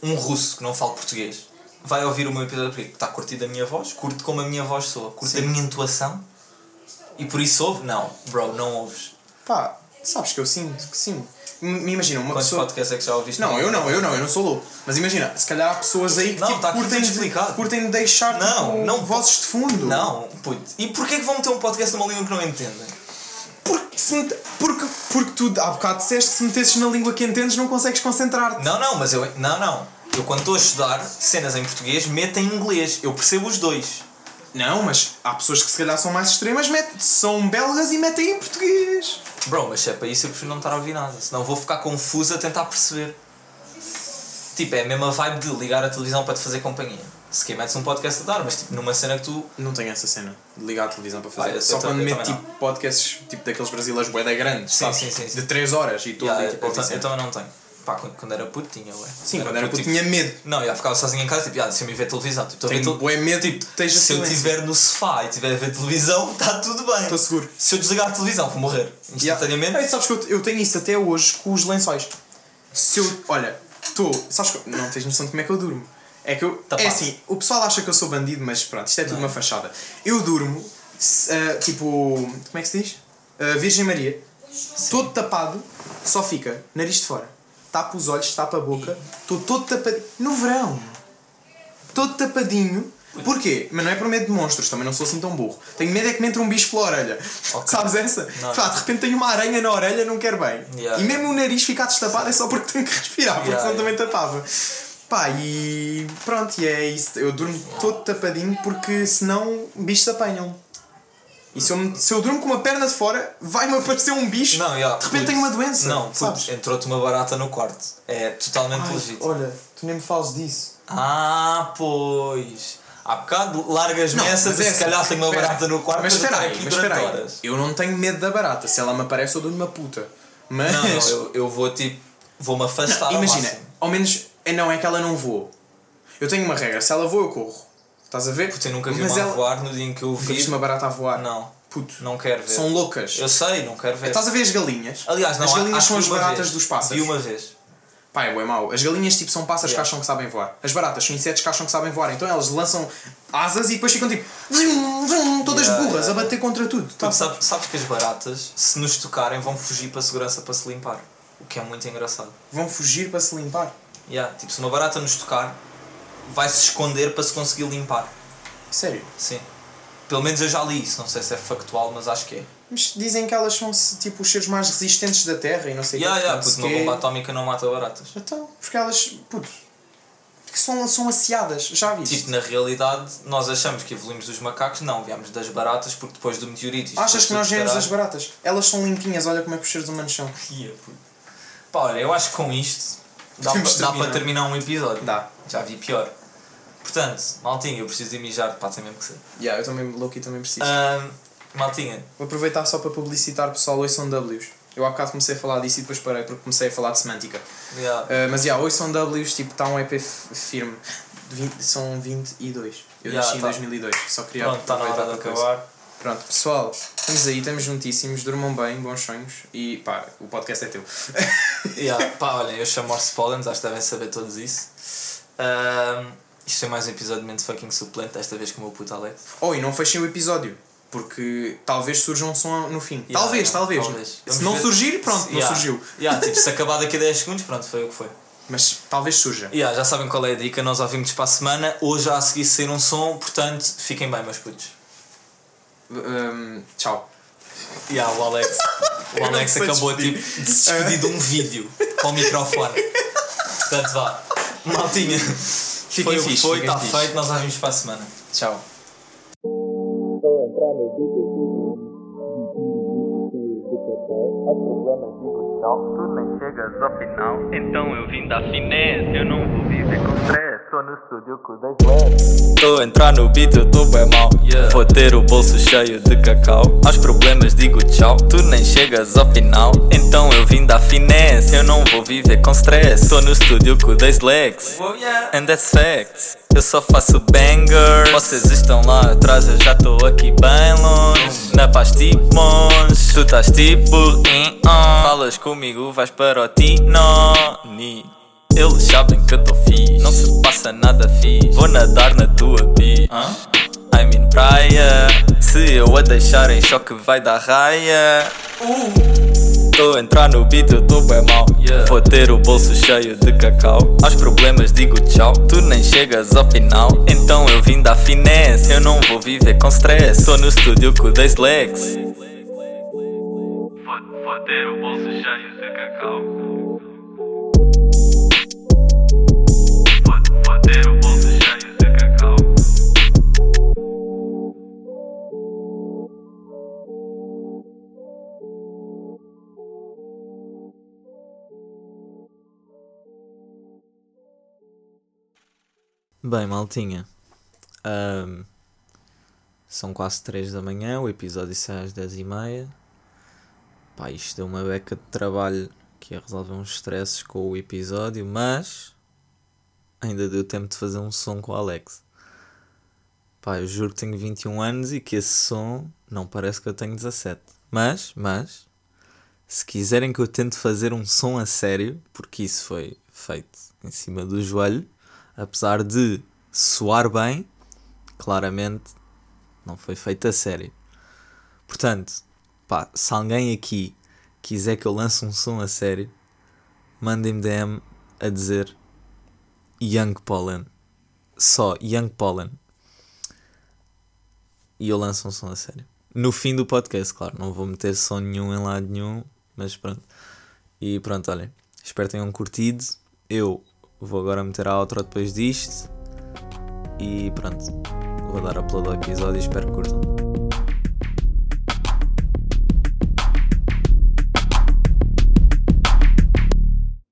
Speaker 1: um russo que não fala português vai ouvir o meu episódio porque está curtido a minha voz, curte como a minha voz soa, curte a minha intuação e por isso ouve? Não, bro, não ouves.
Speaker 2: Pá, sabes que eu sinto que sim. Me imagina, uma
Speaker 1: Quantos
Speaker 2: pessoa.
Speaker 1: podcasts é que já ouviste?
Speaker 2: Não, eu não, eu não, eu não sou louco. Mas imagina, se calhar há pessoas aí que
Speaker 1: Não,
Speaker 2: tipo,
Speaker 1: tá aqui
Speaker 2: curtem,
Speaker 1: tudo
Speaker 2: de,
Speaker 1: explicado.
Speaker 2: curtem de deixar
Speaker 1: Não,
Speaker 2: tipo,
Speaker 1: não-
Speaker 2: vozes de fundo.
Speaker 1: Não, puto. E porquê que vão meter um podcast numa língua que não entendem?
Speaker 2: Porque, se mete- porque, porque tu há bocado disseste que se metesses na língua que entendes não consegues concentrar-te.
Speaker 1: Não, não, mas eu. Não, não. Eu quando estou a estudar cenas em português, meto em inglês. Eu percebo os dois.
Speaker 2: Não, mas há pessoas que se calhar são mais extremas, metem, são belgas e metem em português.
Speaker 1: Bro, mas se é para isso eu prefiro não estar a ouvir nada. Senão vou ficar confuso a tentar perceber. Tipo, é a mesma vibe de ligar a televisão para te fazer companhia. Se quer metes um podcast a dar, mas tipo numa cena que tu.
Speaker 2: Não tenho essa cena de ligar a televisão para fazer.
Speaker 1: Ah,
Speaker 2: Só quando meto tipo podcasts tipo daqueles brasileiros bué da grandes,
Speaker 1: Sim, sim, sim, sim.
Speaker 2: De 3 horas e tudo.
Speaker 1: Yeah, eu,
Speaker 2: tipo,
Speaker 1: eu, eu também não tenho. Pá, quando, quando era puto tinha, ué.
Speaker 2: Sim, quando era puto tinha medo.
Speaker 1: Não, já ficava sozinho em casa, tipo, ah, deixa-me ver televisão. Tipo,
Speaker 2: Tenho
Speaker 1: tel-
Speaker 2: bué medo tipo,
Speaker 1: se eu
Speaker 2: silêncio.
Speaker 1: estiver no sofá e estiver a ver televisão, está tudo bem.
Speaker 2: Estou seguro.
Speaker 1: Se eu desligar a televisão, vou morrer instantaneamente.
Speaker 2: Yeah. Ei, sabes que eu, eu tenho isso até hoje com os lençóis. Se eu. Olha, estou. Sabes que. Não tens noção de como é que eu durmo. É que eu.
Speaker 1: Tapado.
Speaker 2: É assim, o pessoal acha que eu sou bandido, mas pronto, isto é tudo uma fachada. Eu durmo, se, ah, tipo. Como é que se diz? Ah, Virgem Maria, todo tapado, só fica nariz de fora. Tapa os olhos, tapa a boca, estou todo tapadinho. No verão! Todo tapadinho. Porquê? Mas não é por medo de monstros, também não sou assim tão burro. Tenho medo é que me entre um bicho pela orelha.
Speaker 1: Ok.
Speaker 2: Sabes essa?
Speaker 1: Não.
Speaker 2: Pá, de repente tenho uma aranha na orelha, não quero bem.
Speaker 1: Yeah.
Speaker 2: E mesmo o nariz ficar destapado é só porque tenho que respirar, porque
Speaker 1: Yeah,
Speaker 2: senão
Speaker 1: yeah.
Speaker 2: também tapava. Pá, e pronto, e é isso. Eu durmo todo tapadinho porque senão bichos apanham. E se eu, se eu durmo com uma perna de fora, vai-me aparecer um bicho.
Speaker 1: Não, já,
Speaker 2: de repente tenho uma doença.
Speaker 1: Não,
Speaker 2: sabes?
Speaker 1: entrou-te uma barata no quarto. É totalmente
Speaker 2: Ai,
Speaker 1: legítimo.
Speaker 2: olha, tu nem me falas disso.
Speaker 1: Ah, pois. Há bocado largas-me
Speaker 2: Não,
Speaker 1: essa de
Speaker 2: é
Speaker 1: se
Speaker 2: assim,
Speaker 1: calhar tenho uma barata no quarto
Speaker 2: Mas espera aí, mas espera aí. Eu não tenho medo da barata. Se ela me aparece, eu dou-lhe uma puta. Mas.
Speaker 1: Não, não, eu, eu vou tipo. Vou-me afastar ao
Speaker 2: Imagina,
Speaker 1: máximo.
Speaker 2: ao menos. é Não é que ela não voa. Eu tenho uma regra. Se ela voa, eu corro. Estás a ver?
Speaker 1: Puto, eu nunca vi
Speaker 2: Mas
Speaker 1: uma
Speaker 2: ela...
Speaker 1: a voar no dia em que eu
Speaker 2: Nunca
Speaker 1: vi.
Speaker 2: viste uma barata a voar?
Speaker 1: Não,
Speaker 2: Puto.
Speaker 1: não quero ver.
Speaker 2: São loucas.
Speaker 1: Eu sei, não quero ver.
Speaker 2: Estás a ver as galinhas?
Speaker 1: Aliás, não
Speaker 2: As galinhas
Speaker 1: acho
Speaker 2: são
Speaker 1: que
Speaker 2: as
Speaker 1: vi uma
Speaker 2: baratas
Speaker 1: vez.
Speaker 2: dos pássaros.
Speaker 1: Vi uma vez.
Speaker 2: Pá, é bué mau. As galinhas tipo são pássaros
Speaker 1: Yeah.
Speaker 2: que acham que sabem voar. As baratas são insetos que acham que sabem voar. Então elas lançam asas e depois ficam tipo. vrum, vrum, todas
Speaker 1: Yeah,
Speaker 2: burras
Speaker 1: yeah.
Speaker 2: a bater contra tudo.
Speaker 1: Tu
Speaker 2: Tá,
Speaker 1: sabes, sabes que as baratas, se nos tocarem, vão fugir para a segurança para se limpar. O que é muito engraçado.
Speaker 2: Vão fugir para se limpar.
Speaker 1: Yeah, tipo, se uma barata nos tocar, vai se esconder para se conseguir limpar.
Speaker 2: Sério.
Speaker 1: Sim. Pelo menos eu já li isso, não sei se é factual, mas acho que é.
Speaker 2: Mas dizem que elas são tipo os seres mais resistentes da Terra e não sei o
Speaker 1: Yeah,
Speaker 2: quê.
Speaker 1: yeah, porque uma bomba atómica não mata baratas.
Speaker 2: Então, porque elas. Puto. Porque são, são aciadas. Já viste?
Speaker 1: Tipo, na realidade, nós achamos que evoluímos dos macacos, não, viemos das baratas, porque depois do meteorito.
Speaker 2: Achas que nós viemos das baratas? Elas são limpinhas, olha como é que os seres humanos são.
Speaker 1: Puto. Pá, olha, eu acho que com isto dá,
Speaker 2: Podemos
Speaker 1: pa- dá
Speaker 2: terminar.
Speaker 1: para terminar um episódio.
Speaker 2: Dá.
Speaker 1: Já vi pior. Portanto, Maltinha, eu preciso de mijar, pá, tem mesmo que ser.
Speaker 2: Yeah, eu também, Loki, também preciso.
Speaker 1: Ahm, maltinha,
Speaker 2: Vou aproveitar só para publicitar pessoal, ouçam Ws. Eu há bocado comecei a falar disso e depois parei porque comecei a falar de semântica.
Speaker 1: yeah,
Speaker 2: Uh, mas já, yeah, ouçam Ws, tipo, está um EP firme. De 20 são 22. Eu
Speaker 1: Yeah,
Speaker 2: nasci em
Speaker 1: tá.
Speaker 2: 2002, só queria
Speaker 1: pronto, está na hora de
Speaker 2: aproveitar para coisa.
Speaker 1: acabar.
Speaker 2: Pronto, pessoal, estamos aí, estamos juntíssimos, durmam bem, bons sonhos e pá, o podcast é teu.
Speaker 1: Yeah, pá, olhem, eu chamo Morse Pollens, acho que devem saber todos isso. Ahm, isto é mais um episódio de Mente Fucking Suplente, desta vez com o meu puto Alex.
Speaker 2: Oh, e não fechem o episódio, porque talvez surja um som no fim.
Speaker 1: Yeah,
Speaker 2: talvez,
Speaker 1: yeah,
Speaker 2: talvez.
Speaker 1: talvez.
Speaker 2: Se não
Speaker 1: ver.
Speaker 2: surgir, pronto, não
Speaker 1: Yeah,
Speaker 2: surgiu.
Speaker 1: Yeah, tipo, se acabar daqui a 10 segundos, pronto, foi o que foi.
Speaker 2: Mas talvez surja.
Speaker 1: Yeah, já sabem qual é a dica, nós ouvimos para a semana, hoje a seguir sair um som, portanto, fiquem bem, meus putos.
Speaker 2: Um, tchau.
Speaker 1: Yeah, o Alex, o
Speaker 2: não
Speaker 1: Alex acabou
Speaker 2: despedir.
Speaker 1: tipo, de se despedir de um vídeo com o microfone. Portanto, vá. Maltinha,
Speaker 2: Fiquem
Speaker 1: foi o que
Speaker 2: fixe,
Speaker 1: foi, está feito, nós ouvimos para a semana.
Speaker 2: Tchau.
Speaker 4: Estou a entrar no Dicas Há problemas, digo
Speaker 1: tchau, tu nem chegas ao final. Então eu vim da finesse, eu não vou viver com stress. Tô no estúdio com 10 LEDs. Tô a entrar no beat, eu tô bem mal. Vou ter o bolso cheio de cacau. Aos problemas digo tchau, tu nem chegas ao final. Então eu vim da finesse, eu não vou viver com stress. Tô no estúdio com 10 legs. And that's fact. Eu só faço banger. Vocês estão lá atrás, eu já tô aqui bem longe. Na paz tipo monge, tu estás tipo in on. Falas comigo, vais para o Tinoni. Eles sabem que eu tô fixe, não se passa nada fixe. Vou nadar na tua beach. I'm in praia. Se eu a deixar em choque, vai dar raia. Tô a entrar no beat, eu tô bem mal. Vou ter o bolso cheio de cacau. Aos problemas digo tchau, tu nem chegas ao final. Então eu vim da finesse, eu não vou viver com stress. Tô no estúdio com 10 legs. Vou, vou ter o bolso cheio de cacau.
Speaker 5: Bem, maltinha. ahm, são quase 3 da manhã, o episódio sai às 10 e meia. Pá, isto deu uma beca de trabalho que ia resolver uns stresses com o episódio, mas ainda deu tempo de fazer um som com o Alex. Pá, eu juro que tenho 21 anos e que esse som não parece que eu tenho 17. Mas, mas, se quiserem que eu tente fazer um som a sério, porque isso foi feito em cima do joelho, apesar de soar bem, claramente não foi feito a sério. Portanto, pá, se alguém aqui quiser que eu lance um som a sério, mandem-me DM a dizer Young Pollen. Só Young Pollen. E eu lanço um som a sério. No fim do podcast, claro. Não vou meter som nenhum em lado nenhum, mas pronto. E pronto, olhem. Espero que tenham curtido. Eu vou agora meter a outro depois disto. E pronto. Vou dar upload ao episódio e espero que curtam.